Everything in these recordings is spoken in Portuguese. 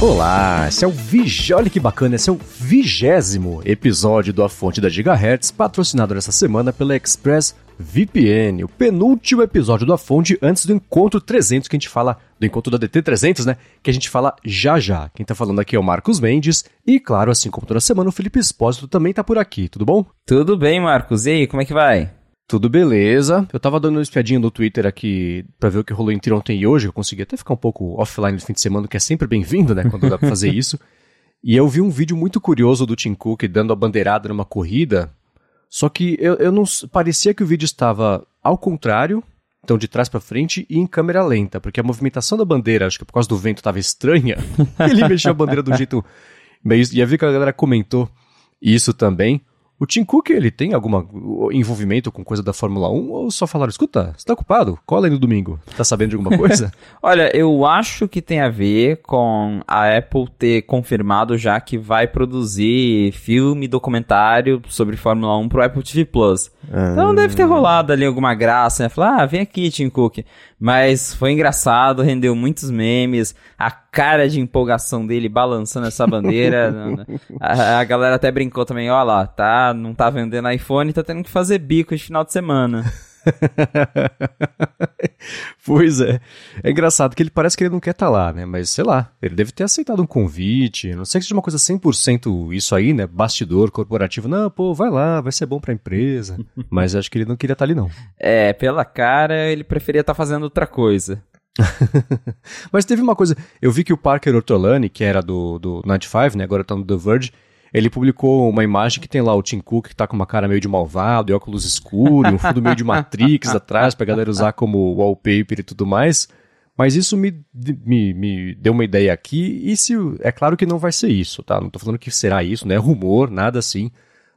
Olá, esse é o Vig... Olha que bacana, esse é o vigésimo episódio do A Fonte da Gigahertz, patrocinado nessa semana pela Express VPN, o penúltimo episódio do A Fonte antes do Encontro 300, que a gente fala, do Encontro da DT 300, né, que a gente fala já já. Quem tá falando aqui é o Marcos Mendes, e claro, assim como toda semana, o Felipe Espósito também tá por aqui, tudo bom? Tudo bem, Marcos, e aí, como é que vai? Tudo beleza. Eu tava dando uma espiadinha no Twitter aqui pra ver o que rolou entre ontem e hoje. Eu consegui até ficar um pouco offline no fim de semana, que é sempre bem-vindo, né? Quando dá pra fazer isso. E eu vi um vídeo muito curioso do Tim Cook dando a bandeirada numa corrida. Só que eu, eu não. Parecia que o vídeo estava ao contrário, então de trás para frente e em câmera lenta, porque a movimentação da bandeira, acho que por causa do vento estava estranha. ele mexeu a bandeira do jeito meio. E eu vi que a galera comentou isso também. O Tim Cook, ele tem algum envolvimento com coisa da Fórmula 1 ou só falaram, escuta, você tá ocupado? Cola aí no domingo. Tá sabendo de alguma coisa? Olha, eu acho que tem a ver com a Apple ter confirmado já que vai produzir filme, documentário sobre Fórmula 1 pro Apple TV Plus. Ah. Então deve ter rolado ali alguma graça, né? Falar, ah, vem aqui, Tim Cook. Mas foi engraçado, rendeu muitos memes, a cara de empolgação dele balançando essa bandeira. a, a, galera até brincou também, ó lá, tá, não tá vendendo iPhone, tá tendo que fazer bico de final de semana. pois é. É engraçado que ele parece que ele não quer estar tá lá, né? Mas sei lá, ele deve ter aceitado um convite. Não sei que seja uma coisa 100% isso aí, né? Bastidor corporativo. Não, pô, vai lá, vai ser bom pra empresa. Mas acho que ele não queria estar tá ali, não. É, pela cara, ele preferia estar tá fazendo outra coisa. Mas teve uma coisa. Eu vi que o Parker Ortolani, que era do, do 95, né? Agora tá no The Verge ele publicou uma imagem que tem lá o Tim Cook que tá com uma cara meio de malvado, e óculos escuros, um fundo meio de Matrix atrás pra galera usar como wallpaper e tudo mais. Mas isso me, me, me deu uma ideia aqui, e se é claro que não vai ser isso, tá? Não tô falando que será isso, não é rumor, nada assim.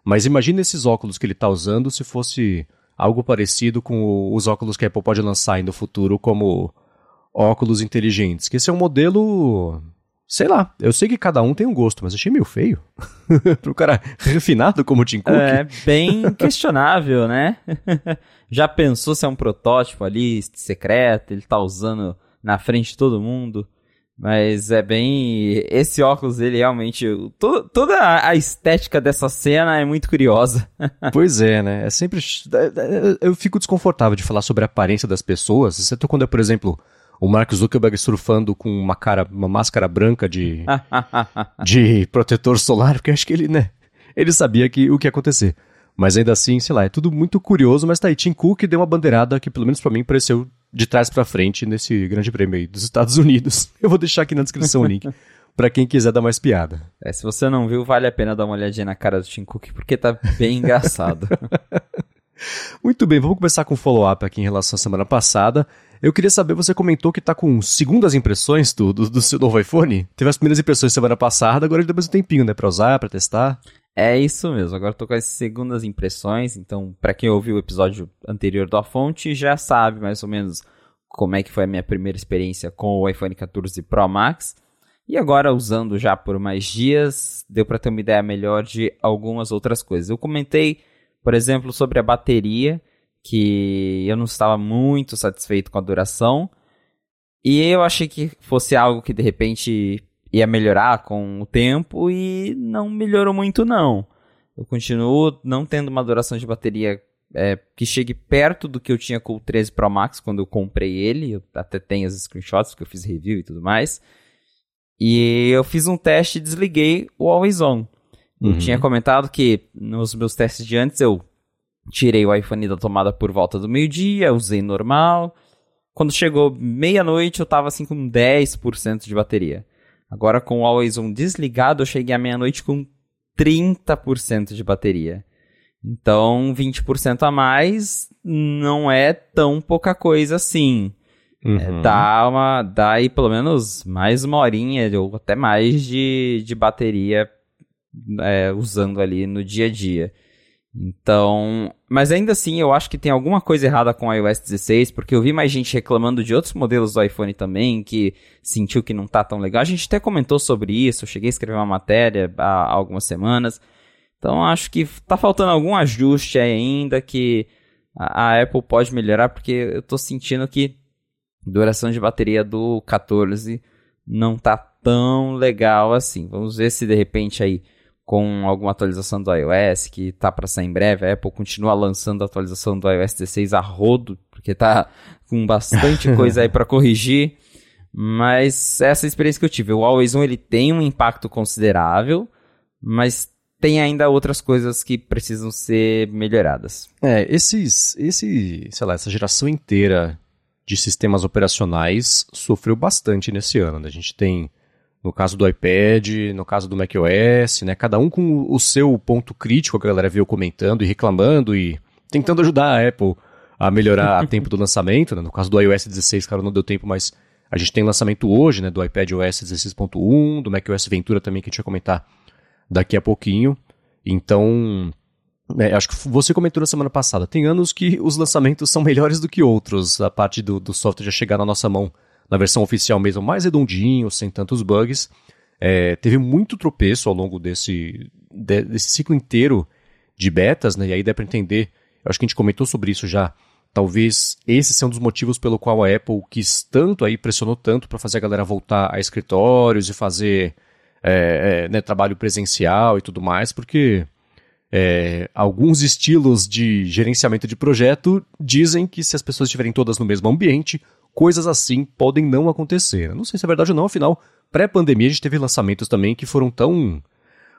Mas imagine esses óculos que ele tá usando se fosse algo parecido com os óculos que a Apple pode lançar no futuro como óculos inteligentes. Que esse é um modelo Sei lá, eu sei que cada um tem um gosto, mas achei meio feio. Pro cara refinado como o Tim Cook. É, bem questionável, né? Já pensou se é um protótipo ali, secreto, ele tá usando na frente de todo mundo. Mas é bem. Esse óculos, ele realmente. To, toda a estética dessa cena é muito curiosa. pois é, né? É sempre. É, é, eu fico desconfortável de falar sobre a aparência das pessoas, exceto quando é, por exemplo, o Mark Zuckerberg surfando com uma cara, uma máscara branca de, de protetor solar, porque acho que ele, né, ele sabia que o que ia acontecer. Mas ainda assim, sei lá, é tudo muito curioso, mas tá aí, Tim Cook deu uma bandeirada que pelo menos para mim pareceu de trás para frente nesse grande prêmio aí dos Estados Unidos. Eu vou deixar aqui na descrição o link para quem quiser dar mais piada. É, se você não viu, vale a pena dar uma olhadinha na cara do Tim Cook, porque tá bem engraçado. Muito bem, vamos começar com um follow-up aqui em relação à semana passada. Eu queria saber, você comentou que tá com segundas impressões do, do, do seu novo iPhone? Teve as primeiras impressões semana passada, agora deu mais um tempinho, né, pra usar, pra testar. É isso mesmo, agora tô com as segundas impressões, então para quem ouviu o episódio anterior da fonte já sabe mais ou menos como é que foi a minha primeira experiência com o iPhone 14 Pro Max. E agora usando já por mais dias, deu para ter uma ideia melhor de algumas outras coisas. Eu comentei, por exemplo, sobre a bateria, que eu não estava muito satisfeito com a duração. E eu achei que fosse algo que de repente ia melhorar com o tempo e não melhorou muito não. Eu continuo não tendo uma duração de bateria é, que chegue perto do que eu tinha com o 13 Pro Max quando eu comprei ele. Eu até tenho as screenshots que eu fiz review e tudo mais. E eu fiz um teste e desliguei o Always On. Eu uhum. tinha comentado que nos meus testes de antes eu Tirei o iPhone da tomada por volta do meio-dia, usei normal. Quando chegou meia-noite, eu tava assim com 10% de bateria. Agora com o Always On desligado, eu cheguei à meia-noite com 30% de bateria. Então, 20% a mais não é tão pouca coisa assim. Uhum. É, dá, uma, dá aí pelo menos mais uma horinha ou até mais de, de bateria é, usando ali no dia a dia. Então, mas ainda assim eu acho que tem alguma coisa errada com o iOS 16, porque eu vi mais gente reclamando de outros modelos do iPhone também, que sentiu que não tá tão legal. A gente até comentou sobre isso, eu cheguei a escrever uma matéria há algumas semanas. Então acho que tá faltando algum ajuste ainda que a, Apple pode melhorar, porque eu tô sentindo que a duração de bateria do 14 não tá tão legal assim. Vamos ver se de repente aí com alguma atualização do iOS que tá para sair em breve, a Apple continua lançando a atualização do iOS 16 a rodo, porque tá com bastante coisa aí para corrigir. Mas essa é experiência que eu tive, o Always On ele tem um impacto considerável, mas tem ainda outras coisas que precisam ser melhoradas. É, esses, esse, sei lá, essa geração inteira de sistemas operacionais sofreu bastante nesse ano. Né? A gente tem, no caso do iPad, no caso do macOS, né? cada um com o seu ponto crítico, que a galera veio comentando e reclamando e tentando ajudar a Apple a melhorar a tempo do lançamento. Né? No caso do iOS 16, cara, não deu tempo, mas a gente tem lançamento hoje, né, do iPad OS 16.1, do macOS Ventura também, que a gente vai comentar daqui a pouquinho. Então, é, acho que você comentou na semana passada, tem anos que os lançamentos são melhores do que outros, a parte do, do software já chegar na nossa mão, na versão oficial mesmo, mais redondinho, sem tantos bugs. É, teve muito tropeço ao longo desse, de, desse ciclo inteiro de betas, né, e aí dá para entender, eu acho que a gente comentou sobre isso já, Talvez esse seja um dos motivos pelo qual a Apple quis tanto aí, pressionou tanto para fazer a galera voltar a escritórios e fazer é, é, né, trabalho presencial e tudo mais, porque é, alguns estilos de gerenciamento de projeto dizem que se as pessoas estiverem todas no mesmo ambiente, coisas assim podem não acontecer. Não sei se é verdade ou não, afinal, pré-pandemia a gente teve lançamentos também que foram tão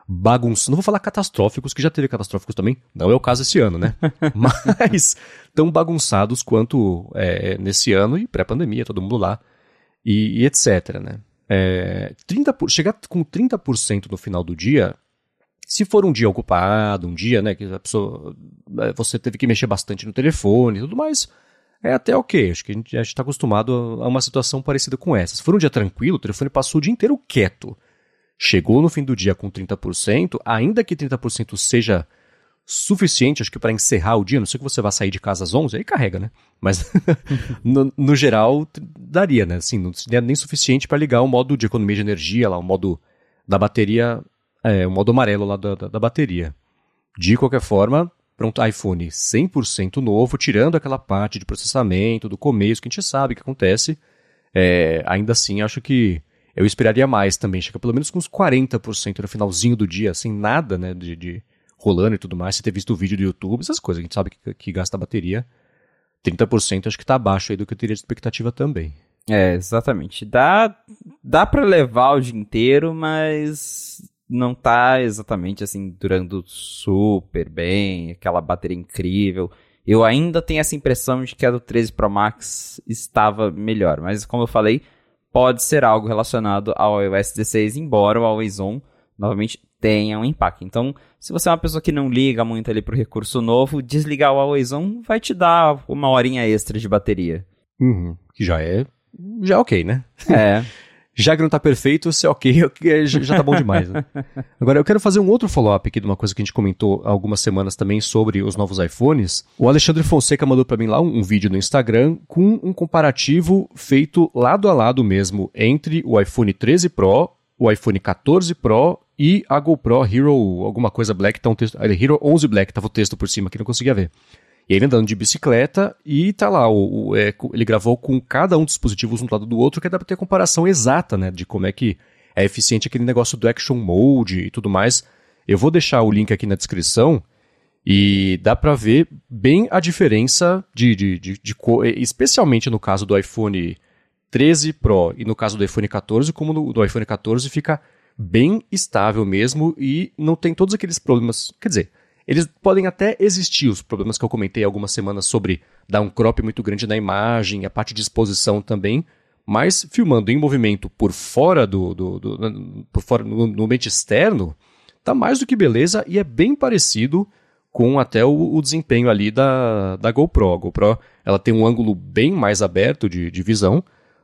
bagunçados, não vou falar catastróficos, que já teve catastróficos também, não é o caso esse ano, né? Mas tão bagunçados quanto é, nesse ano e pré-pandemia, todo mundo lá, e, e etc, né? É, 30 por, chegar com 30% no final do dia, se for um dia ocupado, um dia, né, que a pessoa, é, você teve que mexer bastante no telefone e tudo mais, é até ok. Acho que a gente está acostumado a uma situação parecida com essa. Se for um dia tranquilo, o telefone passou o dia inteiro quieto chegou no fim do dia com 30%, ainda que 30% seja suficiente, acho que para encerrar o dia, não sei que você vai sair de casa às 11, aí carrega, né? Mas no, no, geral daria, né? Assim, não seria nem suficiente para ligar o modo de economia de energia lá, o modo da bateria, é, o modo amarelo lá da, da, da bateria. De qualquer forma, pronto, iPhone 100% novo, tirando aquela parte de processamento do começo que a gente sabe que acontece, é, ainda assim acho que eu esperaria mais também, chega pelo menos com uns 40% no finalzinho do dia, sem nada, né, de, de rolando e tudo mais, você ter visto o vídeo do YouTube, essas coisas, a gente sabe que, que gasta bateria. 30% acho que tá abaixo aí do que eu teria de expectativa também. É, exatamente. Dá, dá para levar o dia inteiro, mas não tá exatamente assim durando super bem, aquela bateria incrível. Eu ainda tenho essa impressão de que a do 13 Pro Max estava melhor, mas como eu falei, pode ser algo relacionado ao iOS 16, embora o Always On, novamente, tenha um impacto. Então, se você é uma pessoa que não liga muito ali para o recurso novo, desligar o Always On vai te dar uma horinha extra de bateria. Uhum, que já é, já é ok, né? É. já que não tá perfeito, se é ok, já tá bom demais. Né? Agora, eu quero fazer um outro follow-up aqui de uma coisa que a gente comentou há algumas semanas também sobre os novos iPhones. O Alexandre Fonseca mandou para mim lá um, um, vídeo no Instagram com um comparativo feito lado a lado mesmo entre o iPhone 13 Pro, o iPhone 14 Pro e a GoPro Hero alguma coisa Black, tá um texto, Hero 11 Black, tava o texto por cima que não conseguia ver. E ele andando de bicicleta e tá lá, o, o é, ele gravou com cada um dos dispositivos um do lado do outro, que dá pra ter comparação exata, né, de como é que é eficiente aquele negócio do Action Mode e tudo mais. Eu vou deixar o link aqui na descrição e dá pra ver bem a diferença de, de, de, de especialmente no caso do iPhone 13 Pro e no caso do iPhone 14, como no do iPhone 14 fica bem estável mesmo e não tem todos aqueles problemas, quer dizer, eles podem até existir, os problemas que eu comentei algumas semanas sobre dar um crop muito grande na imagem, a parte de exposição também, mas filmando em movimento por fora do, do, do por fora no, ambiente externo, tá mais do que beleza e é bem parecido com até o, o, desempenho ali da, da GoPro. A GoPro ela tem um ângulo bem mais aberto de, de visão,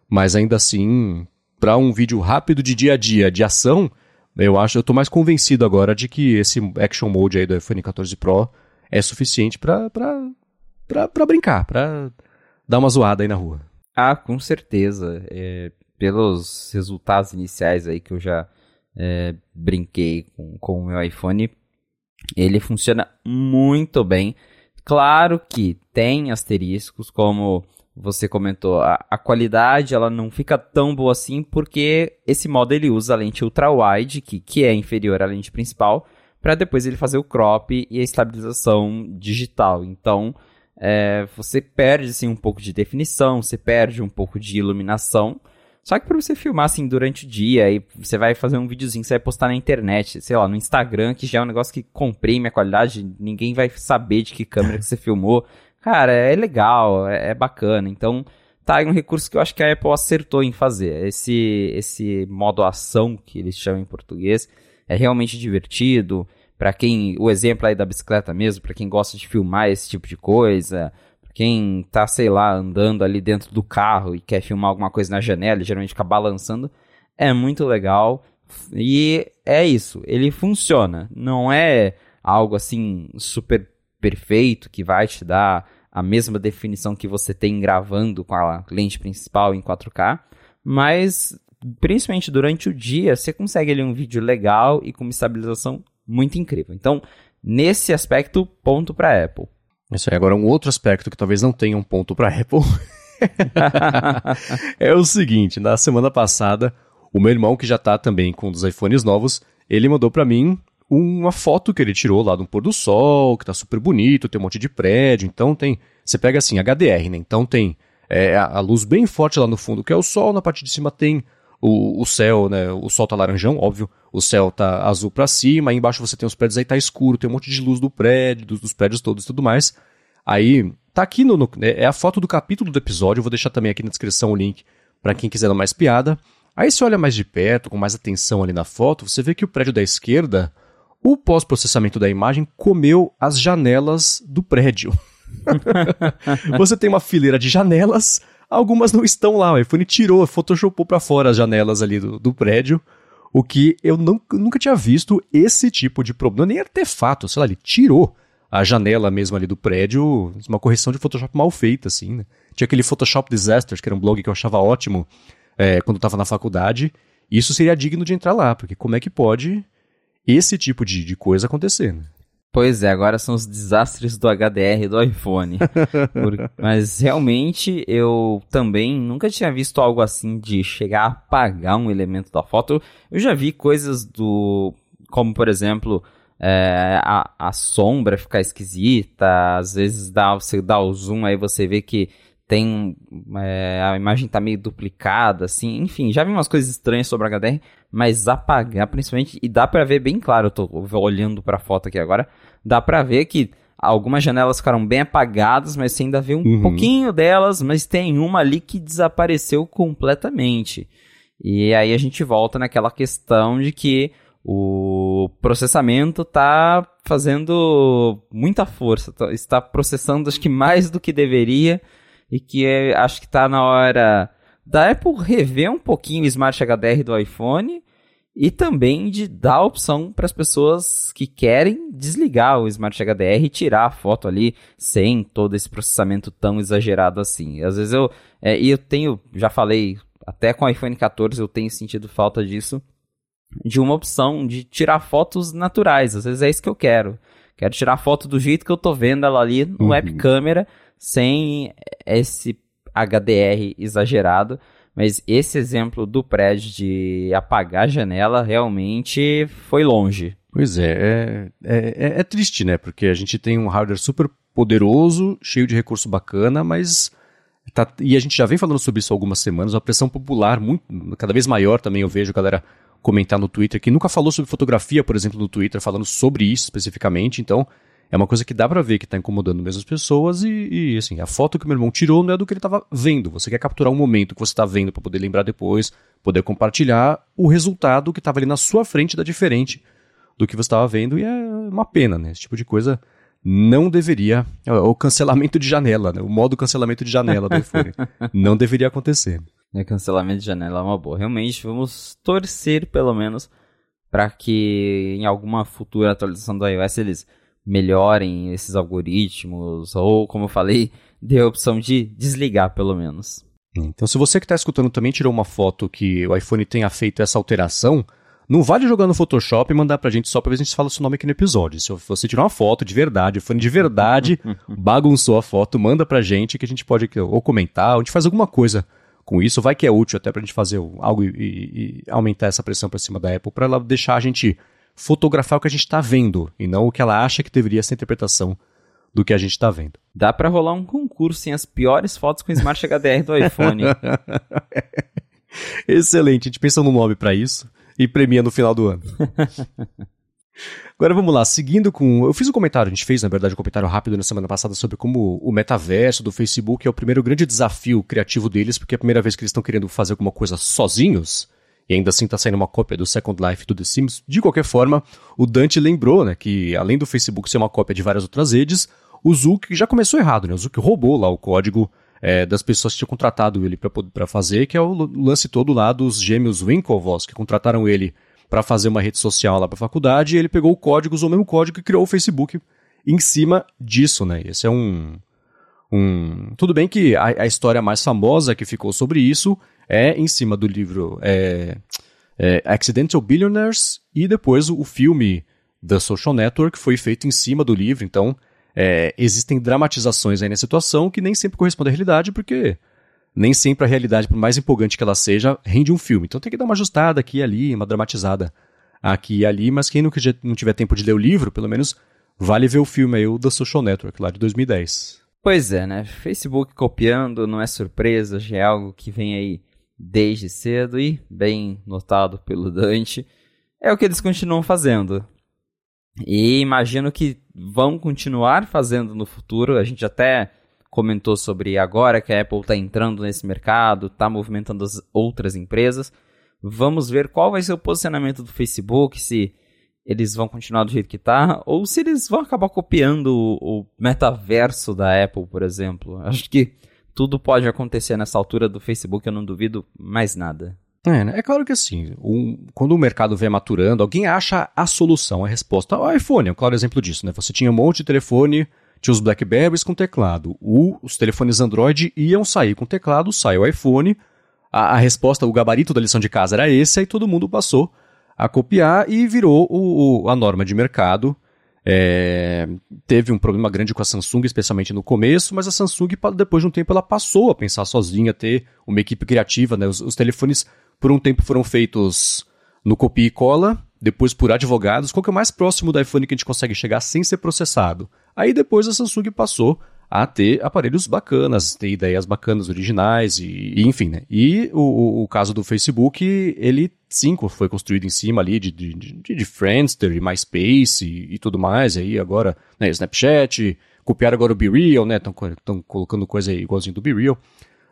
mas ainda assim, para um vídeo rápido de dia a dia, de ação, eu acho, eu tô mais convencido agora de que esse Action Mode aí do iPhone 14 Pro é suficiente para para brincar, para dar uma zoada aí na rua. Ah, com certeza. É, pelos resultados iniciais aí que eu já é, brinquei com, com o meu iPhone, ele funciona muito bem. Claro que tem asteriscos, como você comentou, a, a, qualidade ela não fica tão boa assim porque esse modo ele usa a lente ultra wide, que, que é inferior à lente principal, para depois ele fazer o crop e a estabilização digital. Então, é, você perde assim, um pouco de definição, você perde um pouco de iluminação. Só que para você filmar assim durante o dia e você vai fazer um videozinho você vai postar na internet, sei lá, no Instagram, que já é um negócio que comprei minha qualidade, ninguém vai saber de que câmera que você filmou cara, é legal, é, é bacana. Então, tá aí um recurso que eu acho que a Apple acertou em fazer. Esse, esse modo ação, que eles chamam em português, é realmente divertido. Para quem, o exemplo aí da bicicleta mesmo, para quem gosta de filmar esse tipo de coisa, quem tá, sei lá, andando ali dentro do carro e quer filmar alguma coisa na janela, geralmente fica balançando, é muito legal. E é isso, ele funciona. Não é algo assim super perfeito que vai te dar a mesma definição que você tem gravando com a lente principal em 4K, mas principalmente durante o dia você consegue ali um vídeo legal e com uma estabilização muito incrível. Então, nesse aspecto, ponto para Apple. Isso aí, agora um outro aspecto que talvez não tenha um ponto para Apple é o seguinte, na semana passada, o meu irmão que já tá também com um dos iPhones novos, ele mandou para mim uma foto que ele tirou lá do pôr do sol, que tá super bonito, tem um monte de prédio, então tem. Você pega assim, HDR, né? Então tem é, a luz bem forte lá no fundo, que é o sol, na parte de cima tem o, o céu, né? O sol tá laranjão, óbvio, o céu tá azul para cima, aí embaixo você tem os prédios, aí tá escuro, tem um monte de luz do prédio, dos, dos prédios todos e tudo mais. Aí, tá aqui no, no, É a foto do capítulo do episódio, eu vou deixar também aqui na descrição o link para quem quiser dar mais piada. Aí você olha mais de perto, com mais atenção ali na foto, você vê que o prédio da esquerda o pós-processamento da imagem comeu as janelas do prédio. Você tem uma fileira de janelas, algumas não estão lá. O iPhone tirou, photoshopou para fora as janelas ali do, do prédio. O que eu não, nunca tinha visto esse tipo de problema, nem artefato, sei lá, ele tirou a janela mesmo ali do prédio, uma correção de Photoshop mal feita, assim, né? Tinha aquele Photoshop Disasters, que era um blog que eu achava ótimo é, quando estava na faculdade. Isso seria digno de entrar lá, porque como é que pode esse tipo de, de coisa acontecendo. Pois é, agora são os desastres do HDR do iPhone. Por... Mas realmente eu também nunca tinha visto algo assim de chegar a apagar um elemento da foto. Eu já vi coisas do. Como por exemplo. É, a, a sombra ficar esquisita, às vezes dá, você dá o zoom aí você vê que tem é, a imagem tá meio duplicada, assim, enfim, já vi umas coisas estranhas sobre HDR, mas apagar principalmente, e dá para ver bem claro, eu tô olhando para a foto aqui agora, dá para ver que algumas janelas ficaram bem apagadas, mas você ainda vê um uhum. pouquinho delas, mas tem uma ali que desapareceu completamente. E aí a gente volta naquela questão de que o processamento está fazendo muita força, tá, está processando acho que mais do que deveria e que é, acho que está na hora da Apple rever um pouquinho o Smart HDR do iPhone e também de dar a opção para as pessoas que querem desligar o Smart HDR e tirar a foto ali sem todo esse processamento tão exagerado assim. Às vezes eu é, e eu tenho, já falei, até com o iPhone 14 eu tenho sentido falta disso, de uma opção de tirar fotos naturais. Às vezes é isso que eu quero. Quero tirar a foto do jeito que eu tô vendo ela ali no uhum. web câmera sem esse HDR exagerado. Mas esse exemplo do prédio de apagar a janela realmente foi longe. Pois é, é, é, é, triste, né? Porque a gente tem um hardware super poderoso, cheio de recurso bacana, mas. Tá, e a gente já vem falando sobre isso há algumas semanas, uma pressão popular muito, cada vez maior também. Eu vejo a galera comentar no Twitter que nunca falou sobre fotografia, por exemplo, no Twitter, falando sobre isso especificamente. Então, é uma coisa que dá para ver que tá incomodando mesmo as pessoas e, e, assim, a foto que meu irmão tirou não é do que ele tava vendo. Você quer capturar um momento que você tá vendo para poder lembrar depois, poder compartilhar o resultado que tava ali na sua frente da diferente do que você estava vendo e é uma pena, né? Esse tipo de coisa não deveria, é o cancelamento de janela, né? O modo cancelamento de janela do iPhone não deveria acontecer. É, cancelamento de janela é uma boa. Realmente, vamos torcer pelo menos para que em alguma futura atualização do iOS eles melhorem esses algoritmos, ou, como eu falei, dê a opção de desligar, pelo menos. Então, se você que está escutando também tirou uma foto que o iPhone tenha feito essa alteração Não vale jogar no Photoshop e mandar pra gente só pra ver se a gente fala seu nome aqui no episódio. Se você tirar uma foto de verdade, o fone de verdade bagunçou a foto, manda pra gente que a gente pode ou comentar, ou a gente faz alguma coisa com isso. Vai que é útil até pra gente fazer algo e, e, e aumentar essa pressão pra cima da Apple, pra ela deixar a gente fotografar o que a gente tá vendo e não o que ela acha que deveria ser a interpretação do que a gente tá vendo. Dá pra rolar um concurso em as piores fotos com Smart HDR do iPhone. Excelente, a gente pensa no nome para isso e premia no final do ano. Agora vamos lá, seguindo com. Eu fiz um comentário, a gente fez, na verdade, um comentário rápido na semana passada sobre como o metaverso do Facebook é o primeiro grande desafio criativo deles, porque é a primeira vez que eles estão querendo fazer alguma coisa sozinhos, e ainda assim está saindo uma cópia do Second Life do The Sims. De qualquer forma, o Dante lembrou né, que, além do Facebook ser uma cópia de várias outras redes, o Zuck já começou errado, né? O Zuck roubou lá o código é, das pessoas que tinham contratado ele para fazer, que é o lance todo lá dos gêmeos Winklevoss, que contrataram ele para fazer uma rede social lá para a faculdade, e ele pegou o código, usou o mesmo código e criou o Facebook em cima disso, né? Esse é um. um... Tudo bem que a, a história mais famosa que ficou sobre isso é em cima do livro é, é Accidental Billionaires e depois o, o filme The Social Network foi feito em cima do livro, então é, existem dramatizações aí na situação que nem sempre correspondem à realidade, porque nem sempre a realidade, por mais empolgante que ela seja, rende um filme. Então tem que dar uma ajustada aqui e ali, uma dramatizada aqui e ali, mas quem não, não tiver tempo de ler o livro, pelo menos vale ver o filme aí, o The Social Network, lá de 2010. Pois é, né? Facebook copiando não é surpresa, já é algo que vem aí desde cedo e bem notado pelo Dante. É o que eles continuam fazendo. E imagino que vão continuar fazendo no futuro. A gente até comentou sobre agora que a Apple está entrando nesse mercado, está movimentando as outras empresas. Vamos ver qual vai ser o posicionamento do Facebook, se eles vão continuar do jeito que está, ou se eles vão acabar copiando o, o metaverso da Apple, por exemplo. Acho que tudo pode acontecer nessa altura do Facebook, eu não duvido mais nada. É, né? é claro que assim, um, quando o mercado vem maturando, alguém acha a solução, a resposta. O iPhone é um claro exemplo disso, né? Você tinha um monte de telefone, tinha os Blackberries com teclado. O, os telefones Android iam sair com teclado, sai o iPhone. A, a, resposta, o gabarito da lição de casa era esse, aí todo mundo passou a copiar e virou o, o, a norma de mercado. É, teve um problema grande com a Samsung, especialmente no começo, mas a Samsung, depois de um tempo, ela passou a pensar sozinha, ter uma equipe criativa. Né? Os, os telefones por um tempo foram feitos no copia e cola, depois por advogados, qual que é o mais próximo do iPhone que a gente consegue chegar sem ser processado. Aí depois a Samsung passou a ter aparelhos bacanas, ter ideias bacanas, originais, e, e enfim, né? E o, o, caso do Facebook, ele sim foi construído em cima ali de, de, de, de Friendster e MySpace e, e, tudo mais, e aí agora, né, Snapchat, copiaram agora o BeReal, né? Estão colocando coisa aí igualzinho do BeReal.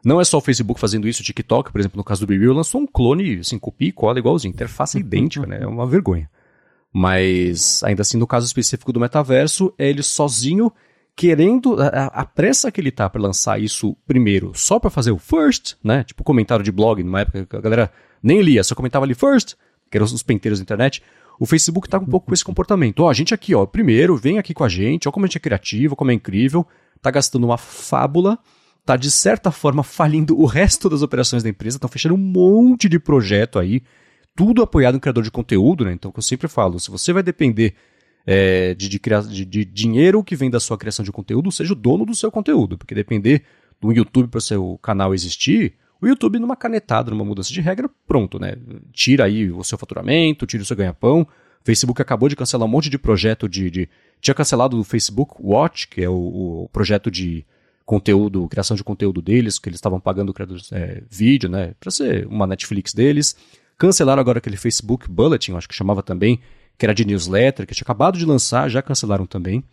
Não é só o Facebook fazendo isso, o TikTok, por exemplo, no caso do BeReal, lançou um clone, assim, copia e cola igualzinho, interface idêntica, né? É uma vergonha. Mas, ainda assim, no caso específico do metaverso, é ele sozinho querendo. A, a pressa que ele tá para lançar isso primeiro, só para fazer o first, né? Tipo comentário de blog, numa época que a galera nem lia, só comentava ali first, que eram os penteiros da internet. O Facebook tá um pouco com esse comportamento. Ó, a gente aqui, ó, primeiro, vem aqui com a gente, ó como a gente é criativo, como é incrível, tá gastando uma fábula tá de certa forma falindo o resto das operações da empresa, estão fechando um monte de projeto aí, tudo apoiado em criador de conteúdo, né? Então, que eu sempre falo, se você vai depender é, de, de, de, de, dinheiro que vem da sua criação de conteúdo, seja o dono do seu conteúdo, porque depender do YouTube para o seu canal existir, o YouTube, numa canetada, numa mudança de regra, pronto, né? Tira aí o seu faturamento, tira o seu ganha-pão. Facebook acabou de cancelar um monte de projeto de. de tinha cancelado o Facebook Watch, que é o, o projeto de conteúdo, criação de conteúdo deles, que eles estavam pagando é, vídeo, né, para ser uma Netflix deles. Cancelaram agora aquele Facebook Bulletin, acho que chamava também, que era de newsletter, que tinha acabado de lançar, já cancelaram também.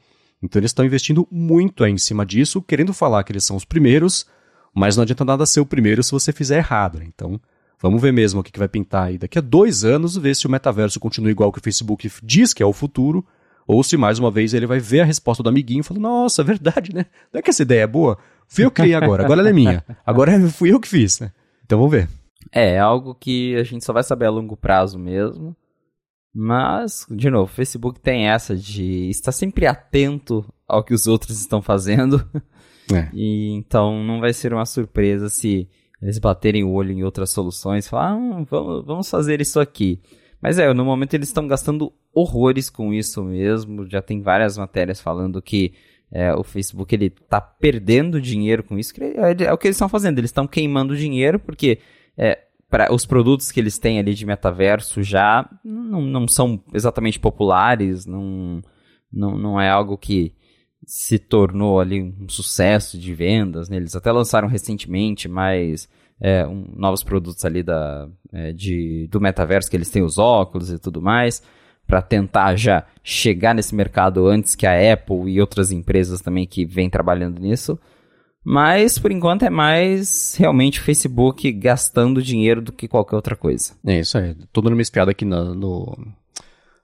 Então eles estão investindo muito aí em cima disso, querendo falar que eles são os primeiros, mas não adianta nada ser o primeiro se você fizer errado. Né? Então vamos ver mesmo o que, que vai pintar aí daqui a dois anos, ver se o metaverso continua igual que o Facebook diz que é o futuro, ou se mais uma vez ele vai ver a resposta do amiguinho e falar: Nossa, é verdade, né? Não é que essa ideia é boa? Fui eu que criei agora, agora ela é minha. Agora fui eu que fiz, né? Então vamos ver. É, é algo que a gente só vai saber a longo prazo mesmo. Mas, de novo, o Facebook tem essa de estar sempre atento ao que os outros estão fazendo. É. E então não vai ser uma surpresa se eles baterem o olho em outras soluções e falar, ah, vamos, vamos fazer isso aqui. Mas é, no momento eles estão gastando horrores com isso mesmo. Já tem várias matérias falando que é, o Facebook ele tá perdendo dinheiro com isso. É, é o que eles estão fazendo. Eles estão queimando dinheiro porque é, para os produtos que eles têm ali de metaverso já não, não são exatamente populares. Não, não, não é algo que se tornou ali um sucesso de vendas. Né? Eles até lançaram recentemente, mas é, um, novos produtos ali da, é, de, do metaverso, que eles têm os óculos e tudo mais, para tentar já chegar nesse mercado antes que a Apple e outras empresas também que vêm trabalhando nisso. Mas, por enquanto, é mais realmente o Facebook gastando dinheiro do que qualquer outra coisa. É isso aí. Tô dando uma espiada aqui na, no,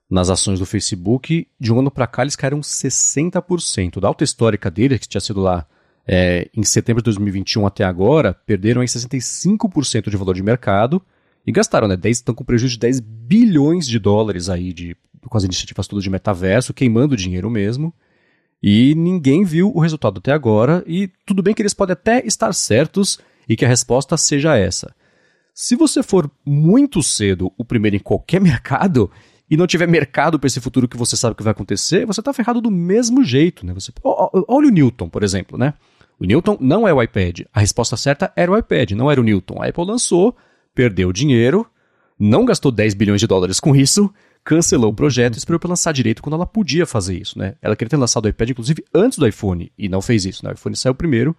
nas ações do Facebook. De um ano para cá, eles caíram 60%. Da alta histórica deles, que tinha sido lá é, em setembro de 2021 até agora, perderam aí 65% de valor de mercado e gastaram, né? 10, estão com prejuízo de 10 bilhões de dólares aí de, com as iniciativas todas de metaverso, queimando dinheiro mesmo. E ninguém viu o resultado até agora, e tudo bem que eles podem até estar certos e que a resposta seja essa. Se você for muito cedo o primeiro em qualquer mercado e não tiver mercado para esse futuro que você sabe que vai acontecer, você está ferrado do mesmo jeito, né? Você, olha o Newton, por exemplo, né? O Newton não é o iPad. A resposta certa era o iPad, não era o Newton. A Apple lançou, perdeu dinheiro, não gastou 10 bilhões de dólares com isso, cancelou o projeto e esperou para lançar direito quando ela podia fazer isso, né? Ela queria ter lançado o iPad, inclusive, antes do iPhone, e não fez isso, né? O iPhone saiu primeiro,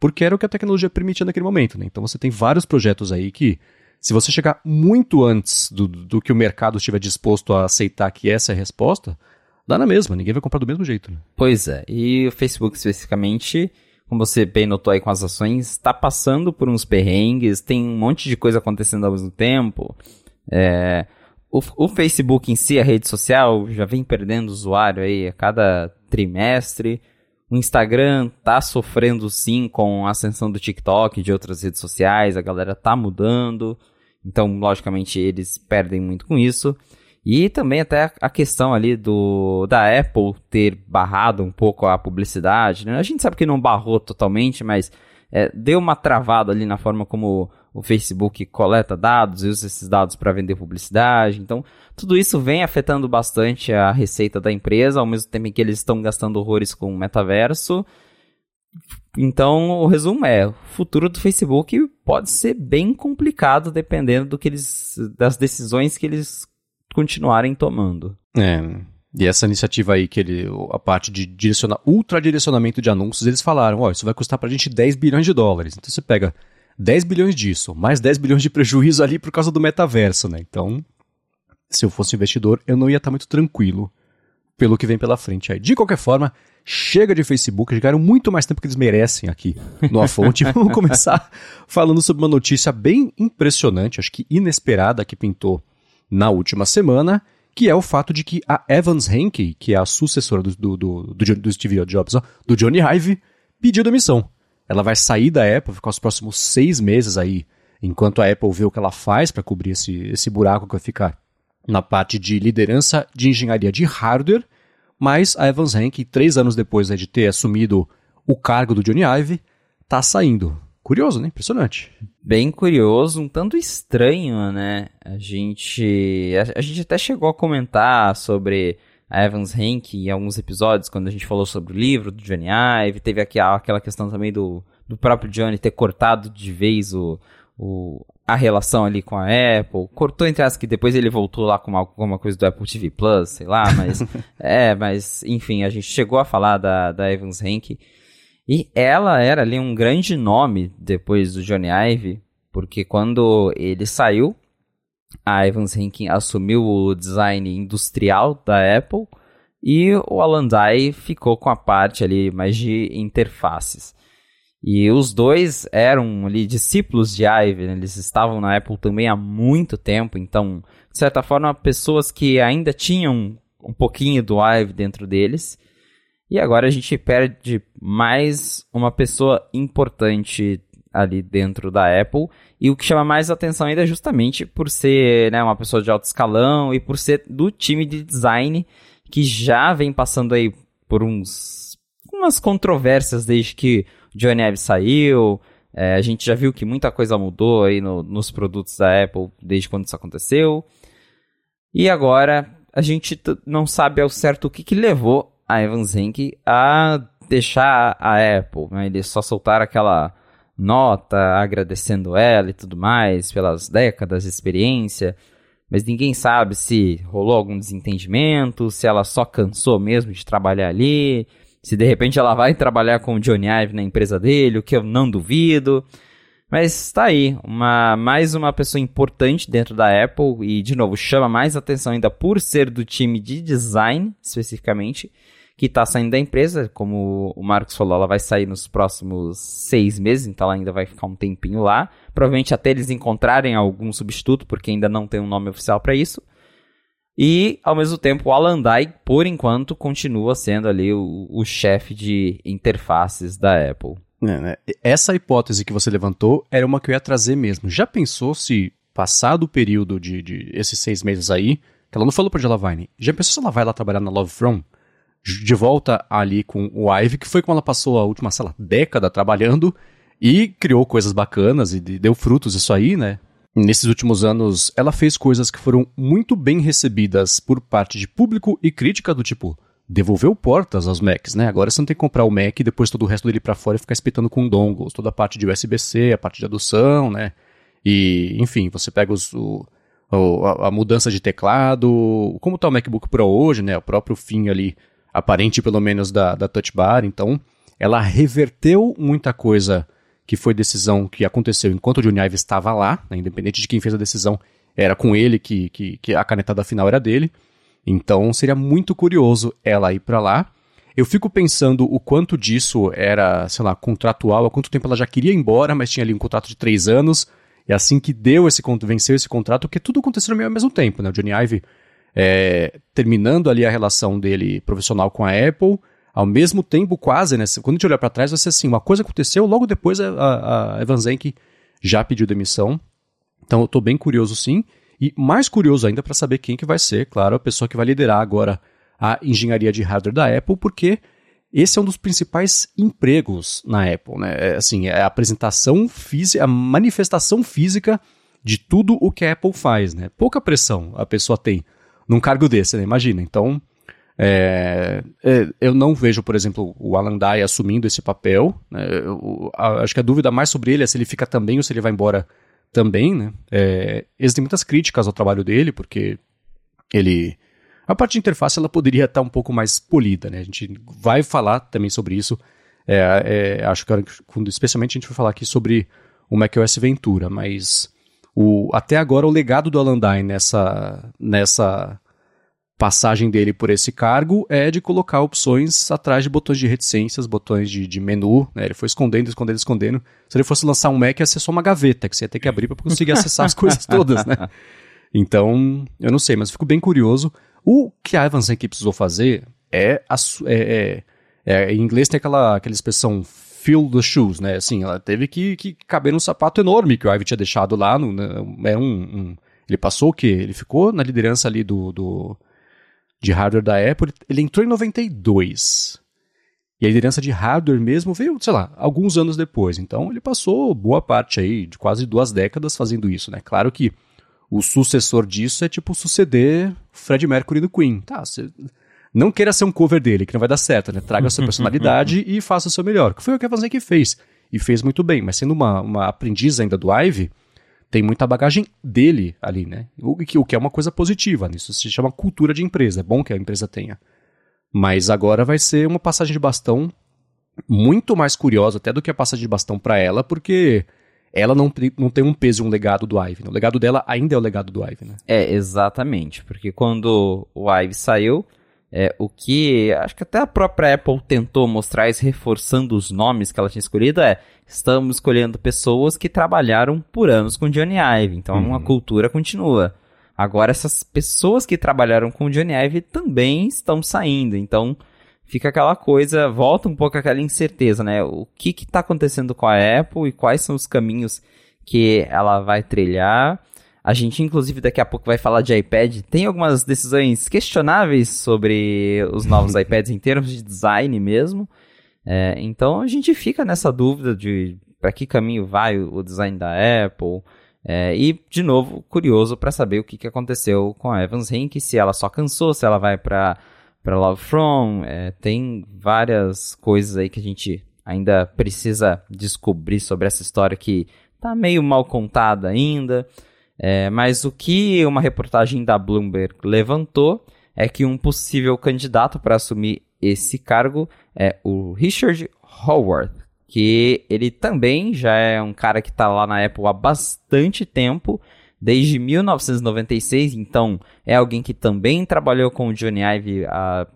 porque era o que a tecnologia permitia naquele momento, né? Então você tem vários projetos aí que, se você chegar muito antes do, do que o mercado estiver disposto a aceitar que essa é a resposta, dá na mesma, ninguém vai comprar do mesmo jeito. Né? Pois é, e o Facebook especificamente como você bem notou aí com as ações, está passando por uns perrengues, tem um monte de coisa acontecendo ao mesmo tempo. É, o, Facebook em si, a rede social, já vem perdendo usuário aí a cada trimestre. O Instagram tá sofrendo sim com a ascensão do TikTok e de outras redes sociais, a galera tá mudando. Então, logicamente, eles perdem muito com isso. E também até a questão ali do da Apple ter barrado um pouco a publicidade. Né? A gente sabe que não barrou totalmente, mas é, deu uma travada ali na forma como o Facebook coleta dados e usa esses dados para vender publicidade. Então, tudo isso vem afetando bastante a receita da empresa, ao mesmo tempo que eles estão gastando horrores com o metaverso. Então, o resumo é: o futuro do Facebook pode ser bem complicado dependendo do que eles, das decisões que eles continuarem tomando. É. E essa iniciativa aí, que ele, a parte de direcionar, ultradirecionamento de anúncios, eles falaram, ó, isso vai custar pra gente 10 bilhões de dólares. Então você pega 10 bilhões disso, mais 10 bilhões de prejuízo ali por causa do metaverso, né? Então, se eu fosse investidor, eu não ia estar muito tranquilo pelo que vem pela frente aí. De qualquer forma, chega de Facebook, eles ganharam muito mais tempo que eles merecem aqui no A Fonte. Vamos começar falando sobre uma notícia bem impressionante, acho que inesperada que pintou na última semana, que é o fato de que a Evans Henke, que é a sucessora do, do, do, do, Steve Jobs, ó, do Johnny Ive, pediu demissão. Ela vai sair da Apple, ficar os próximos seis meses aí, enquanto a Apple vê o que ela faz para cobrir esse, esse buraco que vai ficar na parte de liderança de engenharia de hardware, mas a Evans Henke, três anos depois né, de ter assumido o cargo do Johnny Ive, está saindo. Curioso, né? Impressionante. Bem curioso, um tanto estranho, né? A gente, a, a gente até chegou a comentar sobre a Evans Henke em alguns episódios, quando a gente falou sobre o livro do Johnny Ive. Teve aqui aquela questão também do, do próprio Johnny ter cortado de vez o, o, a relação ali com a Apple. Cortou entre as que depois ele voltou lá com alguma coisa do Apple TV Plus, sei lá, mas. é, mas enfim, a gente chegou a falar da, da Evans Henke. E ela era ali um grande nome depois do Johnny Ive, porque quando ele saiu, a Evans Hinkin assumiu o design industrial da Apple e o Alan Dye ficou com a parte ali mais de interfaces. E os dois eram ali discípulos de Ive, né? eles estavam na Apple também há muito tempo, então, de certa forma, pessoas que ainda tinham um pouquinho do Ive dentro deles. E agora a gente perde mais uma pessoa importante ali dentro da Apple. E o que chama mais atenção ainda é justamente por ser né, uma pessoa de alto escalão e por ser do time de design que já vem passando aí por uns umas controvérsias desde que Johnny Ive saiu. É, a gente já viu que muita coisa mudou aí no, nos produtos da Apple desde quando isso aconteceu. E agora a gente não sabe ao certo o que, que levou a Evan Zenk a deixar a Apple. Né? Eles só soltaram aquela nota agradecendo ela e tudo mais pelas décadas de experiência. Mas ninguém sabe se rolou algum desentendimento, se ela só cansou mesmo de trabalhar ali, se de repente ela vai trabalhar com o Johnny Ive na empresa dele, o que eu não duvido. Mas tá aí, uma, mais uma pessoa importante dentro da Apple e, de novo, chama mais atenção ainda por ser do time de design, especificamente, que está saindo da empresa. Como o Marcos falou, ela vai sair nos próximos seis meses, então ela ainda vai ficar um tempinho lá. Provavelmente até eles encontrarem algum substituto, porque ainda não tem um nome oficial para isso. E, ao mesmo tempo, o Alan Dye, por enquanto, continua sendo ali o, o chefe de interfaces da Apple. É, né? Essa hipótese que você levantou era uma que eu ia trazer mesmo. Já pensou se, passado o período de, de esses seis meses aí, que ela não falou pra Ella Vine, já pensou se ela vai lá trabalhar na Love From? De volta ali com o Ive, que foi como ela passou a última, sei lá, década trabalhando e criou coisas bacanas e deu frutos isso aí, né? Nesses últimos anos, ela fez coisas que foram muito bem recebidas por parte de público e crítica do tipo, devolveu portas aos Macs, né? Agora você não tem que comprar o Mac e depois todo o resto dele para fora e ficar espetando com dongles, toda a parte de USB-C, a parte de adoção, né? E, enfim, você pega os, o, a, a, mudança de teclado, como está o MacBook Pro hoje, né? O próprio fim ali, aparente pelo menos da, da Touch Bar, então ela reverteu muita coisa que foi decisão que aconteceu enquanto o Johnny Ive estava lá, né? independente de quem fez a decisão, era com ele que, que, que a canetada final era dele. Então seria muito curioso ela ir para lá. Eu fico pensando o quanto disso era, sei lá, contratual, há quanto tempo ela já queria ir embora, mas tinha ali um contrato de três anos. E assim que deu esse venceu esse contrato, porque tudo aconteceu ao mesmo tempo, né? O Johnny Ive é, terminando ali a relação dele profissional com a Apple, ao mesmo tempo quase, né? Quando a gente olhar para trás, vai ser assim, uma coisa aconteceu, logo depois a, a Evan Zenk já pediu demissão. Então eu tô bem curioso sim. E mais curioso ainda para saber quem que vai ser, claro, a pessoa que vai liderar agora a engenharia de hardware da Apple, porque esse é um dos principais empregos na Apple, né? É, assim, é a apresentação física, a manifestação física de tudo o que a Apple faz, né? Pouca pressão a pessoa tem num cargo desse, né? Imagina. Então, é, é, eu não vejo, por exemplo, o Alan Dye assumindo esse papel. Né? Eu, acho que a dúvida mais sobre ele é se ele fica também ou se ele vai embora também, né? É, existem muitas críticas ao trabalho dele, porque ele. A parte de interface ela poderia estar um pouco mais polida, né? A gente vai falar também sobre isso. É, é, acho que quando, especialmente a gente vai falar aqui sobre o macOS Ventura, mas o, até agora o legado do Alan Dye nessa, nessa passagem dele por esse cargo é de colocar opções atrás de botões de reticências, botões de, de menu, né? Ele foi escondendo, escondendo, escondendo. Se ele fosse lançar um Mac, ia ser só uma gaveta que você ia ter que abrir para conseguir acessar as coisas todas, né? Então, eu não sei, mas fico bem curioso. O que a Evans aqui precisou fazer é, é, é, é, Em inglês tem aquela, aquela expressão fill the shoes, né? Assim, ela teve que, que caber num sapato enorme que o Ivy tinha deixado lá. No, né? é um, um, ele passou o quê? Ele ficou na liderança ali do, do de hardware da Apple, ele entrou em 92. E a liderança de hardware mesmo veio, sei lá, alguns anos depois. Então ele passou boa parte aí, de quase duas décadas fazendo isso, né? Claro que o sucessor disso é tipo suceder Fred Mercury do Queen. Tá, você não queira ser um cover dele, que não vai dar certo, né? Traga a sua personalidade e faça o seu melhor. Que foi o que a que fez. E fez muito bem. Mas sendo uma, uma aprendiz ainda do Ive, tem muita bagagem dele ali, né? O que, o que é uma coisa positiva, né? isso se chama cultura de empresa, é bom que a empresa tenha. Mas agora vai ser uma passagem de bastão muito mais curiosa até do que a passagem de bastão para ela, porque ela não, não tem um peso e um legado do Ive. Né? O legado dela ainda é o legado do Ive, né? É, exatamente, porque quando o Ive saiu, é, o que acho que até a própria Apple tentou mostrar isso, reforçando os nomes que ela tinha escolhido, é estamos escolhendo pessoas que trabalharam por anos com Johnny Ive, então uhum. a cultura continua. Agora essas pessoas que trabalharam com Johnny Ive também estão saindo, então fica aquela coisa, volta um pouco aquela incerteza, né? O que está acontecendo com a Apple e quais são os caminhos que ela vai trilhar a gente, inclusive, daqui a pouco vai falar de iPad. Tem algumas decisões questionáveis sobre os novos iPads em termos de design mesmo. É, então a gente fica nessa dúvida de para que caminho vai o design da Apple. É, e, de novo, curioso para saber o que, que aconteceu com a Evans Henke, se ela só cansou, se ela vai para para Love From, é, tem várias coisas aí que a gente ainda precisa descobrir sobre essa história que tá meio mal contada ainda. É, mas o que uma reportagem da Bloomberg levantou é que um possível candidato para assumir esse cargo é o Richard Howard, que ele também já é um cara que está lá na Apple há bastante tempo, desde 1996, então é alguém que também trabalhou com o Johnny Ive a,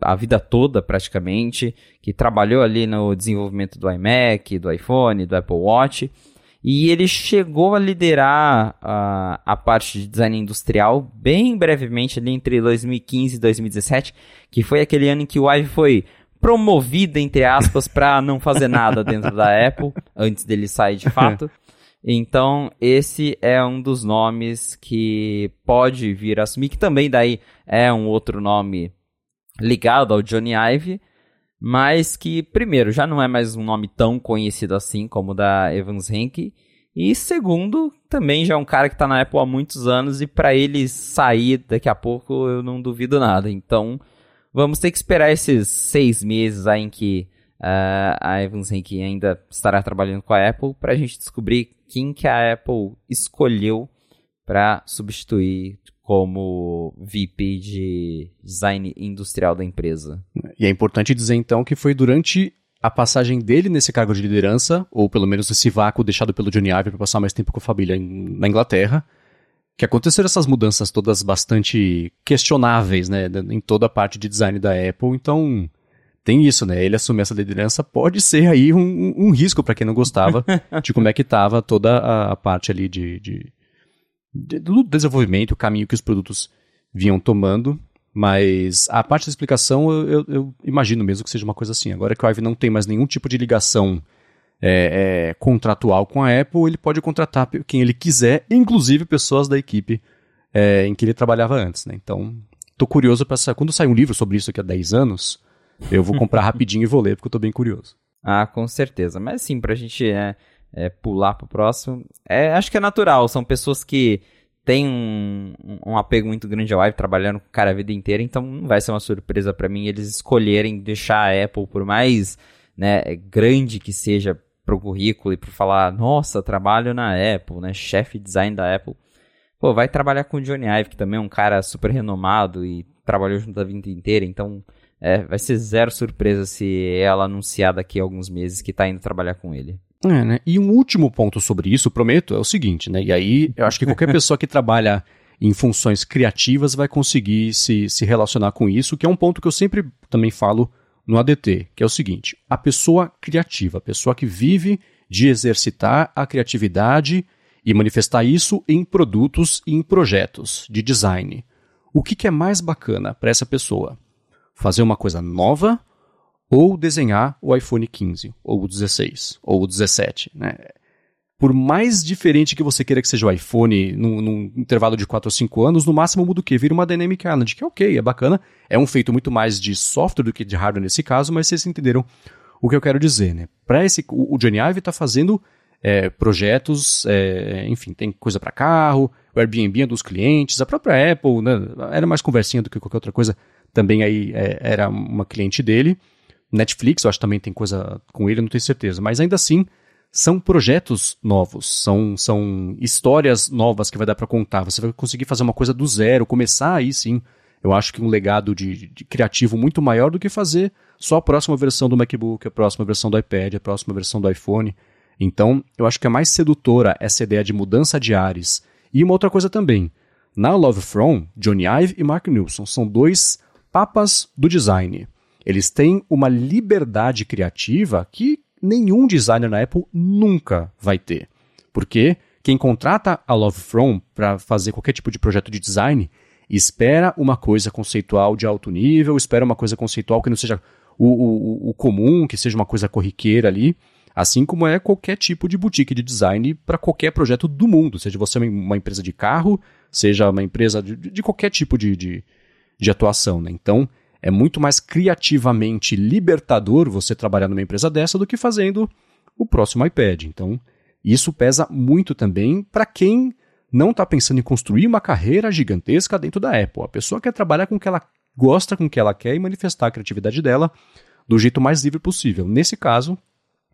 a vida toda praticamente, que trabalhou ali no desenvolvimento do iMac, do iPhone, do Apple Watch. E ele chegou a liderar a, a parte de design industrial bem brevemente ali entre 2015 e 2017, que foi aquele ano em que o Ive foi promovido, entre aspas, para não fazer nada dentro da Apple, antes dele sair de fato. Então, esse é um dos nomes que pode vir a assumir, que também daí é um outro nome ligado ao Johnny Ive, mas que, primeiro, já não é mais um nome tão conhecido assim como o da Evans Henke, e segundo, também já é um cara que está na Apple há muitos anos e para ele sair daqui a pouco eu não duvido nada. Então, vamos ter que esperar esses seis meses aí em que uh, a Evans Henke ainda estará trabalhando com a Apple para a gente descobrir quem que a Apple escolheu para substituir como VP de design industrial da empresa. E é importante dizer então que foi durante a passagem dele nesse cargo de liderança, ou pelo menos esse vácuo deixado pelo Johnny Ive para passar mais tempo com a família em, na Inglaterra, que aconteceram essas mudanças todas bastante questionáveis, né, em toda a parte de design da Apple. Então, tem isso, né? Ele assumir essa liderança pode ser aí um, um risco para quem não gostava de como é que estava toda a, a parte ali de, de do desenvolvimento, o caminho que os produtos vinham tomando. Mas a parte da explicação eu, eu, eu, imagino mesmo que seja uma coisa assim. Agora que o Ive não tem mais nenhum tipo de ligação é, é, contratual com a Apple, ele pode contratar quem ele quiser, inclusive pessoas da equipe é, em que ele trabalhava antes. Né? Então, estou curioso para saber. Quando sair um livro sobre isso aqui há 10 anos, eu vou comprar rapidinho e vou ler, porque eu estou bem curioso. Ah, com certeza. Mas sim, para a gente é, é, pular pro próximo. É, acho que é natural, são pessoas que têm um, um apego muito grande ao Ive, trabalhando com o cara a vida inteira, então não vai ser uma surpresa para mim eles escolherem deixar a Apple, por mais né, grande que seja pro currículo e para falar, nossa, trabalho na Apple, né, chefe design da Apple. Pô, vai trabalhar com o Johnny Ive, que também é um cara super renomado e trabalhou junto a vida inteira, então é, vai ser zero surpresa se ela anunciar daqui a alguns meses que tá indo trabalhar com ele. É, né? E um último ponto sobre isso, prometo, é o seguinte, né? E aí eu acho que qualquer pessoa que trabalha em funções criativas vai conseguir se, se relacionar com isso, que é um ponto que eu sempre também falo no ADT, que é o seguinte: a pessoa criativa, a pessoa que vive de exercitar a criatividade e manifestar isso em produtos e em projetos de design. O que, que é mais bacana para essa pessoa? Fazer uma coisa nova ou desenhar o iPhone 15, ou o 16, ou o 17. Né? Por mais diferente que você queira que seja o iPhone num, num intervalo de 4 ou 5 anos, no máximo muda o quê? Vira uma Dynamic Island, que é ok, é bacana. É um feito muito mais de software do que de hardware nesse caso, mas vocês entenderam o que eu quero dizer. Né? Para esse, o, Johnny Ive está fazendo é, projetos, é, enfim, tem coisa para carro, o Airbnb é dos clientes, a própria Apple, né, era mais conversinha do que qualquer outra coisa, também aí é, era uma cliente dele. Netflix, eu acho que também tem coisa com ele, não tenho certeza. Mas ainda assim, são projetos novos, são, são histórias novas que vai dar para contar. Você vai conseguir fazer uma coisa do zero, começar aí sim. Eu acho que um legado de, de, criativo muito maior do que fazer só a próxima versão do MacBook, a próxima versão do iPad, a próxima versão do iPhone. Então, eu acho que é mais sedutora essa ideia de mudança de ares. E uma outra coisa também. Na Love From, Johnny Ive e Mark Nilsson são dois papas do design. Eles têm uma liberdade criativa que nenhum designer na Apple nunca vai ter. Porque quem contrata a Love From para fazer qualquer tipo de projeto de design espera uma coisa conceitual de alto nível, espera uma coisa conceitual que não seja o, o, o comum, que seja uma coisa corriqueira ali, assim como é qualquer tipo de boutique de design para qualquer projeto do mundo, seja você uma empresa de carro, seja uma empresa de, de qualquer tipo de, de, de atuação. Né? Então, é muito mais criativamente libertador você trabalhar numa empresa dessa do que fazendo o próximo iPad. Então, Isso pesa muito também para quem não está pensando em construir uma carreira gigantesca dentro da Apple. A pessoa quer trabalhar com o que ela gosta, com o que ela quer e manifestar a criatividade dela do jeito mais livre possível. Nesse caso,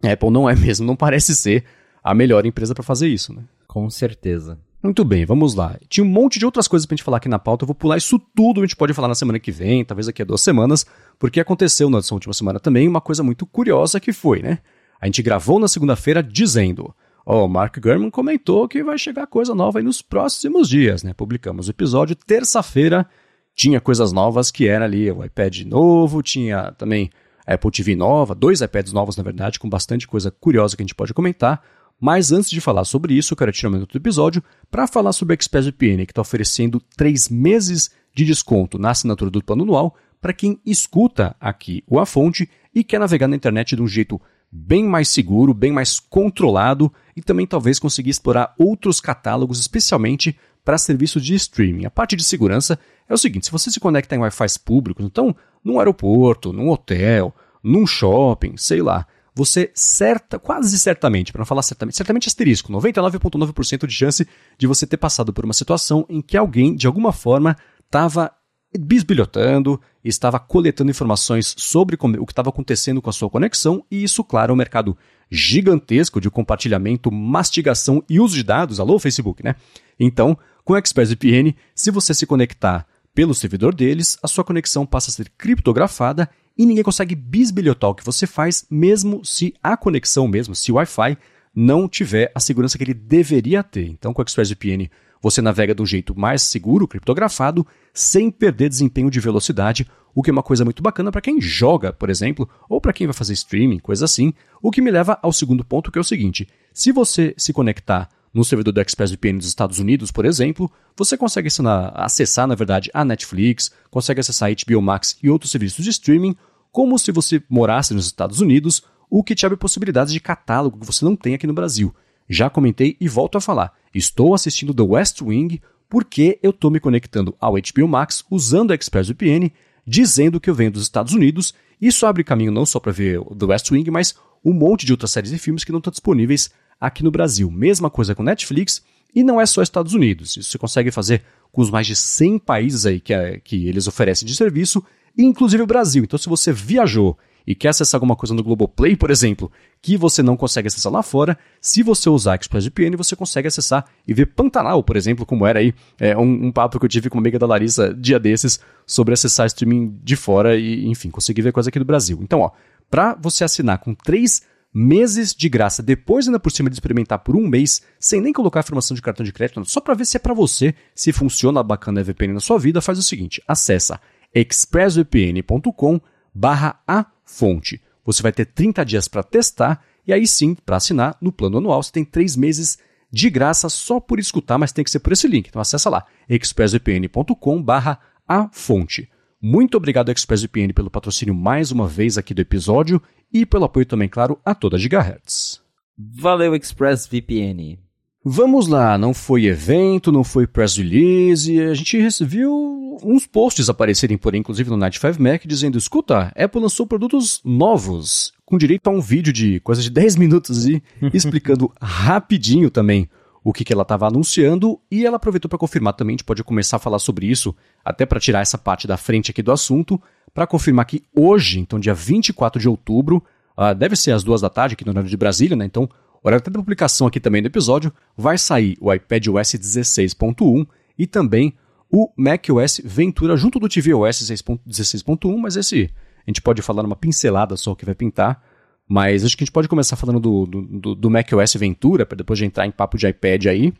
a Apple não é mesmo, não parece ser a melhor empresa para fazer isso, né? Com certeza. Muito bem, vamos lá. Tinha um monte de outras coisas pra gente falar aqui na pauta. Eu vou pular isso tudo, a gente pode falar na semana que vem, talvez daqui a duas semanas, porque aconteceu nessa última semana também uma coisa muito curiosa que foi, né? A gente gravou na segunda-feira dizendo: Ó, oh, Mark Gurman comentou que vai chegar coisa nova aí nos próximos dias, né? Publicamos o episódio terça-feira, tinha coisas novas que era ali o iPad novo, tinha também a Apple TV nova, dois iPads novos na verdade, com bastante coisa curiosa que a gente pode comentar. Mas antes de falar sobre isso, eu quero tirar um minuto do episódio para falar sobre o ExpressVPN, que está oferecendo três meses de desconto na assinatura do plano anual para quem escuta aqui o A Fonte e quer navegar na internet de um jeito bem mais seguro, bem mais controlado e também talvez conseguir explorar outros catálogos, especialmente para serviços de streaming. A parte de segurança é o seguinte: se você se conecta em Wi-Fi públicos, então num aeroporto, num hotel, num shopping, sei lá, você certa, quase certamente, para não falar certamente, certamente asterisco, 99,9% de chance de você ter passado por uma situação em que alguém, de alguma forma, estava bisbilhotando, estava coletando informações sobre o que estava acontecendo com a sua conexão, e isso, claro, é um mercado gigantesco de compartilhamento, mastigação e uso de dados. Alô, Facebook, né? Então, com o ExpressVPN, se você se conectar pelo servidor deles, a sua conexão passa a ser criptografada e ninguém consegue bisbilhotar o que você faz, mesmo se a conexão mesmo, se o Wi-Fi não tiver a segurança que ele deveria ter. Então, com o ExpressVPN, você navega do jeito mais seguro, criptografado, sem perder desempenho de velocidade, o que é uma coisa muito bacana para quem joga, por exemplo, ou para quem vai fazer streaming, coisa assim. O que me leva ao segundo ponto, que é o seguinte: se você se conectar no servidor do ExpressVPN dos Estados Unidos, por exemplo, você consegue acessar, na verdade, a Netflix, consegue acessar a HBO Max e outros serviços de streaming, como se você morasse nos Estados Unidos, o que te abre possibilidades de catálogo que você não tem aqui no Brasil. Já comentei e volto a falar. Estou assistindo The West Wing porque eu estou me conectando ao HBO Max usando a ExpressVPN, dizendo que eu venho dos Estados Unidos. Isso abre caminho não só para ver The West Wing, mas um monte de outras séries e filmes que não estão disponíveis aqui no Brasil. Mesma coisa com Netflix, e não é só Estados Unidos. Isso você consegue fazer com os mais de 100 países aí que, é, que eles oferecem de serviço, inclusive o Brasil. Então, se você viajou e quer acessar alguma coisa no Globoplay, por exemplo, que você não consegue acessar lá fora, se você usar ExpressVPN, você consegue acessar e ver Pantanal, por exemplo, como era aí é, um, um, papo que eu tive com uma amiga da Larissa dia desses sobre acessar streaming de fora e, enfim, conseguir ver coisa aqui do Brasil. Então, ó, para você assinar com três meses de graça, depois ainda por cima de experimentar por um mês, sem nem colocar informação de cartão de crédito, só para ver se é para você, se funciona bacana a VPN na sua vida, faz o seguinte, acessa expressvpn.com barra a fonte. Você vai ter 30 dias para testar e aí sim, para assinar no plano anual, você tem 3 meses de graça só por escutar, mas tem que ser por esse link. Então acessa lá, expressvpn.com barra a fonte. Muito obrigado, ExpressVPN, pelo patrocínio mais uma vez aqui do episódio e pelo apoio também, claro, a toda Gigahertz. Valeu, ExpressVPN. Vamos lá, não foi evento, não foi press release, a gente viu uns posts aparecerem por aí, inclusive no Night 5 Mac, dizendo, escuta, Apple lançou produtos novos, com direito a um vídeo de coisa de 10 minutos e explicando rapidinho também o que, que ela estava anunciando, e ela aproveitou para confirmar também, a gente pode começar a falar sobre isso, até para tirar essa parte da frente aqui do assunto, para confirmar que hoje, então dia 24 de outubro, uh, deve ser às duas da tarde aqui no horário de Brasília, né? Então, horário até da publicação aqui também do episódio, vai sair o iPad OS 16.1 e também o macOS Ventura junto do tvOS 16.1, mas esse a gente pode falar numa pincelada só o que vai pintar, mas acho que a gente pode começar falando do, do, do macOS Ventura, para depois de entrar em papo de iPad aí.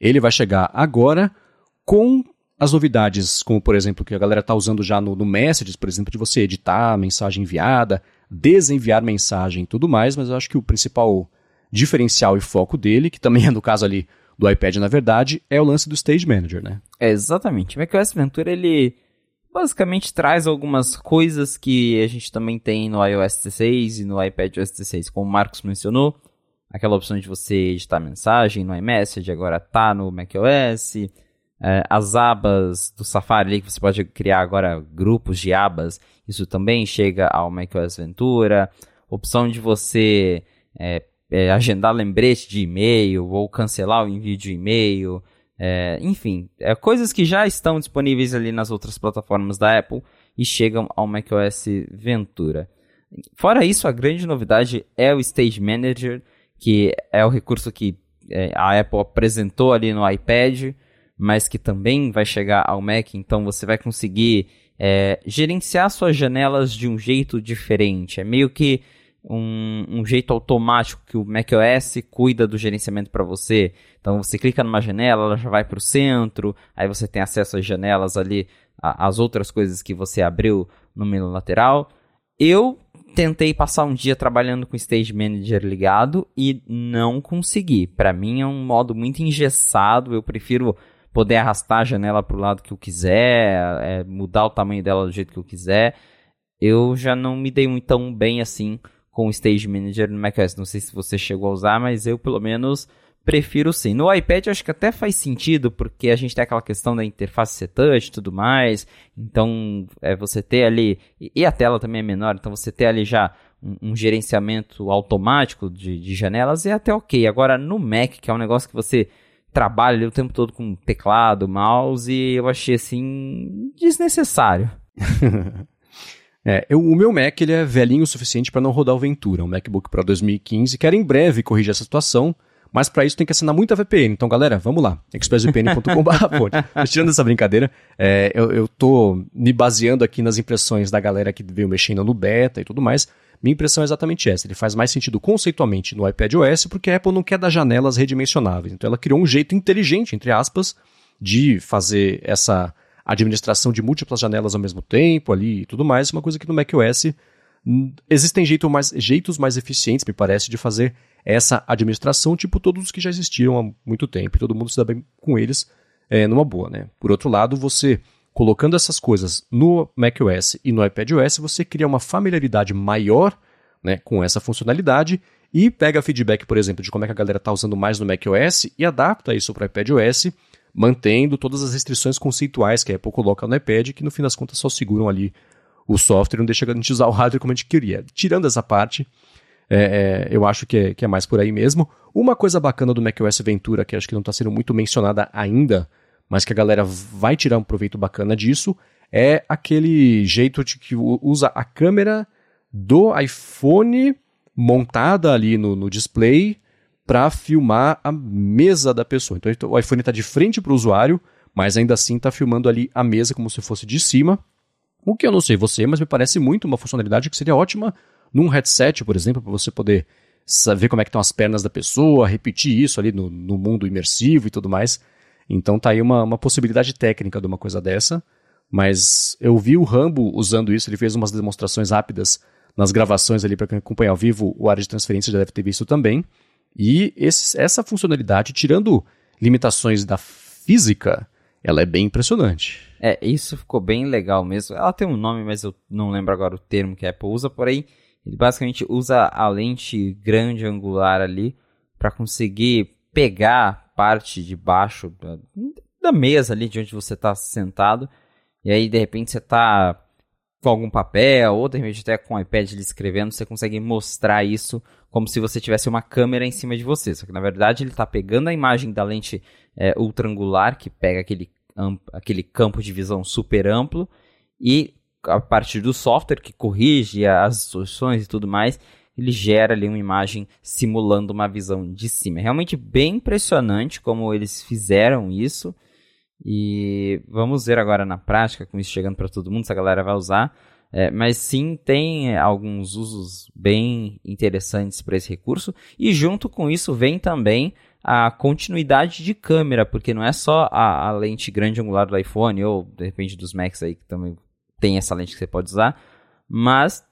Ele vai chegar agora com as novidades, como por exemplo, que a galera está usando já no, no Messages, por exemplo, de você editar mensagem enviada, desenviar mensagem e tudo mais, mas eu acho que o principal diferencial e foco dele, que também é no caso ali do iPad, na verdade, é o lance do Stage Manager, né? É, exatamente. O macOS Ventura, ele basicamente traz algumas coisas que a gente também tem no iOS 16 e no iPad OS 16, como o Marcos mencionou, aquela opção de você editar mensagem no iMessage, agora tá no macOS, é, as abas do Safari ali, que você pode criar agora grupos de abas, isso também chega ao macOS Ventura, opção de você é, é, agendar lembrete de e-mail ou cancelar o envio de e-mail. É, enfim, coisas que já estão disponíveis ali nas outras plataformas da Apple e chegam ao macOS Ventura. Fora isso, a grande novidade é o Stage Manager, que é o recurso que a Apple apresentou ali no iPad, mas que também vai chegar ao Mac, então você vai conseguir é, gerenciar suas janelas de um jeito diferente. É meio que um, um, jeito automático que o macOS cuida do gerenciamento para você. Então você clica numa janela, ela já vai para o centro, aí você tem acesso às janelas ali, às outras coisas que você abriu no menu lateral. Eu tentei passar um dia trabalhando com o Stage Manager ligado e não consegui. Para mim é um modo muito engessado, eu prefiro poder arrastar a janela para o lado que eu quiser, é, mudar o tamanho dela do jeito que eu quiser. Eu já não me dei muito tão bem assim com o Stage Manager no macOS. Não sei se você chegou a usar, mas eu pelo menos prefiro sim. No iPad eu acho que até faz sentido, porque a gente tem aquela questão da interface touch e tudo mais. Então, é você ter ali. E a tela também é menor, então você ter ali já um, um gerenciamento automático de, de, janelas é até ok. Agora, no Mac, que é um negócio que você trabalha o tempo todo com teclado, mouse, eu achei assim desnecessário. É, eu, o meu Mac ele é velhinho o suficiente para não rodar o Ventura, um MacBook Pro 2015, quero em breve corrigir essa situação, mas para isso tem que assinar muita VPN. Então, galera, vamos lá, expressvpn.com.br. Tirando essa brincadeira, é, eu, eu tô me baseando aqui nas impressões da galera que veio mexendo no beta e tudo mais. Minha impressão é exatamente essa. Ele faz mais sentido conceitualmente no iPad OS porque a Apple não quer dar janelas redimensionáveis. Então ela criou um jeito inteligente, entre aspas, de fazer essa administração de múltiplas janelas ao mesmo tempo ali e tudo mais, uma coisa que no macOS existem jeito mais, jeitos mais eficientes, me parece, de fazer essa administração, tipo todos os que já existiram há muito tempo, e todo mundo se dá bem com eles é, numa boa, né? Por outro lado, você colocando essas coisas no macOS e no iPadOS, você cria uma familiaridade maior né, com essa funcionalidade e pega feedback, por exemplo, de como é que a galera está usando mais no macOS e adapta isso para o iPadOS mantendo todas as restrições conceituais que a Apple coloca no iPad, que no fim das contas só seguram ali o software, não deixa a gente usar o hardware como a gente queria. Tirando essa parte, é, é, eu acho que é, que é, mais por aí mesmo. Uma coisa bacana do macOS Ventura, que acho que não está sendo muito mencionada ainda, mas que a galera vai tirar um proveito bacana disso, é aquele jeito de que usa a câmera do iPhone montada ali no, no display para filmar a mesa da pessoa. Então o iPhone está de frente para o usuário, mas ainda assim está filmando ali a mesa como se fosse de cima. O que eu não sei você, mas me parece muito uma funcionalidade que seria ótima num headset, por exemplo, para você poder saber como é que estão as pernas da pessoa, repetir isso ali no, no mundo imersivo e tudo mais. Então tá aí uma, uma possibilidade técnica de uma coisa dessa. Mas eu vi o Rambo usando isso, ele fez umas demonstrações rápidas nas gravações ali para quem acompanha ao vivo, o área de transferência já deve ter visto também. E esse, essa funcionalidade, tirando limitações da física, ela é bem impressionante. É, isso ficou bem legal mesmo. Ela tem um nome, mas eu não lembro agora o termo que a Apple usa, porém, ele basicamente usa a lente grande angular ali para conseguir pegar parte de baixo da, da mesa ali de onde você está sentado. E aí, de repente, você está com algum papel, ou de repente até com o iPad ali escrevendo, você consegue mostrar isso como se você tivesse uma câmera em cima de você. Só que na verdade ele está pegando a imagem da lente é, ultrangular, que pega aquele, aquele campo de visão super amplo, e a partir do software que corrige as distorções e tudo mais, ele gera ali uma imagem simulando uma visão de cima. É realmente bem impressionante como eles fizeram isso. E vamos ver agora na prática, com isso chegando para todo mundo, se a galera vai usar. É, mas sim, tem alguns usos bem interessantes para esse recurso. E junto com isso vem também a continuidade de câmera, porque não é só a, a, lente grande angular do iPhone, ou de repente dos Macs aí que também tem essa lente que você pode usar, mas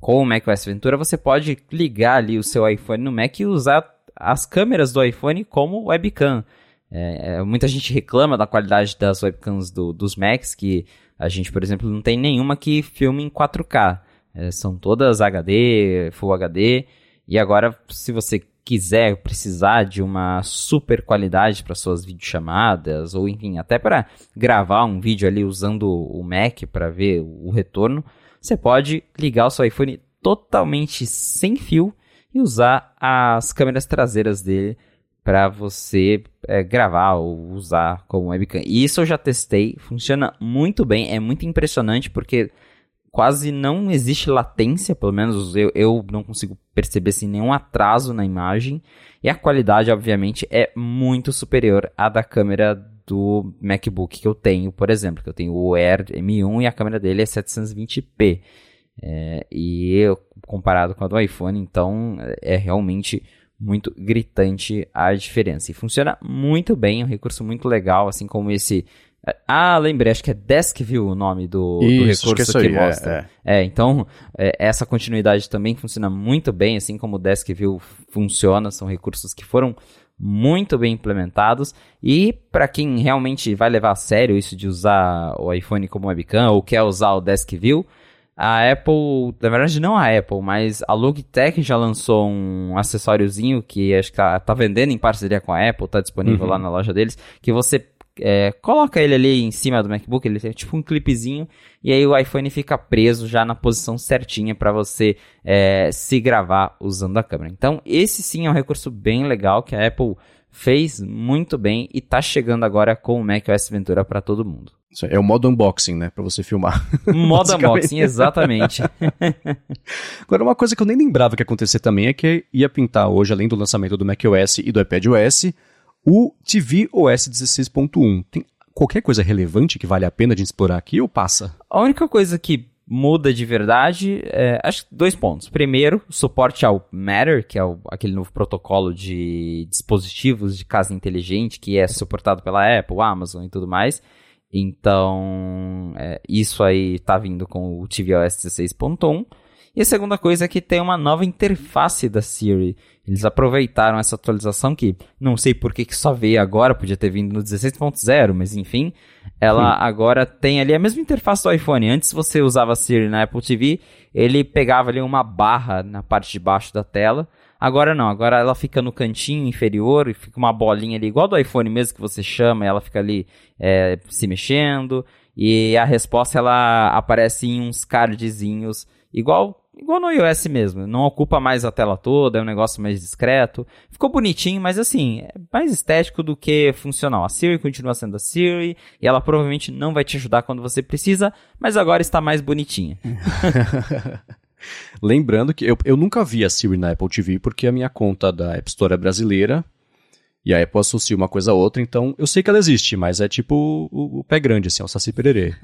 com o macOS Ventura você pode ligar ali o seu iPhone no Mac e usar as câmeras do iPhone como webcam. É, é, muita gente reclama da qualidade das webcams do, dos Macs, que a gente, por exemplo, não tem nenhuma que filme em 4K. É, são todas HD, Full HD. E agora, se você quiser precisar de uma super qualidade para suas videochamadas, ou enfim, até para gravar um vídeo ali usando o Mac para ver o retorno, você pode ligar o seu iPhone totalmente sem fio e usar as câmeras traseiras dele para você é, gravar ou usar como webcam. E isso eu já testei, funciona muito bem, é muito impressionante porque quase não existe latência, pelo menos eu, eu não consigo perceber assim, nenhum atraso na imagem. E a qualidade, obviamente, é muito superior à da câmera do MacBook que eu tenho, por exemplo, que eu tenho o Air M1 e a câmera dele é 720p. É, e eu, comparado com a do iPhone, então é realmente muito gritante a diferença. E funciona muito bem, é um recurso muito legal, assim como esse ah, lembrei, acho que é Desk View o nome do, Isso, do recurso que, que mostra. É, é. é então, é, essa continuidade também funciona muito bem, assim como o Desk View funciona, são recursos que foram muito bem implementados. E para quem realmente vai levar a sério isso de usar o iPhone como webcam ou quer usar o Desk View, a Apple, na verdade não a Apple, mas a Logitech já lançou um acessóriozinho que acho que tá, tá vendendo em parceria com a Apple, tá disponível uhum. lá na loja deles, que você é, coloca ele ali em cima do MacBook, ele tem tipo um clipezinho, e aí o iPhone fica preso já na posição certinha para você é, se gravar usando a câmera. Então, esse sim é um recurso bem legal que a Apple fez muito bem e tá chegando agora com o macOS Ventura para todo mundo. É o modo unboxing, né? Pra você filmar. Modo unboxing, exatamente. Agora, uma coisa que eu nem lembrava que ia acontecer também é que ia pintar hoje, além do lançamento do macOS e do iPadOS, o TV OS 16.1. Tem qualquer coisa relevante que vale a pena de explorar aqui ou passa? A única coisa que muda de verdade, é, acho que dois pontos. Primeiro, suporte ao Matter, que é o, aquele novo protocolo de dispositivos de casa inteligente que é suportado pela Apple, Amazon e tudo mais. Então, é, isso aí tá vindo com o tvOS 16.1. E a segunda coisa é que tem uma nova interface da Siri. Eles aproveitaram essa atualização que não sei por que, que só veio agora, podia ter vindo no 16.0, mas enfim, ela Sim. agora tem ali a mesma interface do iPhone. Antes você usava a Siri na Apple TV, ele pegava ali uma barra na parte de baixo da tela. Agora não, agora ela fica no cantinho inferior e fica uma bolinha ali, igual do iPhone mesmo que você chama, ela fica ali é, se mexendo. E a resposta ela aparece em uns cardzinhos, igual Igual no iOS mesmo, não ocupa mais a tela toda, é um negócio mais discreto. Ficou bonitinho, mas assim, é mais estético do que funcional. A Siri continua sendo a Siri e ela provavelmente não vai te ajudar quando você precisa, mas agora está mais bonitinha. Lembrando que eu, eu nunca vi a Siri na Apple TV porque a minha conta da App Store é brasileira e a Apple associa uma coisa a outra, então eu sei que ela existe, mas é tipo o, o pé grande, assim, é o Saci Pererê.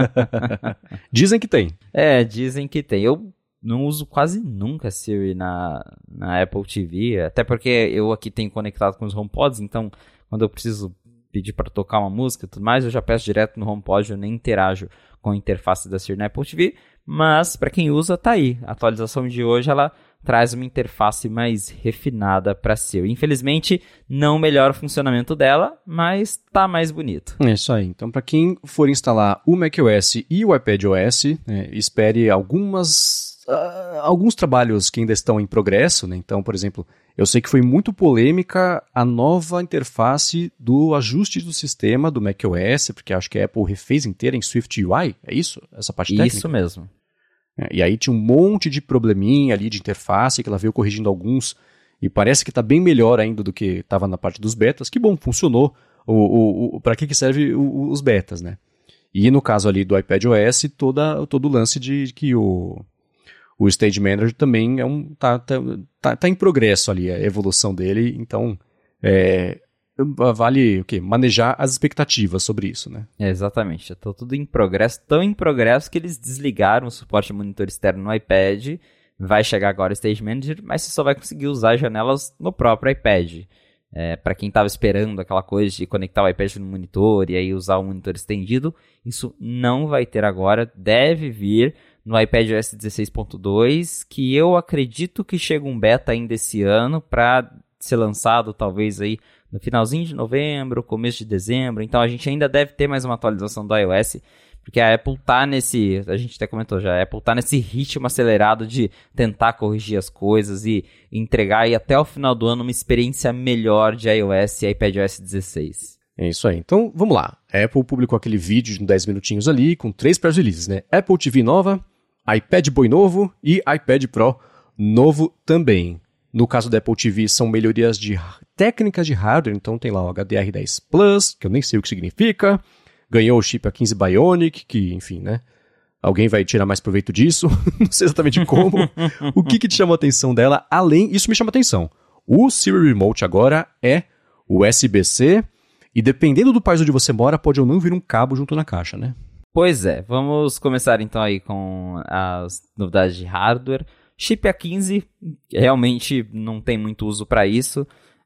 dizem que tem. É, dizem que tem. Eu não uso quase nunca Siri na, na Apple TV, até porque eu aqui tenho conectado com os HomePods, então quando eu preciso pedir para tocar uma música e tudo mais, eu já peço direto no HomePod, eu nem interajo com a interface da Siri na Apple TV, mas para quem usa, tá aí. A atualização de hoje, ela traz uma interface mais refinada para ser. Infelizmente, não melhora o funcionamento dela, mas tá mais bonito. É isso aí. Então, para quem for instalar o macOS e o iPadOS, né, espere algumas uh, alguns trabalhos que ainda estão em progresso. Né? Então, por exemplo, eu sei que foi muito polêmica a nova interface do ajuste do sistema do macOS, porque acho que a Apple refez inteira em Swift UI. É isso? Essa parte técnica? Isso mesmo. É, e aí tinha um monte de probleminha ali de interface que ela veio corrigindo alguns e parece que está bem melhor ainda do que estava na parte dos betas. Que bom, funcionou. O, o, o para que, que serve o, os betas, né? E no caso ali do iPadOS, toda, todo o lance de que o, o Stage Manager também é um, tá, tá, tá, tá em progresso ali, a evolução dele. Então, é, vale o quê? Manejar as expectativas sobre isso, né? É, exatamente. Está tudo em progresso, tão em progresso que eles desligaram o suporte de monitor externo no iPad. Vai chegar agora o Stage Manager, mas você só vai conseguir usar janelas no próprio iPad. É, para quem estava esperando aquela coisa de conectar o iPad no monitor e aí usar o monitor estendido, isso não vai ter agora. Deve vir no iPadOS 16.2, que eu acredito que chega um beta ainda esse ano para ser lançado talvez aí no finalzinho de novembro, começo de dezembro. Então a gente ainda deve ter mais uma atualização do iOS, porque a Apple tá nesse, a gente até comentou já, a Apple tá nesse ritmo acelerado de tentar corrigir as coisas e entregar aí até o final do ano uma experiência melhor de iOS e iPadOS 16. É isso aí. Então, vamos lá. A Apple publicou aquele vídeo de 10 minutinhos ali com três press releases, né? Apple TV nova, iPad Boy novo e iPad Pro novo também. No caso da Apple TV, são melhorias de técnicas de hardware, então tem lá o HDR10 Plus, que eu nem sei o que significa, ganhou o chip A15 Bionic, que, enfim, né? Alguém vai tirar mais proveito disso, não sei exatamente como. o que, que te chamou a atenção dela? Além, isso me chama atenção. O Siri Remote agora é USB-C, e dependendo do país onde você mora, pode ou não vir um cabo junto na caixa, né? Pois é, vamos começar então aí com as novidades de hardware. Chip A15 realmente não tem muito uso para isso.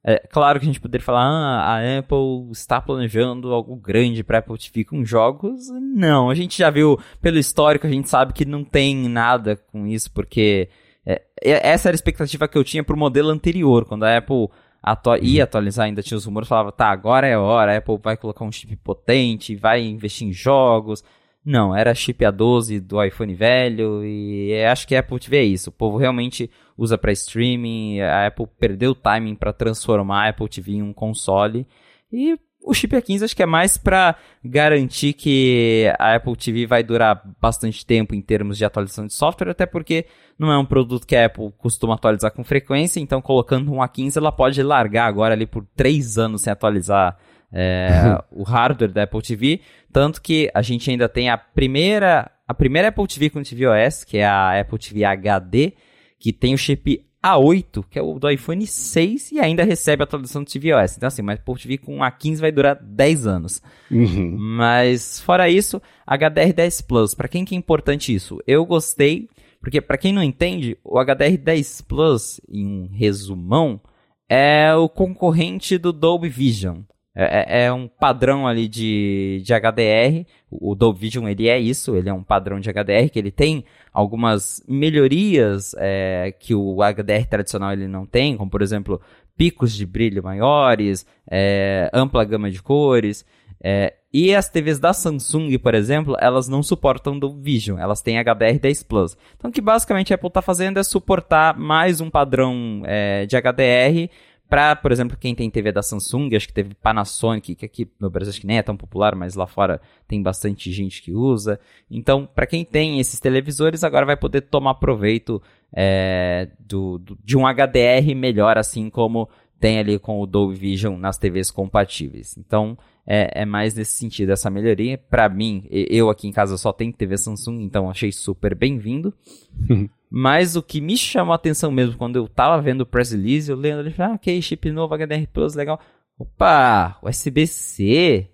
É claro que a gente poderia falar, ah, a Apple está planejando algo grande para Apple TV com jogos. Não, a gente já viu pelo histórico, a gente sabe que não tem nada com isso, porque é, essa era a expectativa que eu tinha para o modelo anterior, quando a Apple atu ia atualizar, ainda tinha os rumores, falava, tá, agora é a hora, a Apple vai colocar um chip potente, vai investir em jogos. Não, era chip A12 do iPhone velho e acho que a Apple TV é isso. O povo realmente usa para streaming, a Apple perdeu o timing para transformar a Apple TV em um console. E o chip A15 acho que é mais para garantir que a Apple TV vai durar bastante tempo em termos de atualização de software, até porque não é um produto que a Apple costuma atualizar com frequência, então colocando um A15 ela pode largar agora ali por três anos sem atualizar é, o hardware da Apple TV, tanto que a gente ainda tem a primeira a primeira Apple TV com tvOS, que é a Apple TV HD, que tem o chip a8, que é o do iPhone 6, e ainda recebe a atualização do tvOS. Então, assim, mas Apple TV com A15 vai durar 10 anos. Uhum. Mas, fora isso, HDR10 Plus. Para quem que é importante isso? Eu gostei, porque para quem não entende, o HDR10 Plus, em um resumão, é o concorrente do Dolby Vision. É, é, é, um padrão ali de, de HDR. O Dolby Vision ele é isso, ele é um padrão de HDR que ele tem algumas melhorias é, que o HDR tradicional ele não tem, como por exemplo picos de brilho maiores, é, ampla gama de cores. É, e as TVs da Samsung, por exemplo, elas não suportam Dolby Vision, elas têm HDR10 Plus. Então o que basicamente a Apple está fazendo é suportar mais um padrão é, de HDR Pra, por exemplo, quem tem TV da Samsung, acho que teve Panasonic, que aqui no Brasil acho que nem é tão popular, mas lá fora tem bastante gente que usa. Então, para quem tem esses televisores, agora vai poder tomar proveito é, do, do, de um HDR melhor, assim como tem ali com o Dolby Vision nas TVs compatíveis. Então, é, é mais nesse sentido essa melhoria. Para mim, eu aqui em casa só tenho TV Samsung, então achei super bem-vindo. Mas o que me chamou a atenção mesmo quando eu tava vendo o press release, eu lendo, ah, ok, chip novo, HDR Plus, legal. Opa, USB-C?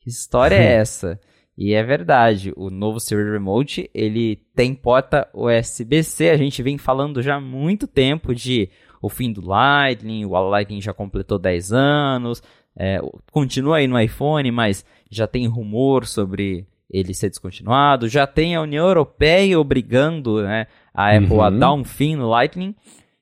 Que história é essa? E é verdade, o novo Siri Remote, ele tem porta USB-C. A gente vem falando já há muito tempo de o fim do Lightning, o Lightning já completou 10 anos, é, continua aí no iPhone, mas já tem rumor sobre ele ser descontinuado, já tem a União Europeia obrigando né, a Apple uhum. a dar um fim no Lightning,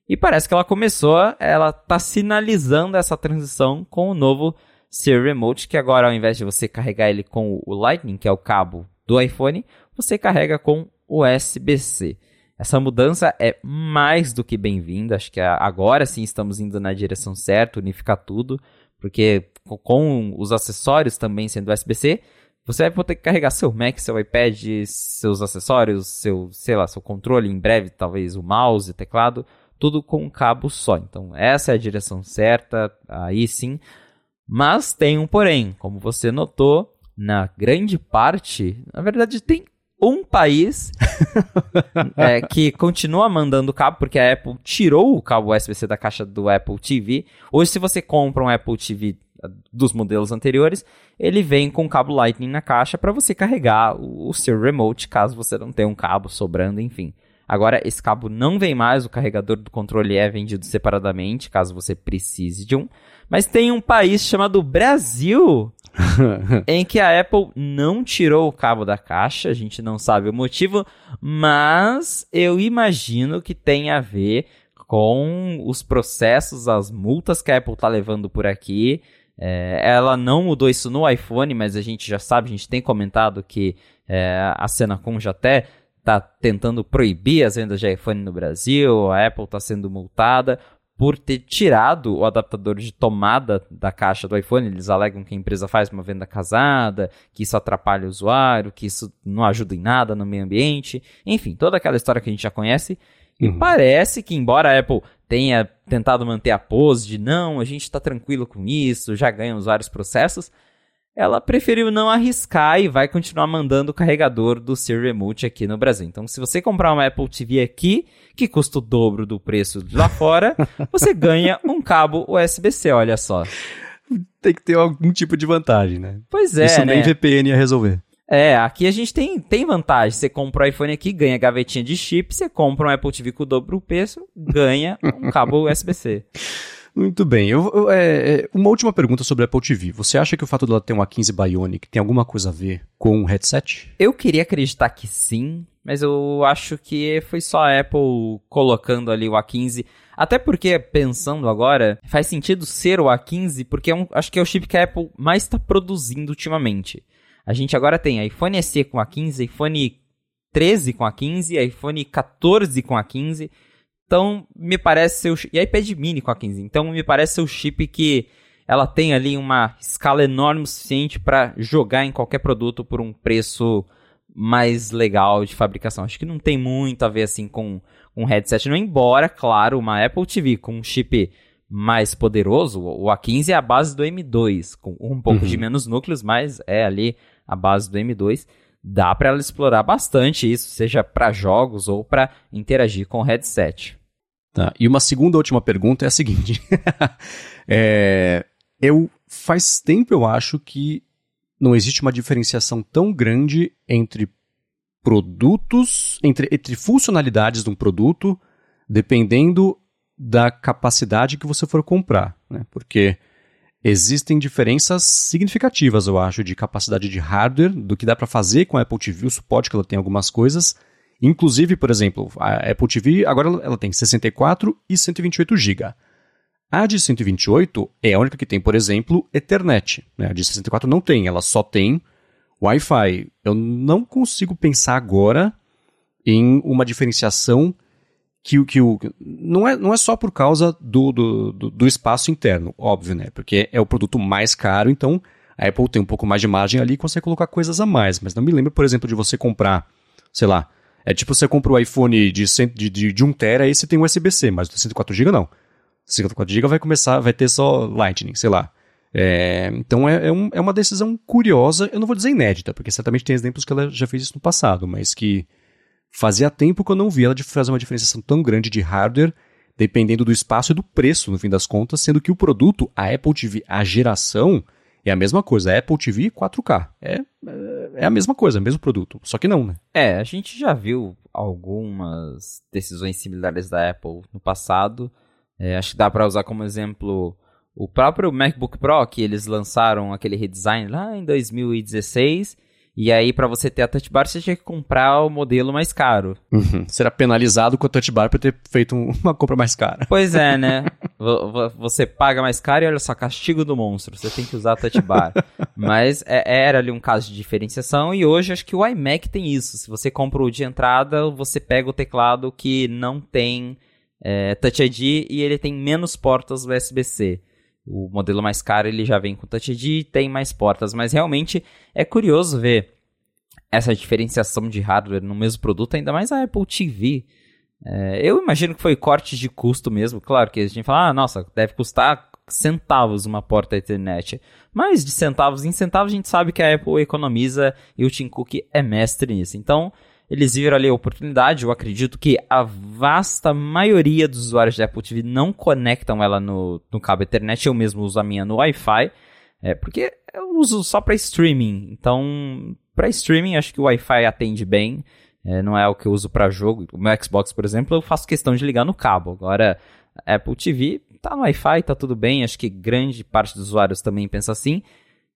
e parece que ela começou, ela está sinalizando essa transição com o novo Siri Remote, que agora ao invés de você carregar ele com o Lightning, que é o cabo do iPhone, você carrega com USB-C. Essa mudança é mais do que bem-vinda, acho que agora sim estamos indo na direção certa, unificar tudo, porque com os acessórios também sendo USB-C, você vai poder carregar seu Mac, seu iPad, seus acessórios, seu, sei lá, seu controle, em breve talvez o mouse, teclado, tudo com um cabo só. Então essa é a direção certa, aí sim. Mas tem um porém, como você notou, na grande parte, na verdade tem um país é, que continua mandando cabo, porque a Apple tirou o cabo USB-C da caixa do Apple TV. Hoje, se você compra um Apple TV dos modelos anteriores, ele vem com cabo Lightning na caixa para você carregar o seu remote, caso você não tenha um cabo sobrando, enfim. Agora, esse cabo não vem mais, o carregador do controle é vendido separadamente, caso você precise de um. Mas tem um país chamado Brasil em que a Apple não tirou o cabo da caixa, a gente não sabe o motivo, mas eu imagino que tem a ver com os processos, as multas que a Apple está levando por aqui. É, ela não mudou isso no iPhone, mas a gente já sabe, a gente tem comentado que é, a Senacom já até está tentando proibir as vendas de iPhone no Brasil, a Apple está sendo multada por ter tirado o adaptador de tomada da caixa do iPhone. Eles alegam que a empresa faz uma venda casada, que isso atrapalha o usuário, que isso não ajuda em nada no meio ambiente. Enfim, toda aquela história que a gente já conhece. E Uhum. parece que, embora a Apple tenha tentado manter a pose de não, a gente está tranquilo com isso, já ganhamos vários processos, ela preferiu não arriscar e vai continuar mandando o carregador do Siri Remote aqui no Brasil. Então, se você comprar uma Apple TV aqui, que custa o dobro do preço lá fora, você ganha um cabo USB-C, olha só. Tem que ter algum tipo de vantagem, né? Pois é, Isso né? nem VPN ia resolver. É, aqui a gente tem, tem vantagem. Você compra o iPhone aqui, ganha gavetinha de chip. Você compra um Apple TV com o dobro do preço, ganha um cabo USB-C. Muito bem. Eu, eu- é, é, uma última pergunta sobre a Apple TV. Você acha que o fato dela ter um A15 Bionic tem alguma coisa a ver com o headset? Eu queria acreditar que sim, mas eu acho que foi só a Apple colocando ali o A15. Até porque, pensando agora, faz sentido ser o A15, porque é um- acho que é o chip que a Apple mais está produzindo ultimamente. A gente agora tem iPhone SE com A15, iPhone 13 com A15, iPhone 14 com A15. Então, me parece ser o, e iPad mini com A15. Então, me parece ser o chip que ela tem ali uma escala enorme o suficiente para jogar em qualquer produto por um preço mais legal de fabricação. Acho que não tem muito a ver assim com um headset, não embora, claro, uma Apple TV com um chip mais poderoso, o A15 é a base do M2, com um pouco Uhum. de menos núcleos, mas é ali a base do M2. Dá para ela explorar bastante isso, seja para jogos ou para interagir com o headset. Tá. E uma segunda última pergunta é a seguinte. É, eu faz tempo eu acho que não existe uma diferenciação tão grande entre produtos, entre, entre funcionalidades de um produto, dependendo da capacidade que você for comprar, né? Porque existem diferenças significativas, eu acho, de capacidade de hardware, do que dá para fazer com a Apple TV, o suporte que ela tem em algumas coisas, Inclusive, por exemplo, a Apple TV agora ela tem 64 e 128 GB. A de 128 é a única que tem, por exemplo, Ethernet. Né? A de 64 não tem, ela só tem Wi-Fi. Eu não consigo pensar agora em uma diferenciação que, o- que o. Não é, não é só por causa do, do, do, do espaço interno, óbvio, né? Porque é o produto mais caro, então a Apple tem um pouco mais de margem ali e consegue colocar coisas a mais. Mas não me lembro, por exemplo, de você comprar, sei lá, é tipo você compra o iPhone de, 100 de, de, de 1 tera esse tem USB-C, mas o de 104 GB não. 104 GB vai começar, vai ter só Lightning, sei lá. É, então é, é, um- é uma decisão curiosa, eu não vou dizer inédita, porque certamente tem exemplos que ela já fez isso no passado, mas que fazia tempo que eu não vi ela fazer uma diferenciação tão grande de hardware, dependendo do espaço e do preço, no fim das contas, sendo que o produto, a Apple TV, a geração, é a mesma coisa, a Apple TV 4K. É, é a mesma coisa, é mesmo produto, só que não, né? É, a gente já viu algumas decisões similares da Apple no passado. É, acho que dá para usar como exemplo o próprio MacBook Pro, que eles lançaram aquele redesign lá em 2016. E aí, para você ter a Touch Bar, você tinha que comprar o modelo mais caro. Uhum. Será penalizado com a Touch Bar por ter feito um- uma compra mais cara. Pois é, né? Vo- vo- Você paga mais caro e olha só, castigo do monstro. Você tem que usar a touch bar. Mas é- era ali um caso de diferenciação e hoje acho que o iMac tem isso. Se você compra o de entrada, você pega o teclado que não tem é, Touch ID e ele tem menos portas USB-C. O modelo mais caro ele já vem com Touch ID e tem mais portas. Mas realmente é curioso ver essa diferenciação de hardware no mesmo produto, ainda mais a Apple TV. É, eu imagino que foi corte de custo mesmo. Claro que a gente fala, ah, nossa, deve custar centavos uma porta Ethernet. Mas de centavos em centavos a gente sabe que a Apple economiza e o Tim Cook é mestre nisso. Então, eles viram ali a oportunidade. Eu acredito que a vasta maioria dos usuários da Apple TV não conectam ela no, no cabo Ethernet. Eu mesmo uso a minha no Wi-Fi. É, porque eu uso só para streaming. Então, para streaming, acho que o Wi-Fi atende bem. É, não é o que eu uso para jogo. O meu Xbox, por exemplo, eu faço questão de ligar no cabo. Agora, Apple TV tá no Wi-Fi, tá tudo bem. Acho que grande parte dos usuários também pensa assim.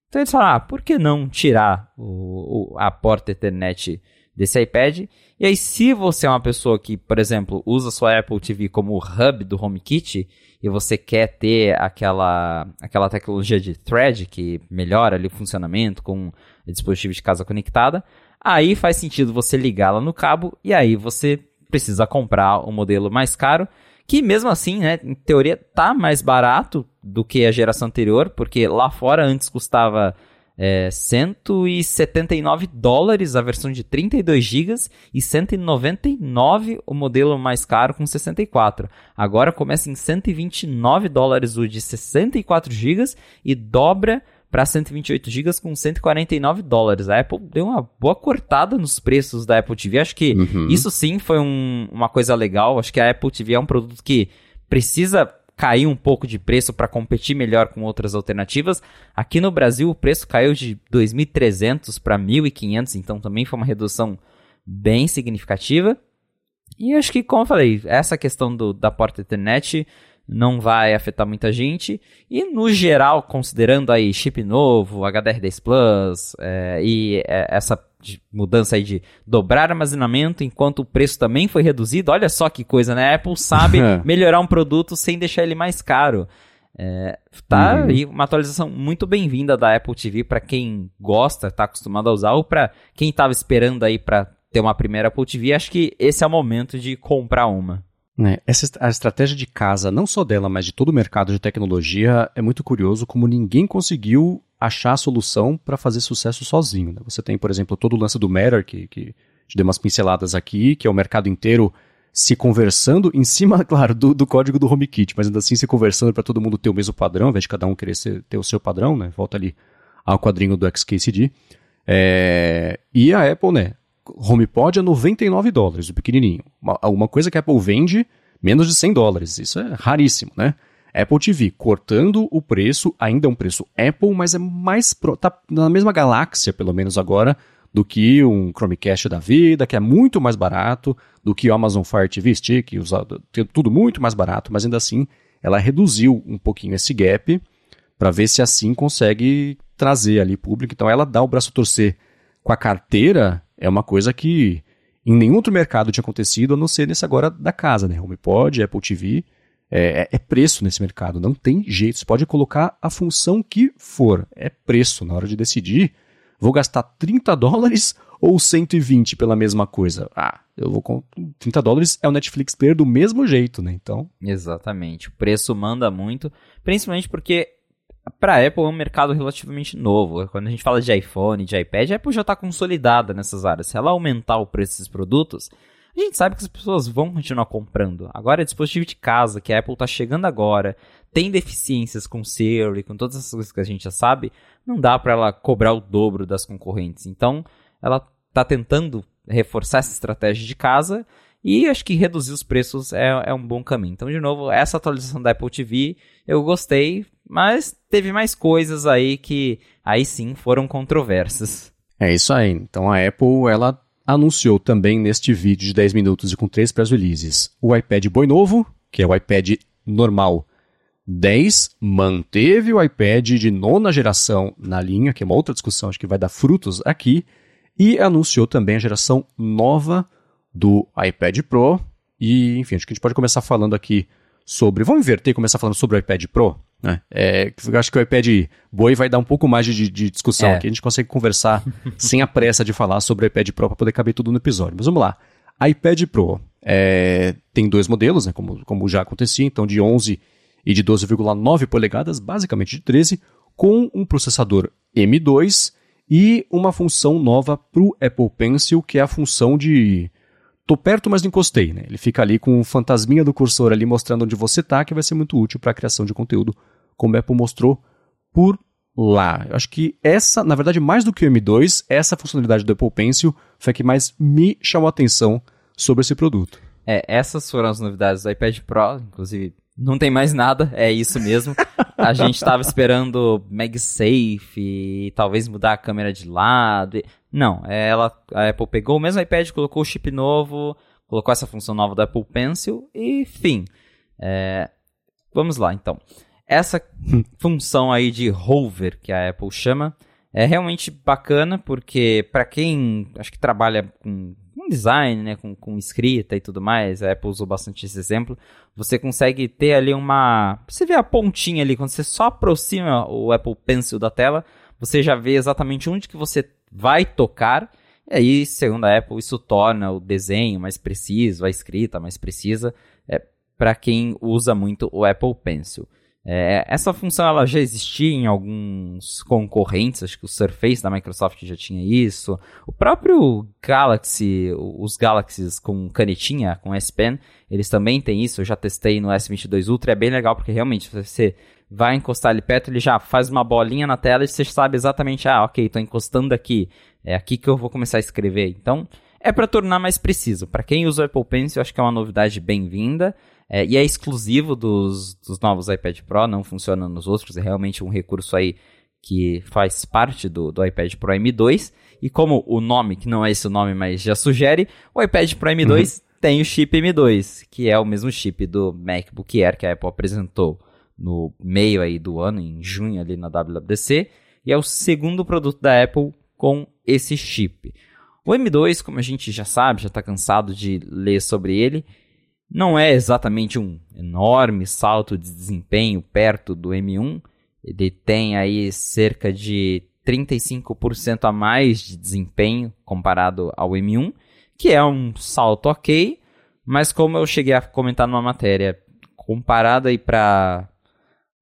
Então eles falaram, ah, por que não tirar o, o- a porta Ethernet desse iPad? E aí, se você é uma pessoa que, por exemplo, usa sua Apple TV como hub do HomeKit e você quer ter aquela, aquela tecnologia de thread que melhora ali o funcionamento com dispositivo de casa conectada, aí faz sentido você ligá-la no cabo e aí você precisa comprar o modelo mais caro, que mesmo assim, né, em teoria tá mais barato do que a geração anterior, porque lá fora antes custava é 179 dólares a versão de 32 GB e 199 o modelo mais caro com 64. Agora começa em 129 dólares o de 64 GB e dobra para 128 GB com 149 dólares. A Apple deu uma boa cortada nos preços da Apple TV. Acho que uhum. isso sim foi um, uma coisa legal. Acho que a Apple TV é um produto que precisa cair um pouco de preço para competir melhor com outras alternativas. Aqui no Brasil o preço caiu de 2.300 para 1.500, então também foi uma redução bem significativa. E acho que, como eu falei, essa questão do, da porta internet não vai afetar muita gente. E no geral, considerando aí chip novo, HDR10 Plus é, e é, essa mudança aí de dobrar armazenamento enquanto o preço também foi reduzido, olha só que coisa, né? A Apple sabe melhorar um produto sem deixar ele mais caro. É, tá uhum. aí uma atualização muito bem-vinda da Apple TV para quem gosta, está acostumado a usar, ou para quem estava esperando aí para ter uma primeira Apple TV, acho que esse é o momento de comprar uma. É, essa a estratégia de casa, não só dela, mas de todo o mercado de tecnologia, é muito curioso como ninguém conseguiu achar a solução para fazer sucesso sozinho. Né? Você tem, por exemplo, todo o lance do Matter, que, que te deu umas pinceladas aqui, que é o mercado inteiro se conversando em cima, claro, do, do código do HomeKit, mas ainda assim se conversando para todo mundo ter o mesmo padrão, ao invés de cada um querer ser, ter o seu padrão, né? Volta ali ao quadrinho do XKCD. É, e a Apple, né? HomePod é 99 dólares, o pequenininho. Uma, uma coisa que a Apple vende menos de 100 dólares. Isso é raríssimo, né? Apple TV cortando o preço, ainda é um preço Apple, mas é mais pro, tá na mesma galáxia, pelo menos agora, do que um Chromecast da vida, que é muito mais barato, do que o Amazon Fire TV Stick, usado, tudo muito mais barato, mas ainda assim ela reduziu um pouquinho esse gap para ver se assim consegue trazer ali público. Então ela dá o braço a torcer com a carteira é uma coisa que em nenhum outro mercado tinha acontecido, a não ser nesse agora da casa, né? HomePod, Apple TV, é, é, é, preço nesse mercado, não tem jeito. Você pode colocar a função que for, é preço. Na hora de decidir, vou gastar 30 dólares ou 120 pela mesma coisa? Ah, eu vou com 30 dólares é o Netflix Player do mesmo jeito, né? Então. Exatamente. O preço manda muito, principalmente porque para Apple é um mercado relativamente novo. Quando a gente fala de iPhone, de iPad, a Apple já está consolidada nessas áreas. Se ela aumentar o preço desses produtos, a gente sabe que as pessoas vão continuar comprando. Agora, é dispositivo de casa, que a Apple está chegando agora, tem deficiências com Siri, com todas essas coisas que a gente já sabe, não dá para ela cobrar o dobro das concorrentes. Então, ela está tentando reforçar essa estratégia de casa e acho que reduzir os preços é, é um bom caminho. Então, de novo, essa atualização da Apple TV eu gostei, mas teve mais coisas aí que aí sim foram controversas. É isso aí. Então a Apple ela anunciou também neste vídeo de 10 minutos e com três press releases o iPad Boi novo, que é o iPad normal 10, manteve o iPad de nona geração na linha, que é uma outra discussão, acho que vai dar frutos aqui, e anunciou também a geração nova do iPad Pro. E, enfim, acho que a gente pode começar falando aqui sobre. Vamos inverter e começar falando sobre o iPad Pro? Né? É, eu acho que o iPad Boi vai dar um pouco mais de, de discussão é. aqui. A gente consegue conversar sem a pressa de falar sobre o iPad Pro para poder caber tudo no episódio. Mas vamos lá. iPad Pro é, tem dois modelos, né, como, como já acontecia, então de 11 e de 12,9 polegadas, basicamente de 13, com um processador M2 e uma função nova para o Apple Pencil, que é a função de tô perto, mas não encostei, né? Ele fica ali com o fantasminha do cursor ali mostrando onde você tá, que vai ser muito útil para a criação de conteúdo, como a Apple mostrou por lá. Eu acho que essa, na verdade, mais do que o M2, essa funcionalidade do Apple Pencil foi a que mais me chamou a atenção sobre esse produto. É, essas foram as novidades do iPad Pro, inclusive não tem mais nada, é isso mesmo. A gente estava esperando MagSafe e talvez mudar a câmera de lado. Não, é, ela, a Apple pegou o mesmo iPad, colocou o chip novo, colocou essa função nova do Apple Pencil e fim. É, vamos lá, então. Essa função aí de hover que a Apple chama é realmente bacana porque para quem acho que trabalha com com design, né, com, com escrita e tudo mais, a Apple usou bastante esse exemplo, você consegue ter ali uma... Você vê a pontinha ali, quando você só aproxima o Apple Pencil da tela, você já vê exatamente onde que você vai tocar, e aí, segundo a Apple, isso torna o desenho mais preciso, a escrita mais precisa, é, para quem usa muito o Apple Pencil. É, essa função ela já existia em alguns concorrentes, acho que o Surface da Microsoft já tinha isso. O próprio Galaxy, os Galaxies com canetinha, com S Pen, eles também têm isso. Eu já testei no S22 Ultra, é bem legal porque realmente você vai encostar ali perto, ele já faz uma bolinha na tela e você sabe exatamente, ah, ok, estou encostando aqui, é aqui que eu vou começar a escrever. Então, é para tornar mais preciso. Para quem usa o Apple Pencil, acho que é uma novidade bem-vinda. É, e é exclusivo dos, dos novos iPad Pro, não funciona nos outros, é realmente um recurso aí que faz parte do, do iPad Pro M2. E como o nome, que não é esse o nome, mas já sugere, o iPad Pro M2 uhum. tem o chip M2, que é o mesmo chip do MacBook Air que a Apple apresentou no meio aí do ano, em junho ali na WWDC, e é o segundo produto da Apple com esse chip. O M2, como a gente já sabe, já está cansado de ler sobre ele, não é exatamente um enorme salto de desempenho perto do M1. Ele tem aí cerca de 35% a mais de desempenho comparado ao M1, que é um salto ok, mas como eu cheguei a comentar numa matéria, comparado aí para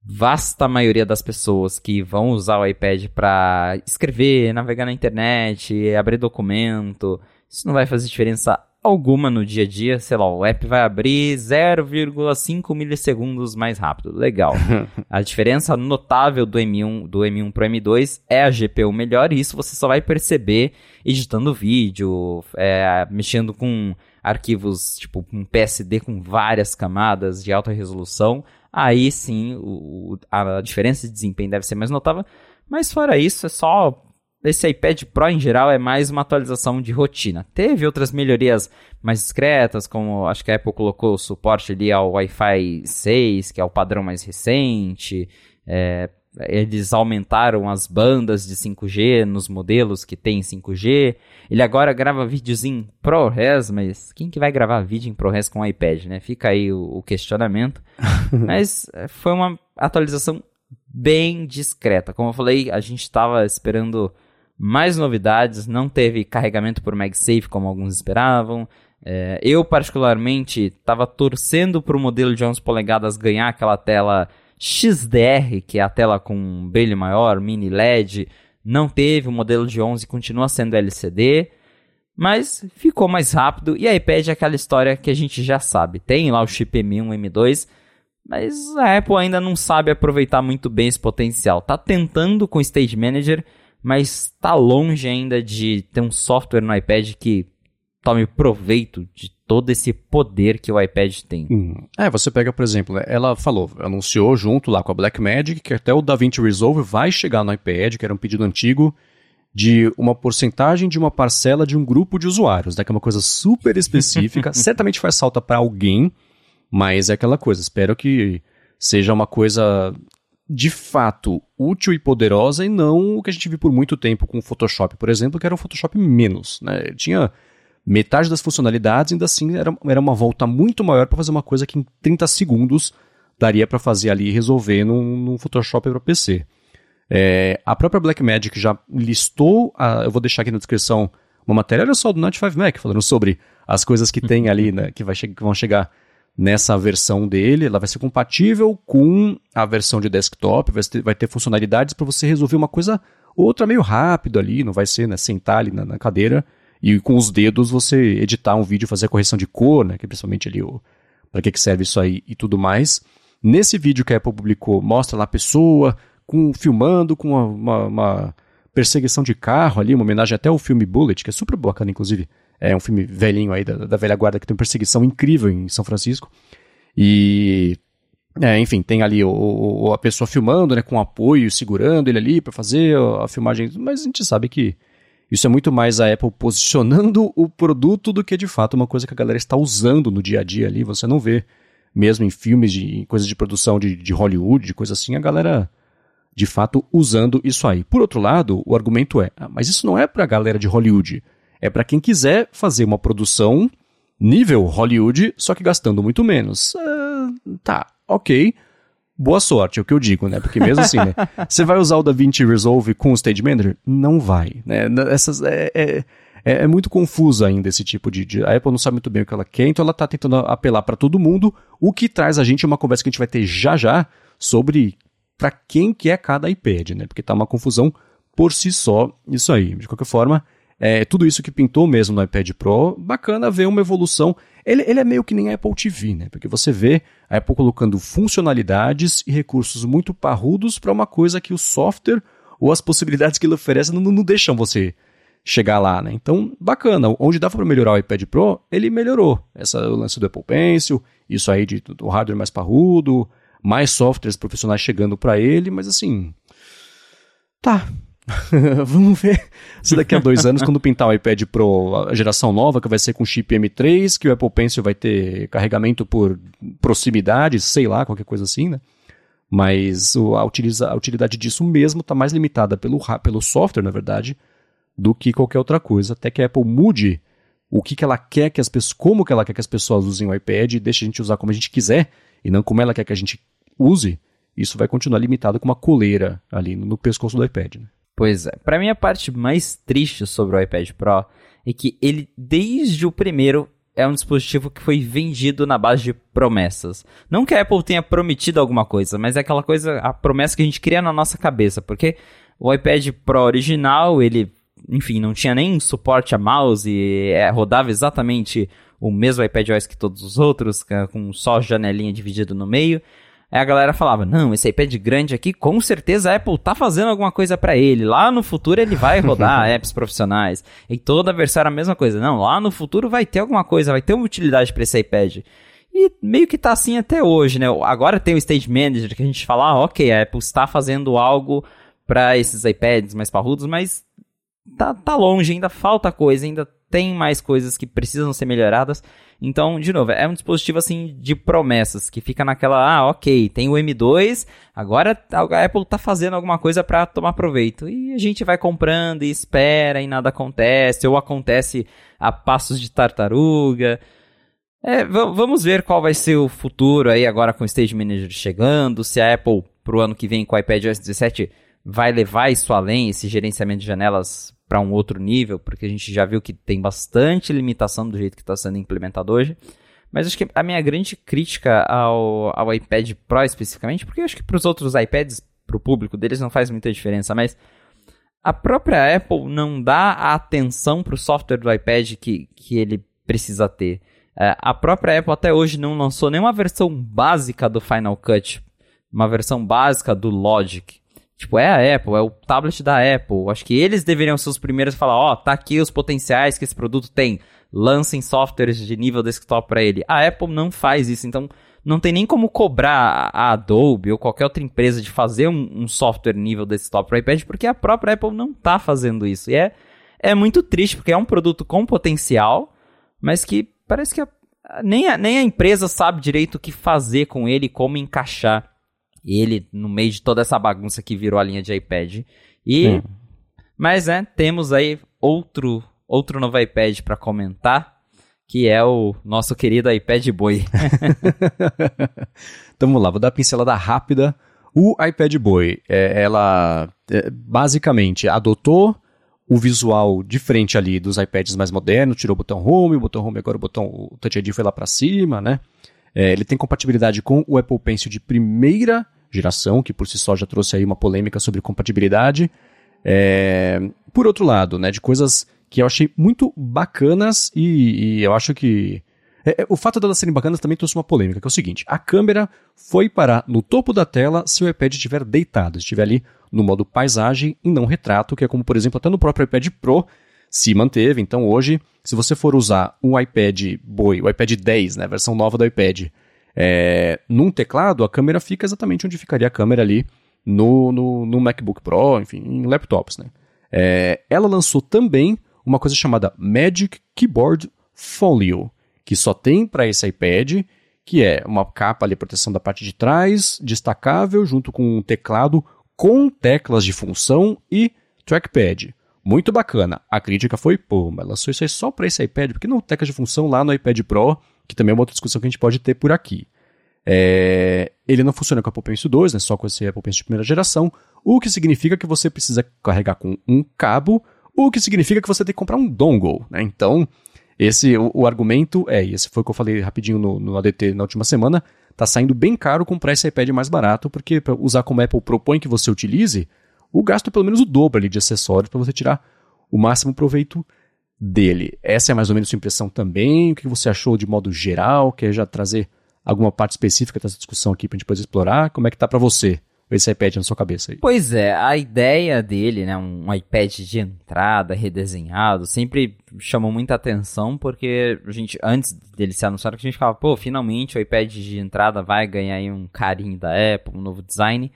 vasta maioria das pessoas que vão usar o iPad para escrever, navegar na internet, abrir documento, isso não vai fazer diferença alguma no dia a dia, sei lá, o app vai abrir 0,5 milissegundos mais rápido. Legal. a diferença notável do M1 do M1 pro M2 é a GPU melhor e isso você só vai perceber editando vídeo, é, mexendo com arquivos tipo um PSD com várias camadas de alta resolução. Aí sim, o, a diferença de desempenho deve ser mais notável. Mas fora isso, é só esse iPad Pro em geral é mais uma atualização de rotina. Teve outras melhorias mais discretas, como acho que a Apple colocou o suporte ali ao Wi-Fi 6, que é o padrão mais recente. É, eles aumentaram as bandas de 5G nos modelos que tem 5G. Ele agora grava vídeos em ProRes, mas quem que vai gravar vídeo em ProRes com iPad, né? Fica aí o, o questionamento. mas é, foi uma atualização bem discreta. Como eu falei, a gente estava esperando mais novidades, não teve carregamento por MagSafe como alguns esperavam. É, eu, particularmente, estava torcendo para o modelo de 11 polegadas ganhar aquela tela XDR, que é a tela com brilho maior, mini LED. Não teve, o modelo de 11 continua sendo LCD, mas ficou mais rápido. E a iPad é aquela história que a gente já sabe: tem lá o chip M1, M2. Mas a Apple ainda não sabe aproveitar muito bem esse potencial. Tá tentando com o Stage Manager, mas está longe ainda de ter um software no iPad que tome proveito de todo esse poder que o iPad tem. Hum. É, você pega, por exemplo, né, ela falou, anunciou junto lá com a Blackmagic que até o DaVinci Resolve vai chegar no iPad, que era um pedido antigo, de uma porcentagem de uma parcela de um grupo de usuários, né, que é uma coisa super específica, certamente faz falta para alguém, mas é aquela coisa, espero que seja uma coisa de fato útil e poderosa e não o que a gente viu por muito tempo com o Photoshop, por exemplo, que era um Photoshop menos. Né? Tinha metade das funcionalidades, ainda assim era, era uma volta muito maior para fazer uma coisa que em 30 segundos daria para fazer ali e resolver num, num Photoshop para PC. É, a própria Blackmagic já listou, a, eu vou deixar aqui na descrição uma matéria só do Night 5 Mac, falando sobre as coisas que tem ali, né, que, vai que vão chegar nessa versão dele, ela vai ser compatível com a versão de desktop, vai ter, vai ter funcionalidades para você resolver uma coisa outra meio rápido ali, não vai ser né, sentar ali na, na, cadeira e com os dedos você editar um vídeo, fazer a correção de cor, né, que é principalmente ali para que, que serve isso aí e tudo mais. Nesse vídeo que a Apple publicou, mostra lá a pessoa com, filmando com uma, uma, uma perseguição de carro ali, uma homenagem até ao filme Bullet, que é super bacana, inclusive. É um filme velhinho aí da, da velha guarda que tem uma perseguição incrível em São Francisco. E é, enfim, tem ali o, o, a pessoa filmando, né, com apoio, segurando ele ali para fazer a, filmagem, mas a gente sabe que isso é muito mais a Apple posicionando o produto do que de fato uma coisa que a galera está usando no dia a dia ali. Você não vê, mesmo em filmes, de em coisas de produção de, de Hollywood, de coisa assim, a galera de fato usando isso aí. Por outro lado, o argumento é, ah, mas isso não é para a galera de Hollywood. É para quem quiser fazer uma produção nível Hollywood, só que gastando muito menos. Uh, tá, ok. Boa sorte, é o que eu digo, né? Porque mesmo assim, né? Você vai usar o DaVinci Resolve com o Stage Manager? Não vai, né? Essas, é, é, é, é muito confuso ainda esse tipo de, de, A Apple não sabe muito bem o que ela quer, então ela está tentando apelar para todo mundo, o que traz a gente uma conversa que a gente vai ter já já sobre para quem que é cada iPad, né? Porque tá uma confusão por si só isso aí. De qualquer forma, é, tudo isso que pintou mesmo no iPad Pro, bacana ver uma evolução. Ele, ele é meio que nem a Apple TV, né? Porque você vê a Apple colocando funcionalidades e recursos muito parrudos para uma coisa que o software ou as possibilidades que ele oferece não, não deixam você chegar lá, né? Então, bacana. Onde dava para melhorar o iPad Pro, ele melhorou. Essa o lance do Apple Pencil, isso aí de, do hardware mais parrudo, mais softwares profissionais chegando para ele, mas assim, tá, Vamos ver se daqui a dois anos, quando pintar o iPad Pro, a geração nova, que vai ser com chip M3, que o Apple Pencil vai ter carregamento por proximidade, sei lá, qualquer coisa assim, né? Mas a, utiliza, a utilidade disso mesmo está mais limitada pelo, pelo software, na verdade, do que qualquer outra coisa. Até que a Apple mude o que, que ela quer que as pessoas, como que ela quer que as pessoas usem o iPad e deixe a gente usar como a gente quiser e não como ela quer que a gente use, isso vai continuar limitado com uma coleira ali no, pescoço do iPad. Né? Pois é. Para mim, a parte mais triste sobre o iPad Pro é que ele, desde o primeiro, é um dispositivo que foi vendido na base de promessas. Não que a Apple tenha prometido alguma coisa, mas é aquela coisa, a promessa que a gente cria na nossa cabeça. Porque o iPad Pro original, ele, enfim, não tinha nem suporte a mouse, é, rodava exatamente o mesmo iPad OS que todos os outros, com só janelinha dividida no meio. Aí a galera falava: não, esse iPad grande aqui, com certeza a Apple tá fazendo alguma coisa para ele. Lá no futuro ele vai rodar apps profissionais. E toda a versão era a mesma coisa. Não, lá no futuro vai ter alguma coisa, vai ter uma utilidade para esse iPad. E meio que tá assim até hoje, né? Agora tem o Stage Manager que a gente fala, ah, ok, a Apple está fazendo algo para esses iPads mais parrudos, mas tá, tá longe, ainda falta coisa, ainda tem mais coisas que precisam ser melhoradas. Então, de novo, é um dispositivo assim de promessas, que fica naquela, ah, ok, tem o M2, agora a Apple tá fazendo alguma coisa para tomar proveito. E a gente vai comprando e espera e nada acontece, ou acontece a passos de tartaruga. É, vamos ver qual vai ser o futuro aí agora com o Stage Manager chegando, se a Apple pro ano que vem com o iPadOS 17 vai levar isso além, esse gerenciamento de janelas para um outro nível, porque a gente já viu que tem bastante limitação do jeito que está sendo implementado hoje. Mas acho que a minha grande crítica ao, ao iPad Pro especificamente, porque acho que para os outros iPads, para o público deles, não faz muita diferença, mas a própria Apple não dá a atenção para o software do iPad que, que ele precisa ter. É, a própria Apple até hoje não lançou nenhuma versão básica do Final Cut, uma versão básica do Logic. Tipo, é a Apple, é o tablet da Apple. Acho que eles deveriam ser os primeiros a falar, ó, oh, tá aqui os potenciais que esse produto tem. Lancem softwares de nível desktop para ele. A Apple não faz isso, então não tem nem como cobrar a Adobe ou qualquer outra empresa de fazer um, um software nível desktop para iPad, porque a própria Apple não tá fazendo isso. E é, é muito triste, porque é um produto com potencial, mas que parece que a, nem, a, nem a empresa sabe direito o que fazer com ele, como encaixar ele no meio de toda essa bagunça que virou a linha de iPad. E hum. mas né, temos aí outro outro novo iPad para comentar, que é o nosso querido iPad Boy. então vamos lá, vou dar uma pincelada rápida. O iPad Boy, é, ela é, basicamente adotou o visual diferente ali dos iPads mais modernos, tirou o botão Home, o botão Home agora o botão o Touch ID foi lá para cima, né? É, ele tem compatibilidade com o Apple Pencil de primeira geração, que por si só já trouxe aí uma polêmica sobre compatibilidade. É, por outro lado, né, de coisas que eu achei muito bacanas e, e eu acho que é, é, o fato delas serem bacanas também trouxe uma polêmica, que é o seguinte: a câmera foi parar no topo da tela se o iPad estiver deitado, estiver ali no modo paisagem e não retrato, que é como, por exemplo, até no próprio iPad Pro se manteve. Então hoje, se você for usar um iPad Boy, o iPad 10, né, versão nova do iPad, é, num teclado, a câmera fica exatamente onde ficaria a câmera ali no, no, no MacBook Pro, enfim, em laptops. Né? É, ela lançou também uma coisa chamada Magic Keyboard Folio, que só tem para esse iPad, que é uma capa ali, proteção da parte de trás, destacável, junto com um teclado com teclas de função e trackpad. Muito bacana. A crítica foi, pô, mas lançou isso aí só para esse iPad, porque não teclas de função lá no iPad Pro que também é uma outra discussão que a gente pode ter por aqui. É, ele não funciona com a Apple Pencil 2, né, só com esse Apple Pencil de primeira geração, o que significa que você precisa carregar com um cabo, o que significa que você tem que comprar um dongle. Né? Então, esse o, o, argumento é, e esse foi o que eu falei rapidinho no, no ADT na última semana, tá saindo bem caro comprar esse iPad mais barato, porque para usar como a Apple propõe que você utilize, o gasto é pelo menos o dobro ali de acessórios para você tirar o máximo proveito dele. Essa é mais ou menos a sua impressão também? O que você achou de modo geral? Quer já trazer alguma parte específica dessa discussão aqui para a gente depois explorar? Como é que tá para você? esse iPad na sua cabeça aí. Pois é, a ideia dele, né, um iPad de entrada redesenhado, sempre chamou muita atenção porque a gente antes dele ser anunciado, a gente falava, pô, finalmente o iPad de entrada vai ganhar aí um carinho da Apple, um novo design.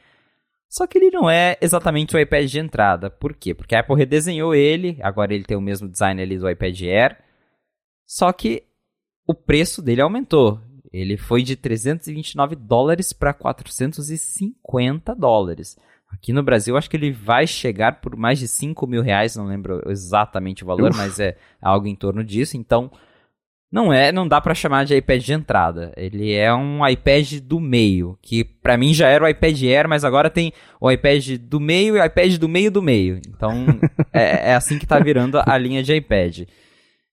Só que ele não é exatamente o iPad de entrada. Por quê? Porque a Apple redesenhou ele, agora ele tem o mesmo design ali do iPad Air. Só que o preço dele aumentou. Ele foi de 329 dólares para 450 dólares. Aqui no Brasil, acho que ele vai chegar por mais de 5 mil reais, não lembro exatamente o valor, Uf. mas é algo em torno disso. Então, não é, não dá para chamar de iPad de entrada. Ele é um iPad do meio, que para mim já era o iPad Air, mas agora tem o iPad do meio e o iPad do meio do meio. Então, é, é, assim que tá virando a linha de iPad.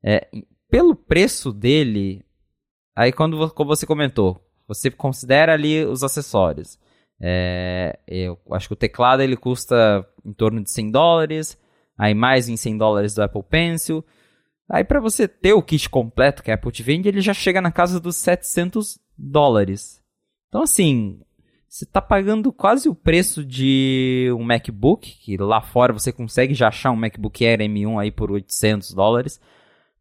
É, pelo preço dele, Aí quando como você comentou, você considera ali os acessórios. É, eu acho que o teclado ele custa em torno de 100 dólares, aí mais em 100 dólares do Apple Pencil. Aí para você ter o kit completo que a Apple te vende, ele já chega na casa dos 700 dólares. Então assim, você está pagando quase o preço de um MacBook, que lá fora você consegue já achar um MacBook Air M1 aí por 800 dólares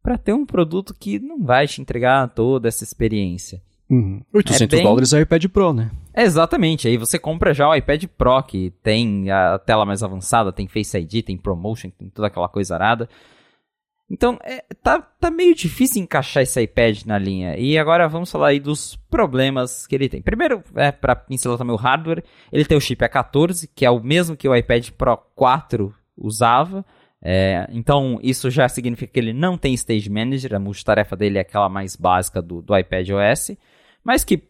para ter um produto que não vai te entregar toda essa experiência. Uhum. 800 é bem... dólares é o iPad Pro, né? exatamente. Aí você compra já o iPad Pro, que tem a tela mais avançada, tem Face ID, tem Promotion, tem toda aquela coisa arada. Então, é, tá, tá meio difícil encaixar esse iPad na linha. E agora vamos falar aí dos problemas que ele tem. Primeiro, é, para pincelar também o hardware, ele tem o chip A14, que é o mesmo que o iPad Pro 4 usava, é, então, isso já significa que ele não tem Stage Manager, a multitarefa dele é aquela mais básica do, do iPad OS, mas que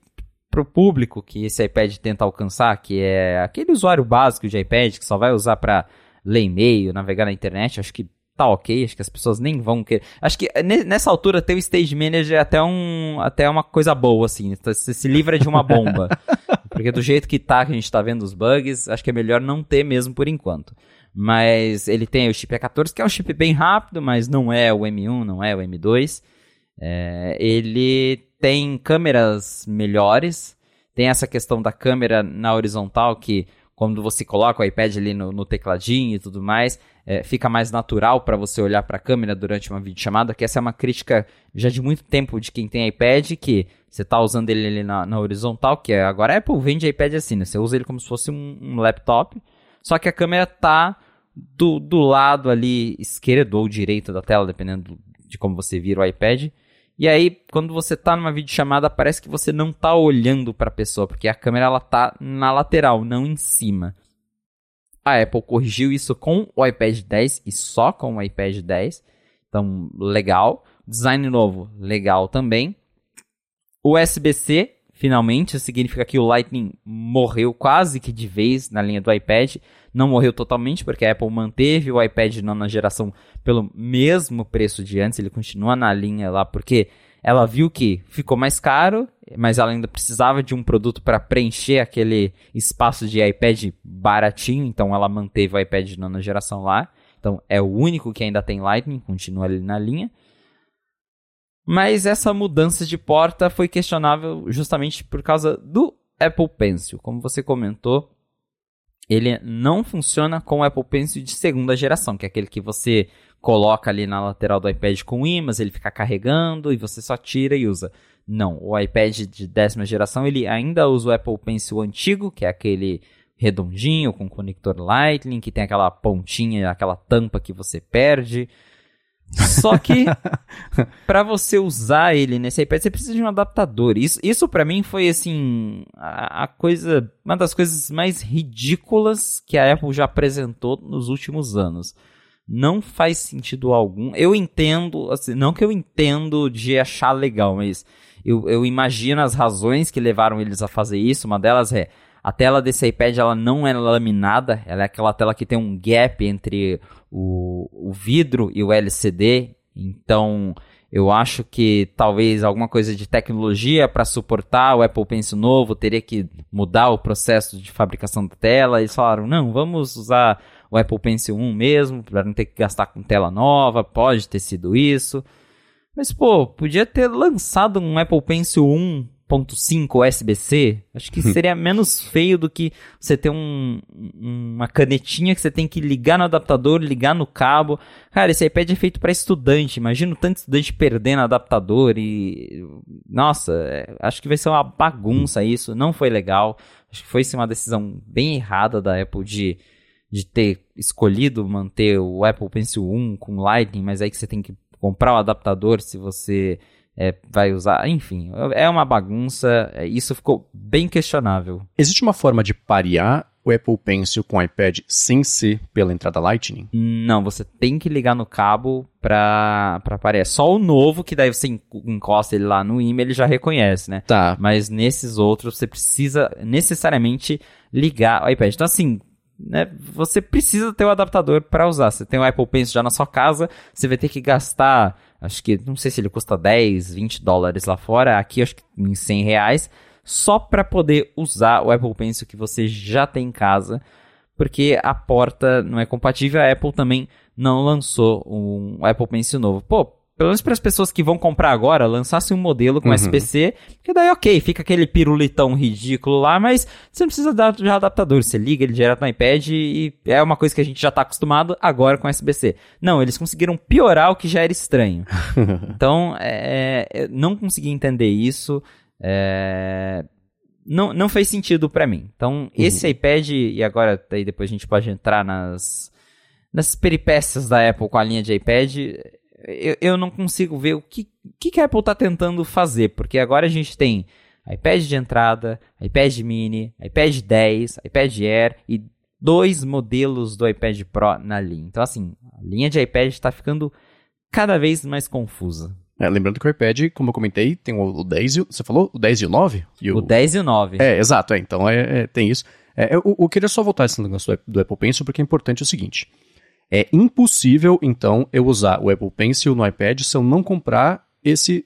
para o público que esse iPad tenta alcançar, que é aquele usuário básico de iPad que só vai usar para ler e-mail, navegar na internet, acho que tá ok, acho que as pessoas nem vão querer. Acho que nessa altura ter o Stage Manager é até, um, até uma coisa boa, assim, você se livra de uma bomba. Porque do jeito que tá, que a gente tá vendo os bugs, acho que é melhor não ter mesmo por enquanto. Mas ele tem o chip A14, que é um chip bem rápido, mas não é o M1, não é o M2. É, ele tem câmeras melhores. Tem essa questão da câmera na horizontal, que quando você coloca o iPad ali no, no tecladinho e tudo mais, é, fica mais natural para você olhar para a câmera durante uma videochamada, que essa é uma crítica já de muito tempo de quem tem iPad, que você está usando ele ali na, na, horizontal, que é, agora a Apple vende iPad assim, né? Você usa ele como se fosse um, um laptop, só que a câmera tá do, do lado ali esquerdo ou direito da tela, dependendo de como você vira o iPad. E aí, quando você está numa videochamada, parece que você não está olhando para a pessoa, porque a câmera ela tá na lateral, não em cima. A Apple corrigiu isso com o iPad 10 e só com o iPad 10. Então, legal. Design novo, legal também. USB-C, finalmente, significa que o Lightning morreu quase que de vez na linha do iPad não morreu totalmente, porque a Apple manteve o iPad de nona geração pelo mesmo preço de antes, ele continua na linha lá, porque ela viu que ficou mais caro, mas ela ainda precisava de um produto para preencher aquele espaço de iPad baratinho, então ela manteve o iPad de nona geração lá. Então é o único que ainda tem Lightning, continua ali na linha. Mas essa mudança de porta foi questionável justamente por causa do Apple Pencil. Como você comentou, ele não funciona com o Apple Pencil de segunda geração, que é aquele que você coloca ali na lateral do iPad com ímãs, ele fica carregando e você só tira e usa. Não, o iPad de décima geração ele ainda usa o Apple Pencil antigo, que é aquele redondinho com conector Lightning, que tem aquela pontinha, aquela tampa que você perde. Só que para você usar ele nesse iPad, você precisa de um adaptador. Isso, isso para mim foi assim a, a, coisa, uma das coisas mais ridículas que a Apple já apresentou nos últimos anos. Não faz sentido algum. Eu entendo, assim, não que eu entendo de achar legal, mas eu, eu imagino as razões que levaram eles a fazer isso. Uma delas é a tela desse iPad ela não é laminada, ela é aquela tela que tem um gap entre o, o vidro e o LCD. Então Eu acho que talvez alguma coisa de tecnologia para suportar o Apple Pencil novo teria que mudar o processo de fabricação da tela. Eles falaram: não, vamos usar o Apple Pencil 1 mesmo, para não ter que gastar com tela nova. Pode ter sido isso. Mas, pô, podia ter lançado um Apple Pencil 1 1.5 USB-C, acho que seria menos feio do que você ter um, uma canetinha que você tem que ligar no adaptador, ligar no cabo. Cara, esse iPad é feito para estudante. Imagina tanto estudante perdendo adaptador e. Nossa, é, acho que vai ser uma bagunça isso. Não foi legal. Acho que foi sim, uma decisão bem errada da Apple de, de ter escolhido manter o Apple Pencil 1 com Lightning, mas aí que você tem que comprar o adaptador se você é, vai usar, enfim, é uma bagunça, é, isso ficou bem questionável. Existe uma forma de parear o Apple Pencil com o iPad sem ser pela entrada Lightning? Não, você tem que ligar no cabo para para parear. Só o novo, que daí você encosta ele lá no e-mail, ele já reconhece, né? Tá. Mas nesses outros, você precisa necessariamente ligar o iPad. Então, assim, né, você precisa ter o adaptador para usar. Você tem o Apple Pencil já na sua casa, você vai ter que gastar Acho que, não sei se ele custa 10, 20 dólares lá fora. Aqui, acho que em 100 reais. Só para poder usar o Apple Pencil que você já tem em casa. Porque a porta não é compatível. A Apple também não lançou um Apple Pencil novo. Pô, pelo menos para as pessoas que vão comprar agora, lançasse um modelo com uhum. SPC, que daí ok, fica aquele pirulitão ridículo lá, mas você não precisa dar de adaptador, você liga ele direto no iPad e é uma coisa que a gente já está acostumado agora com SBC. Não, eles conseguiram piorar o que já era estranho. então, é, é não consegui entender isso. É, não, não fez sentido para mim. Então, uhum. esse iPad, e agora daí depois a gente pode entrar nas, nas peripécias da Apple com a linha de iPad, eu, eu não consigo ver o que, que, que a Apple está tentando fazer, porque agora a gente tem iPad de entrada, iPad mini, iPad 10, iPad Air e dois modelos do iPad Pro na linha. Então, assim, a linha de iPad está ficando cada vez mais confusa. É, lembrando que o iPad, como eu comentei, tem o 10 e Você falou o 10 e o 9? E o... o 10 e o 9. É, exato. É, então é, é, tem isso. É, eu, eu, queria só voltar esse negócio do, do Apple Pencil, porque é importante o seguinte. É impossível, então, eu usar o Apple Pencil no iPad se eu não comprar esse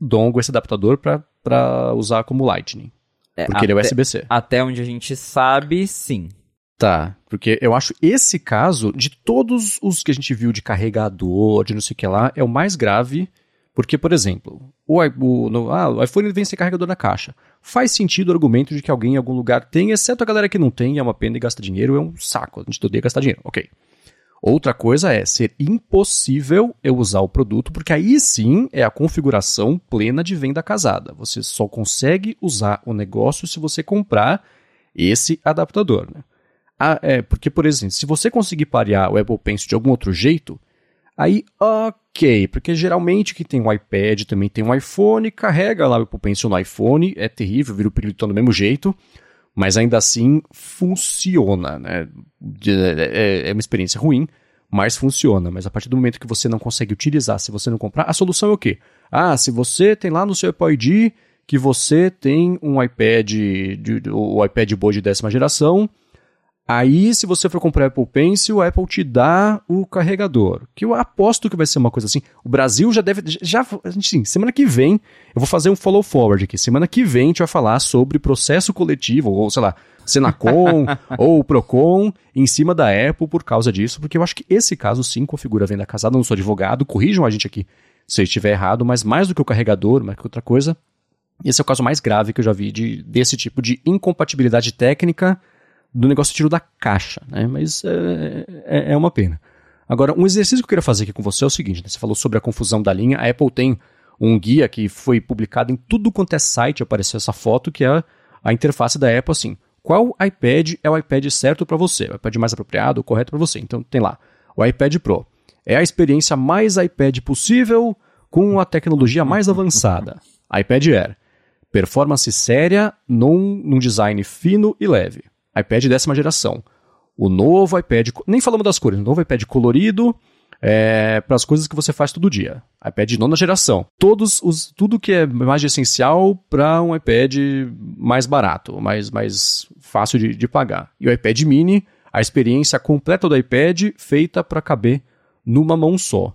dongle, esse adaptador para usar como Lightning. É, porque até, ele é USB-C. Até onde a gente sabe, sim. Tá, porque eu acho esse caso, de todos os que a gente viu de carregador, de não sei o que lá, é o mais grave, porque, por exemplo, o, o, no, ah, o iPhone vem sem carregador na caixa. Faz sentido o argumento de que alguém em algum lugar tem, exceto a galera que não tem, é uma pena e gasta dinheiro, é um saco, a gente odeia gastar dinheiro, ok. Outra coisa é ser impossível eu usar o produto, porque aí sim é a configuração plena de venda casada. Você só consegue usar o negócio se você comprar esse adaptador. Né? Ah, é, porque, por exemplo, se você conseguir parear o Apple Pencil de algum outro jeito, aí ok, porque geralmente quem tem um iPad também tem um iPhone, carrega lá o Apple Pencil no iPhone, é terrível, vira o pirulito do mesmo jeito mas ainda assim funciona, né? É, é uma experiência ruim, mas funciona. Mas a partir do momento que você não consegue utilizar, se você não comprar, a solução é o quê? Ah, se você tem lá no seu Apple ID que você tem um iPad, o iPad Boa de décima geração, Aí, se você for comprar Apple Pencil, a Apple te dá o carregador. Que eu aposto que vai ser uma coisa assim. O Brasil já deve. Já, sim, semana que vem, eu vou fazer um follow forward aqui. Semana que vem a gente vai falar sobre processo coletivo, ou sei lá, Senacom ou Procon em cima da Apple por causa disso, porque eu acho que esse caso sim configura a venda casada. Eu não sou advogado, corrijam a gente aqui se eu estiver errado, mas mais do que o carregador, mais que outra coisa, esse é o caso mais grave que eu já vi de, desse tipo de incompatibilidade técnica do negócio tiro da caixa, né? Mas é, é, é, uma pena. Agora, um exercício que eu queria fazer aqui com você é o seguinte: né? você falou sobre a confusão da linha. A Apple tem um guia que foi publicado em tudo quanto é site, apareceu essa foto, que é a interface da Apple assim. Qual iPad é o iPad certo para você? O iPad mais apropriado, correto para você? Então tem lá, o iPad Pro. É a experiência mais iPad possível com a tecnologia mais avançada. iPad Air. Performance séria num, num design fino e leve iPad décima geração. O novo iPad, nem falamos das cores, o novo iPad colorido é, para as coisas que você faz todo dia. iPad nona geração. Todos os, tudo que é mais essencial para um iPad mais barato, mais, mais fácil de, de pagar. E o iPad mini, a experiência completa do iPad feita para caber numa mão só.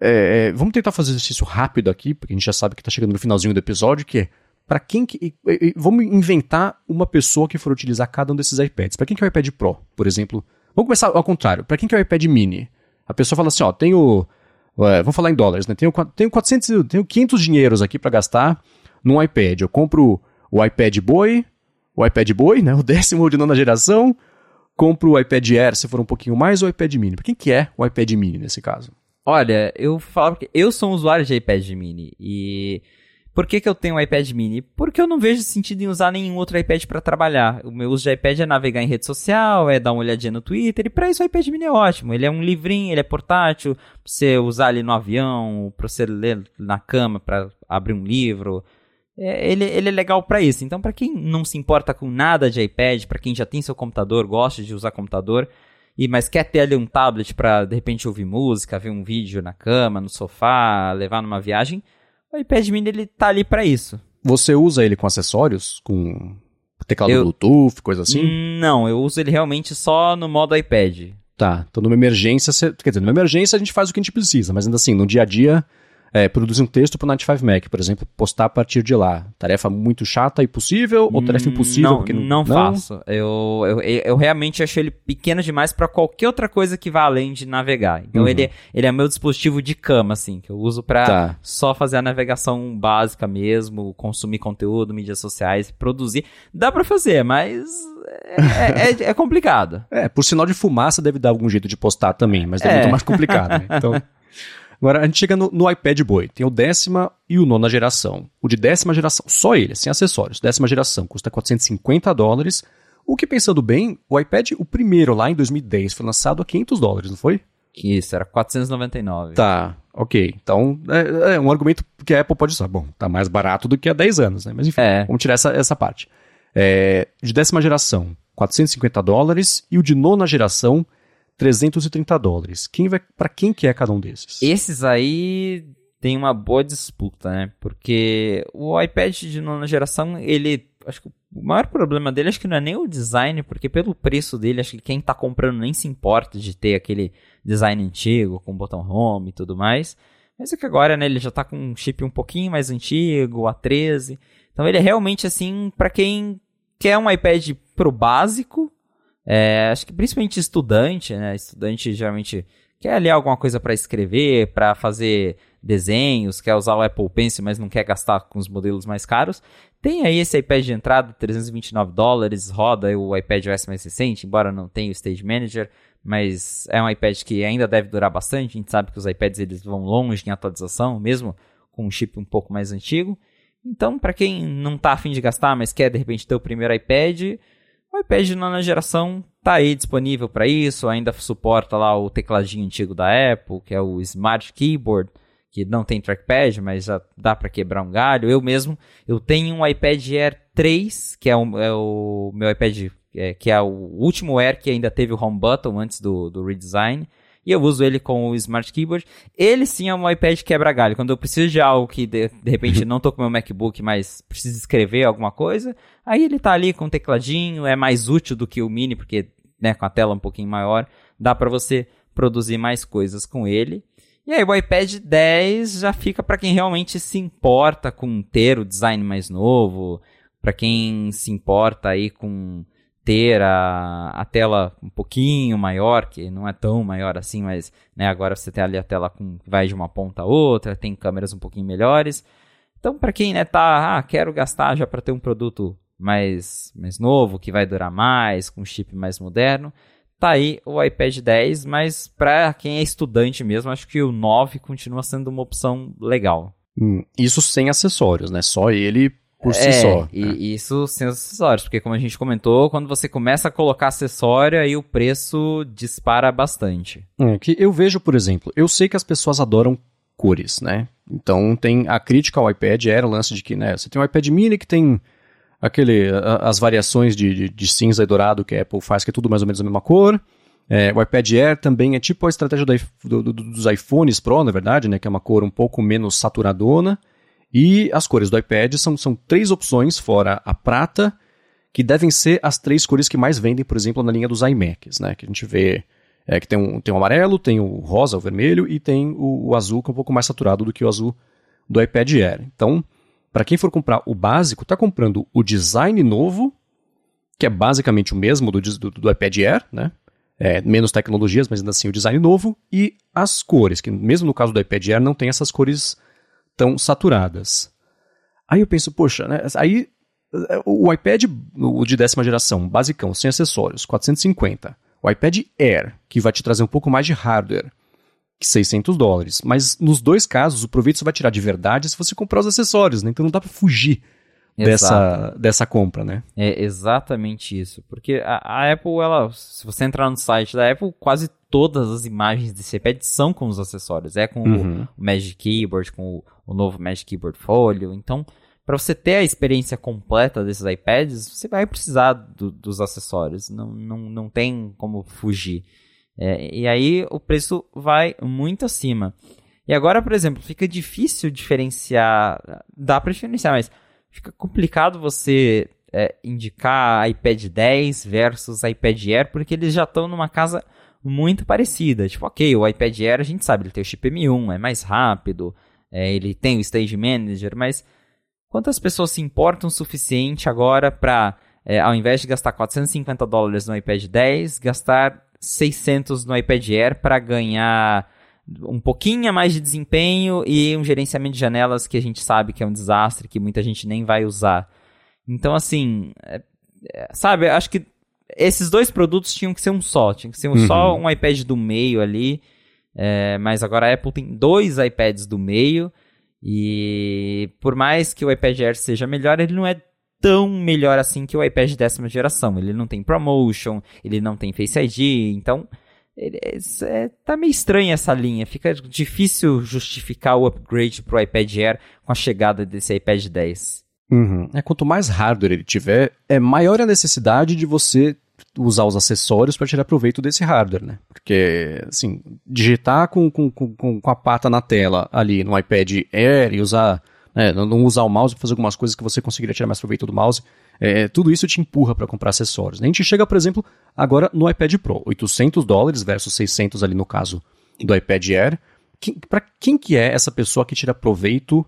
É, é, vamos tentar fazer exercício rápido aqui, porque a gente já sabe que está chegando no finalzinho do episódio, que é para quem que. Vamos inventar uma pessoa que for utilizar cada um desses iPads. Para quem que é o iPad Pro, por exemplo? Vamos começar ao contrário. Para quem que é o iPad Mini? A pessoa fala assim, ó, tenho. É, vamos falar em dólares, né? Tenho, tenho 400, tenho 500 dinheiros aqui para gastar num iPad. Eu compro o iPad Boy, o iPad Boy, né? O décimo de nona geração. Compro o iPad Air, se for um pouquinho mais, ou o iPad Mini. Para quem que é o iPad Mini nesse caso? Olha, eu falo que eu sou um usuário de iPad mini e por que, que eu tenho um iPad mini? Porque eu não vejo sentido em usar nenhum outro iPad para trabalhar. O meu uso de iPad é navegar em rede social, é dar uma olhadinha no Twitter, e para isso o iPad mini é ótimo. Ele é um livrinho, ele é portátil, pra você usar ali no avião, para você ler na cama, para abrir um livro. É, ele, ele é legal para isso. Então, para quem não se importa com nada de iPad, para quem já tem seu computador, gosta de usar computador, e mas quer ter ali um tablet para de repente ouvir música, ver um vídeo na cama, no sofá, levar numa viagem, o iPad Mini ele tá ali para isso. Você usa ele com acessórios, com teclado eu... Bluetooth, coisa assim? Não, eu uso ele realmente só no modo iPad. Tá, então numa emergência, quer dizer, numa emergência a gente faz o que a gente precisa, mas ainda assim, no dia a dia é, produzir um texto para o 95 Mac, por exemplo, postar a partir de lá. Tarefa muito chata e possível ou tarefa hum, impossível? Não, não, não, faço. Eu, eu, eu realmente achei ele pequeno demais para qualquer outra coisa que vá além de navegar. Então uhum. ele, ele é meu dispositivo de cama, assim, que eu uso para tá. só fazer a navegação básica mesmo, consumir conteúdo, mídias sociais, produzir. Dá para fazer, mas é, é, é, é, complicado. É, por sinal de fumaça deve dar algum jeito de postar também, mas é, é. muito mais complicado. Né? Então. Agora, a gente chega no, no, iPad Boy. Tem o décima e o nona geração. O de décima geração, só ele, sem acessórios. Décima geração custa 450 dólares. O que, pensando bem, o iPad, o primeiro lá em 2010, foi lançado a 500 dólares, não foi? Isso, era 499. Tá, ok. Então, é, é um argumento que a Apple pode usar. Bom, tá mais barato do que há 10 anos, né? Mas enfim, é. vamos tirar essa, essa parte. É, de décima geração, 450 dólares. E o de nona geração, 330 dólares. Quem vai para quem que é cada um desses? Esses aí tem uma boa disputa, né? Porque o iPad de nona geração, ele acho que o maior problema dele acho que não é nem o design, porque pelo preço dele, acho que quem tá comprando nem se importa de ter aquele design antigo com botão home e tudo mais. Mas é que agora, né, ele já tá com um chip um pouquinho mais antigo, A13. Então ele é realmente assim para quem quer um iPad pro básico, é, acho que principalmente estudante, né? Estudante geralmente quer ler alguma coisa para escrever, para fazer desenhos, quer usar o Apple Pencil, mas não quer gastar com os modelos mais caros. Tem aí esse iPad de entrada, 329 dólares, roda o iPad OS mais recente, embora não tenha o Stage Manager, mas é um iPad que ainda deve durar bastante. A gente sabe que os iPads eles vão longe em atualização, mesmo com um chip um pouco mais antigo. Então, para quem não está afim de gastar, mas quer de repente ter o primeiro iPad, o iPad de nona geração tá aí disponível para isso, ainda suporta lá o tecladinho antigo da Apple, que é o Smart Keyboard, que não tem trackpad, mas já dá para quebrar um galho. Eu mesmo, eu tenho um iPad Air 3, que é o, é o meu iPad, é, que é o último Air que ainda teve o home button antes do, do redesign e eu uso ele com o Smart Keyboard. Ele sim é um iPad quebra-galho. Quando eu preciso de algo que de, de repente não tô com meu MacBook, mas preciso escrever alguma coisa, aí ele tá ali com o tecladinho, é mais útil do que o Mini, porque né, com a tela um pouquinho maior, dá para você produzir mais coisas com ele. E aí o iPad 10 já fica para quem realmente se importa com ter o design mais novo, para quem se importa aí com ter a, a tela um pouquinho maior, que não é tão maior assim, mas né, agora você tem ali a tela com vai de uma ponta a outra, tem câmeras um pouquinho melhores. Então, para quem né, tá, ah, quero gastar já para ter um produto mais, mais novo, que vai durar mais, com chip mais moderno, tá aí o iPad 10, mas para quem é estudante mesmo, acho que o 9 continua sendo uma opção legal. Hum, isso sem acessórios, né? Só ele por si é, só. E é. isso sem os acessórios, porque como a gente comentou, quando você começa a colocar acessório, aí o preço dispara bastante. É, que eu vejo, por exemplo, eu sei que as pessoas adoram cores, né? Então tem a crítica ao iPad era o lance de que, né, você tem um iPad mini que tem aquele as variações de, de, de cinza e dourado que a Apple faz, que é tudo mais ou menos a mesma cor. É, o iPad Air também é tipo a estratégia do, do, dos iPhones Pro, na verdade, né, que é uma cor um pouco menos saturadona. E as cores do iPad são, são três opções, fora a prata, que devem ser as três cores que mais vendem, por exemplo, na linha dos iMacs, né? Que a gente vê É que tem um, tem o amarelo, tem o rosa, o vermelho e tem o, o azul, que é um pouco mais saturado do que o azul do iPad Air. Então, para quem for comprar o básico, está comprando o design novo, que é basicamente o mesmo do, do, do iPad Air, né? É, menos tecnologias, mas ainda assim o design novo, e as cores, que mesmo no caso do iPad Air não tem essas cores tão saturadas. Aí eu penso, poxa, né? Aí o iPad, o de décima geração, basicão, sem acessórios, 450. O iPad Air, que vai te trazer um pouco mais de hardware, 600 dólares. Mas nos dois casos, o proveito você vai tirar de verdade se você comprar os acessórios, né? Então não dá para fugir dessa, dessa compra, né? É exatamente isso. Porque a, a, Apple, ela, se você entrar no site da Apple, quase todas as imagens desse iPad são com os acessórios. É com uhum. o, o, Magic Keyboard, com o, o novo Magic Keyboard Folio. Então, para você ter a experiência completa desses iPads, você vai precisar do, dos acessórios. Não, não, não tem como fugir. É, e aí o preço vai muito acima. E agora, por exemplo, fica difícil diferenciar. Dá para diferenciar, mas fica complicado você é, indicar iPad 10 versus iPad Air, porque eles já estão numa casa muito parecida. Tipo, ok, o iPad Air a gente sabe, ele tem o chip M1, é mais rápido, é, ele tem o Stage Manager, mas Quantas pessoas se importam o suficiente agora para, é, ao invés de gastar 450 dólares no iPad 10, gastar 600 no iPad Air para ganhar um pouquinho mais de desempenho e um gerenciamento de janelas que a gente sabe que é um desastre, que muita gente nem vai usar. Então, assim, é, é, sabe, acho que esses dois produtos tinham que ser um só, tinha que ser um, uhum. só um iPad do meio ali, é, mas agora a Apple tem dois iPads do meio e por mais que o iPad Air seja melhor, ele não é tão melhor assim que o iPad décima geração. Ele não tem ProMotion, ele não tem Face ID, então ele, é, tá meio estranha essa linha. Fica difícil justificar o upgrade para o iPad Air com a chegada desse iPad 10. Uhum. É, quanto mais hardware ele tiver, é maior a necessidade de você usar os acessórios para tirar proveito desse hardware, né? Porque, assim, digitar com, com, com, com a pata na tela ali no iPad Air e usar, né, não usar o mouse para fazer algumas coisas que você conseguiria tirar mais proveito do mouse, é, tudo isso te empurra para comprar acessórios. Né? A gente chega, por exemplo, agora no iPad Pro, 800 dólares versus 600 ali no caso do iPad Air. Para quem que é essa pessoa que tira proveito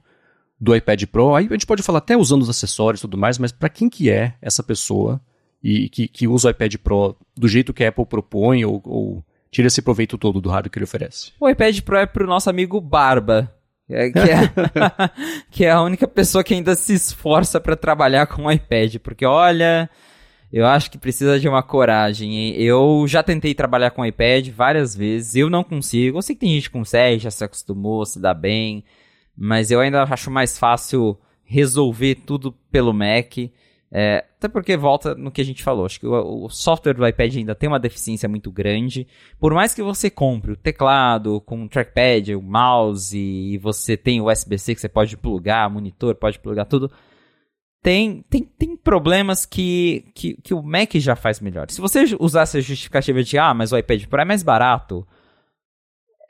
do iPad Pro? Aí a gente pode falar até usando os acessórios e tudo mais, mas para quem que é essa pessoa e que, que usa o iPad Pro do jeito que a Apple propõe ou, ou tira esse proveito todo do hardware que ele oferece? O iPad Pro é pro nosso amigo Barba. É, que, é, que é a única pessoa que ainda se esforça para trabalhar com o iPad, porque olha, eu acho que precisa de uma coragem. Eu já tentei trabalhar com o iPad várias vezes, eu não consigo. Eu sei que tem gente que consegue, já se acostumou, se dá bem, mas eu ainda acho mais fácil resolver tudo pelo Mac. É, até porque volta no que a gente falou. Acho que o, o, software do iPad ainda tem uma deficiência muito grande. Por mais que você compre o teclado com o trackpad, o mouse e você tem o USB-C que você pode plugar, monitor, pode plugar tudo. Tem, tem, tem problemas que, que, que o Mac já faz melhor. Se você usasse a justificativa de, ah, mas o iPad Pro é mais barato,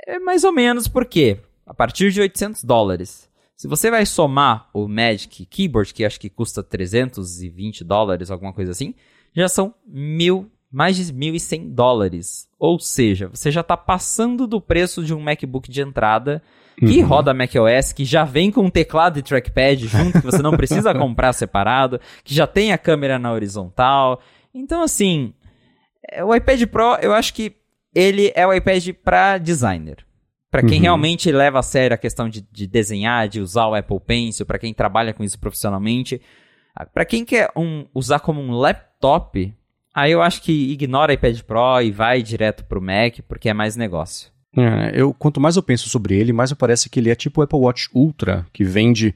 é mais ou menos porque a partir de 800 dólares se você vai somar o Magic Keyboard, que acho que custa 320 dólares, alguma coisa assim, já são mil, mais de 1.100 dólares. Ou seja, você já está passando do preço de um MacBook de entrada que uhum. roda macOS, que já vem com teclado e trackpad junto, que você não precisa comprar separado, que já tem a câmera na horizontal. Então, assim, é, o iPad Pro, eu acho que ele é o iPad para designer. Para quem uhum. realmente leva a sério a questão de, de desenhar, de usar o Apple Pencil, para quem trabalha com isso profissionalmente, para quem quer um, usar como um laptop, aí eu acho que ignora o iPad Pro e vai direto pro Mac, porque é mais negócio. É, eu, quanto mais eu penso sobre ele, mais me parece que ele é tipo o Apple Watch Ultra, que vende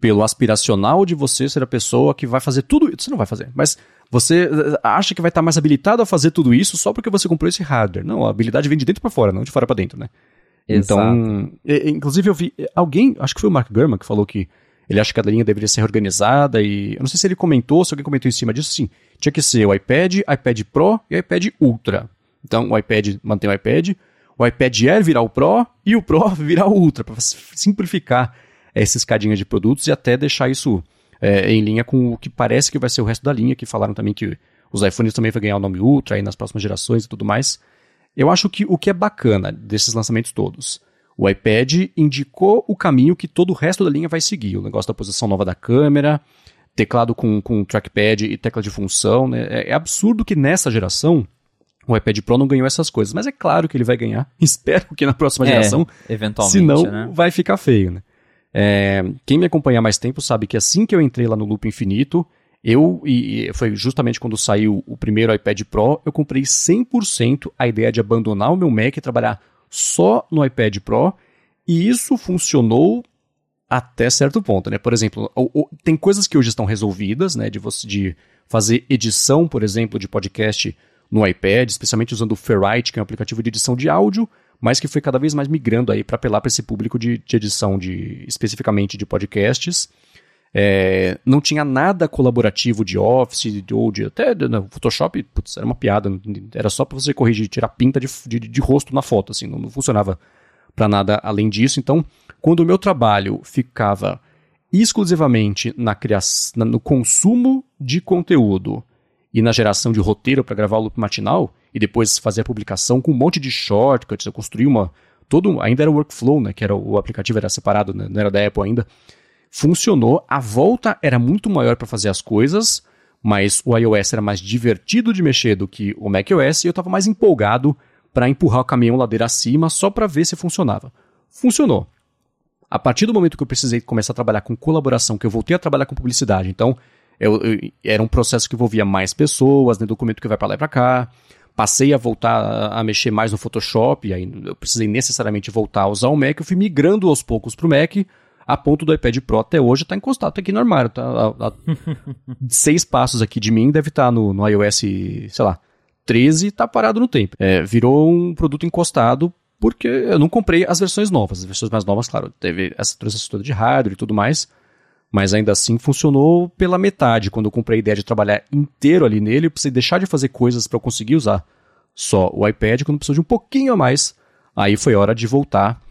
pelo aspiracional de você ser a pessoa que vai fazer tudo isso. Você não vai fazer, mas você eh, acha que vai estar mais habilitado a fazer tudo isso só porque você comprou esse hardware. Não, a habilidade vem de dentro para fora, não de fora para dentro, né? Então, inclusive eu vi alguém, acho que foi o Mark Gurman que falou que ele acha que a linha deveria ser organizada e eu não sei se ele comentou, se alguém comentou em cima disso, sim. Tinha que ser o iPad, iPad Pro e iPad Ultra. Então, o iPad mantém o iPad, o iPad Air virar o Pro e o Pro virar o Ultra, para simplificar essa escadinha de produtos e até deixar isso é, em linha com o que parece que vai ser o resto da linha, que falaram também que os iPhones também vão ganhar o nome Ultra aí nas próximas gerações e tudo mais. Eu acho que o que é bacana desses lançamentos todos, o iPad indicou o caminho que todo o resto da linha vai seguir. O negócio da posição nova da câmera, teclado com, com trackpad e tecla de função. Né? É, é absurdo que nessa geração o iPad Pro não ganhou essas coisas, mas é claro que ele vai ganhar. Espero que na próxima é, geração. Eventualmente. Senão né? vai ficar feio, né? É, quem me acompanha há mais tempo sabe que assim que eu entrei lá no Loop Infinito, eu, e foi justamente quando saiu o primeiro iPad Pro, eu comprei 100% a ideia de abandonar o meu Mac e trabalhar só no iPad Pro, e isso funcionou até certo ponto, né? Por exemplo, tem coisas que hoje estão resolvidas, né? De você de fazer edição, por exemplo, de podcast no iPad, especialmente usando o Ferrite, que é um aplicativo de edição de áudio, mas que foi cada vez mais migrando aí para apelar para esse público de, de, edição de especificamente de podcasts. É, não tinha nada colaborativo de Office ou de até no Photoshop, putz, era uma piada, era só para você corrigir, tirar pinta de, de, de, rosto na foto, assim, não, não funcionava para nada além disso. Então, quando o meu trabalho ficava exclusivamente na criação, no consumo de conteúdo e na geração de roteiro para gravar o loop matinal e depois fazer a publicação com um monte de shortcuts, eu construí uma todo ainda era workflow, né, que era o aplicativo era separado, né, não era da Apple ainda. Funcionou, a volta era muito maior para fazer as coisas, mas o iOS era mais divertido de mexer do que o macOS e eu estava mais empolgado para empurrar o caminhão ladeira acima só para ver se funcionava. Funcionou. A partir do momento que eu precisei começar a trabalhar com colaboração, que eu voltei a trabalhar com publicidade, então eu, eu, era um processo que envolvia mais pessoas, né, documento que vai para lá e para cá. Passei a voltar a, a, mexer mais no Photoshop, aí eu precisei necessariamente voltar a usar o Mac. Eu fui migrando aos poucos para o Mac, a ponto do iPad Pro até hoje tá encostado aqui no armário. Tá, a, a seis passos aqui de mim, deve estar tá no, no iOS, sei lá, 13, tá parado no tempo. É, virou um produto encostado porque eu não comprei as versões novas. As versões mais novas, claro, teve essa transição toda de hardware e tudo mais, mas ainda assim funcionou pela metade. Quando eu comprei a ideia de trabalhar inteiro ali nele, eu precisei deixar de fazer coisas para eu conseguir usar só o iPad. Quando precisou de um pouquinho a mais, aí foi hora de voltar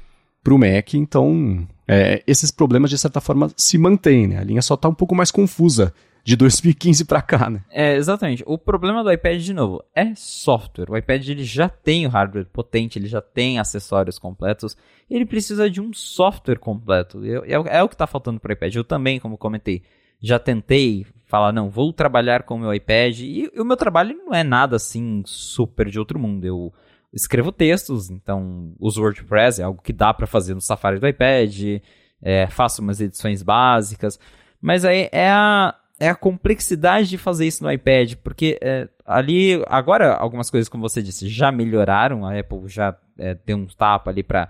para o Mac. Então, é, esses problemas de certa forma se mantêm. Né? A linha só está um pouco mais confusa de 2015 para cá, né? É, exatamente. O problema do iPad, de novo, é software. O iPad ele já tem o hardware potente, ele já tem acessórios completos, ele precisa de um software completo. Eu, é, é, o que está faltando para o iPad. Eu também, como comentei, já tentei falar, não, vou trabalhar com o meu iPad, e, e o meu trabalho não é nada assim super de outro mundo. Eu escrevo textos, então uso WordPress, é algo que dá para fazer no Safari do iPad, é, faço umas edições básicas, mas aí é a é a complexidade de fazer isso no iPad, porque é, ali, agora, algumas coisas, como você disse, já melhoraram, a Apple já é, deu um tapa ali para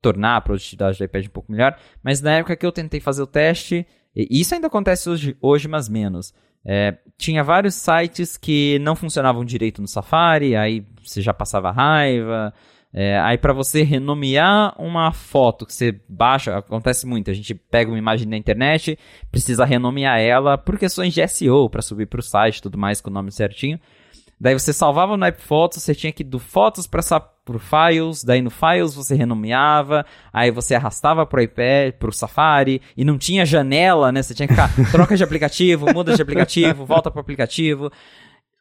tornar a produtividade do iPad um pouco melhor, mas na época que eu tentei fazer o teste, e isso ainda acontece hoje, hoje mas menos, é, tinha vários sites que não funcionavam direito no Safari, aí você já passava raiva, é, aí para você renomear uma foto que você baixa, acontece muito, a gente pega uma imagem na internet, precisa renomear ela por questões de SEO, para subir para o site tudo mais com o nome certinho. Daí você salvava no App Photos, você tinha que ir do Fotos para o Files, daí no Files você renomeava, aí você arrastava para o iPad, para o Safari, e não tinha janela, né? Você tinha que ficar, troca de aplicativo, muda de aplicativo, volta para o aplicativo.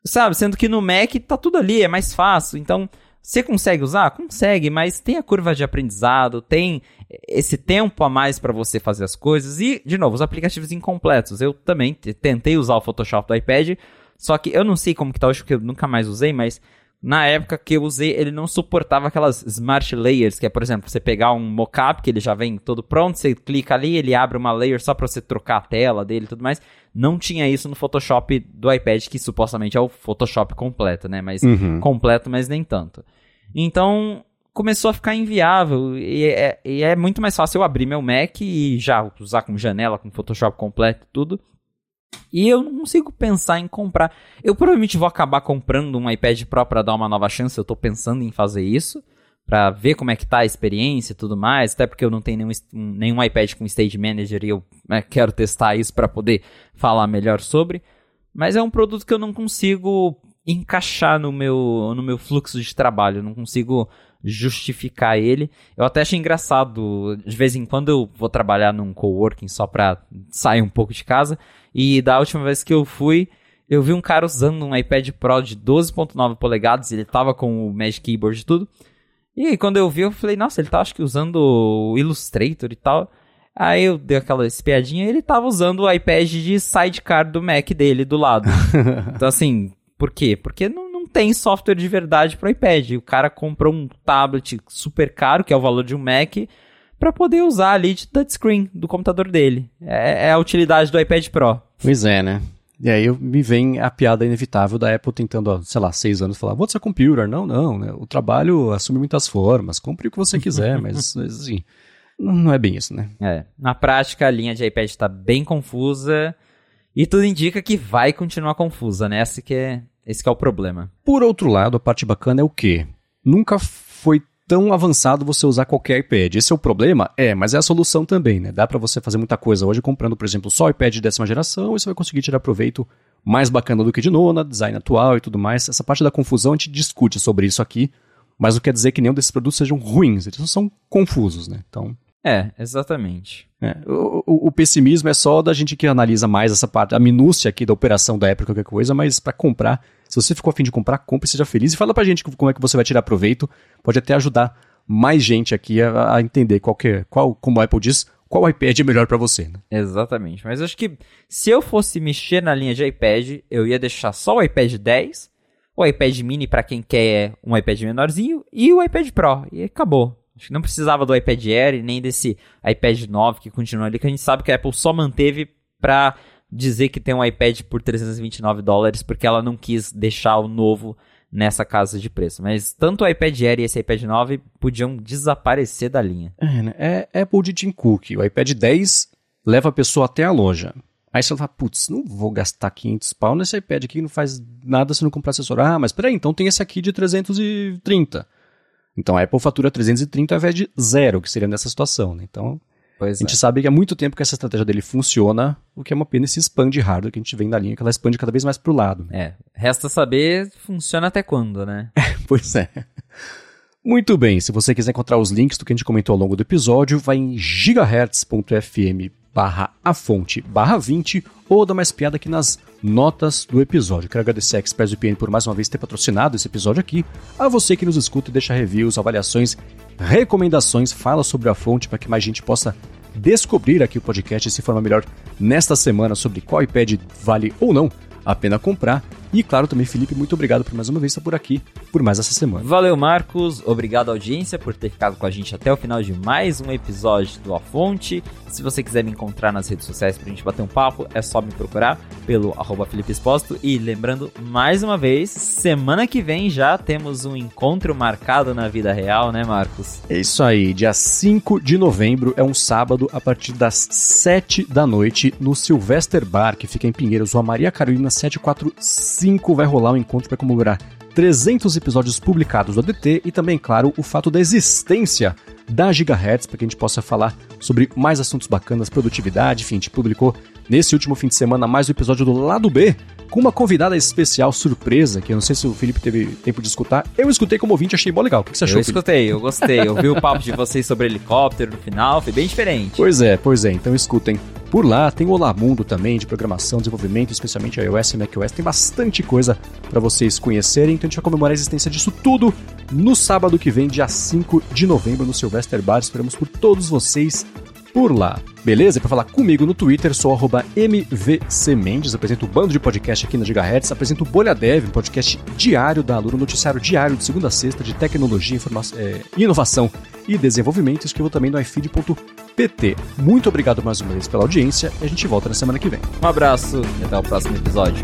Sabe, sendo que no Mac tá tudo ali, é mais fácil. Então, você consegue usar? Consegue, mas tem a curva de aprendizado, tem esse tempo a mais para você fazer as coisas. E, de novo, os aplicativos incompletos. Eu também tentei usar o Photoshop do iPad, só que eu não sei como que tá hoje, porque eu nunca mais usei, mas na época que eu usei, ele não suportava aquelas smart layers, que é, por exemplo, você pegar um mockup que ele já vem todo pronto, você clica ali, ele abre uma layer só para você trocar a tela dele e tudo mais. Não tinha isso no Photoshop do iPad, que supostamente é o Photoshop completo, né? Mas uhum. completo, mas nem tanto. Então, começou a ficar inviável e é, e é, muito mais fácil eu abrir meu Mac e já usar com janela, com Photoshop completo e tudo. E eu não consigo pensar em comprar. Eu provavelmente vou acabar comprando um iPad Pro para dar uma nova chance. Eu estou pensando em fazer isso. para ver como é que tá a experiência e tudo mais. Até porque eu não tenho nenhum, nenhum iPad com Stage Manager e eu né, quero testar isso para poder falar melhor sobre. Mas é um produto que eu não consigo encaixar no meu, no meu fluxo de trabalho. Eu não consigo justificar ele. Eu até acho engraçado, de vez em quando eu vou trabalhar num coworking só pra sair um pouco de casa. E da última vez que eu fui, eu vi um cara usando um iPad Pro de 12.9 polegadas, ele tava com o Magic Keyboard e tudo. E aí, quando eu vi, eu falei, nossa, ele tá acho que usando o Illustrator e tal. Aí eu dei aquela espiadinha e ele tava usando o iPad de sidecar do Mac dele do lado. então, assim, por quê? Porque não, não tem software de verdade pro iPad. O cara comprou um tablet super caro, que é o valor de um Mac, para poder usar ali de touchscreen do computador dele. É, é, a utilidade do iPad Pro. Pois é, né? E aí me vem a piada inevitável da Apple tentando, sei lá, seis anos falar, what's a computer? Não, não, né? O trabalho assume muitas formas, compre o que você quiser, mas assim, não é bem isso, né? É. Na prática, a linha de iPad está bem confusa e tudo indica que vai continuar confusa, né? Esse que é, esse que é o problema. Por outro lado, a parte bacana é o quê? Nunca foi tão avançado você usar qualquer iPad. Esse é o problema? É, mas é a solução também, né? Dá para você fazer muita coisa hoje comprando, por exemplo, só iPad de décima geração e você vai conseguir tirar proveito mais bacana do que de nona, design atual e tudo mais. Essa parte da confusão a gente discute sobre isso aqui, mas não quer dizer que nenhum desses produtos sejam ruins, eles são confusos, né? Então, é, exatamente. É, o, o, o, pessimismo é só da gente que analisa mais essa parte, a minúcia aqui da operação da Apple, qualquer coisa, mas para comprar, se você ficou afim de comprar, compre, seja feliz e fala pra gente como é que você vai tirar proveito. Pode até ajudar mais gente aqui a, a entender qual que, é, qual, como a Apple diz, qual iPad é melhor para você. Né? Exatamente. Mas acho que se eu fosse mexer na linha de iPad, eu ia deixar só o iPad 10, o iPad mini para quem quer um iPad menorzinho e o iPad Pro. E acabou. Acho que não precisava do iPad Air nem desse iPad 9 que continua ali, que a gente sabe que a Apple só manteve para dizer que tem um iPad por 329 dólares, porque ela não quis deixar o novo nessa casa de preço. Mas tanto o iPad Air e esse iPad 9 podiam desaparecer da linha. É, né? é Apple de Tim Cook. O iPad 10 leva a pessoa até a loja. Aí você fala, putz, não vou gastar 500 pau nesse iPad aqui que não faz nada se não comprar acessório. Ah, mas peraí, então tem esse aqui de 330. Então a Apple fatura 330 ao invés de zero, que seria nessa situação. Né? Então pois a gente é. sabe que há muito tempo que essa estratégia dele funciona, o que é uma pena esse expand hardware que a gente vem na linha, que ela expande cada vez mais para o lado. Né? É, resta saber funciona até quando, né? pois é. Muito bem, se você quiser encontrar os links do que a gente comentou ao longo do episódio, vai em gigahertz.fm barra a fonte barra 20 ou dá mais piada aqui nas notas do episódio. Quero agradecer a ExpressVPN por mais uma vez ter patrocinado esse episódio aqui, a você que nos escuta e deixa reviews, avaliações, recomendações, fala sobre a fonte para que mais gente possa descobrir aqui o podcast e se formar melhor nesta semana sobre qual iPad vale ou não a pena comprar e claro, também, Felipe, muito obrigado por mais uma vez estar por aqui, por mais essa semana. Valeu, Marcos. Obrigado, audiência, por ter ficado com a gente até o final de mais um episódio do A Fonte. Se você quiser me encontrar nas redes sociais pra gente bater um papo, é só me procurar pelo arroba Felipe Exposto. E lembrando, mais uma vez, semana que vem já temos um encontro marcado na vida real, né, Marcos? É isso aí. Dia 5 de novembro é um sábado, a partir das 7 da noite, no Sylvester Bar, que fica em Pinheiros, Rua Maria Carolina 745. 5 vai rolar um encontro para comemorar 300 episódios publicados do ADT e também, claro, o fato da existência da Gigahertz para que a gente possa falar sobre mais assuntos bacanas, produtividade, enfim, a gente publicou nesse último fim de semana mais um episódio do Lado B com uma convidada especial surpresa, que eu não sei se o Felipe teve tempo de escutar. Eu escutei como ouvinte, achei bom legal. O que você achou? Eu escutei, Felipe? eu gostei. Eu vi o papo de vocês sobre helicóptero no final, foi bem diferente. Pois é, pois é. Então escutem. Por lá tem o Olá Mundo também, de programação, desenvolvimento, especialmente iOS e macOS. Tem bastante coisa para vocês conhecerem. Então a gente vai comemorar a existência disso tudo no sábado que vem, dia 5 de novembro, no Sylvester Bar. Esperamos por todos vocês por lá. Beleza? Para falar comigo no Twitter, sou arroba MVCMendes, apresento o um bando de podcast aqui na Gigahertz, apresento o Bolha Dev, um podcast diário da Alura, um noticiário diário de segunda a sexta de tecnologia, é, inovação e desenvolvimento. Escrevo também no iFeed.pt. Muito obrigado mais uma vez pela audiência e a gente volta na semana que vem. Um abraço e até o próximo episódio.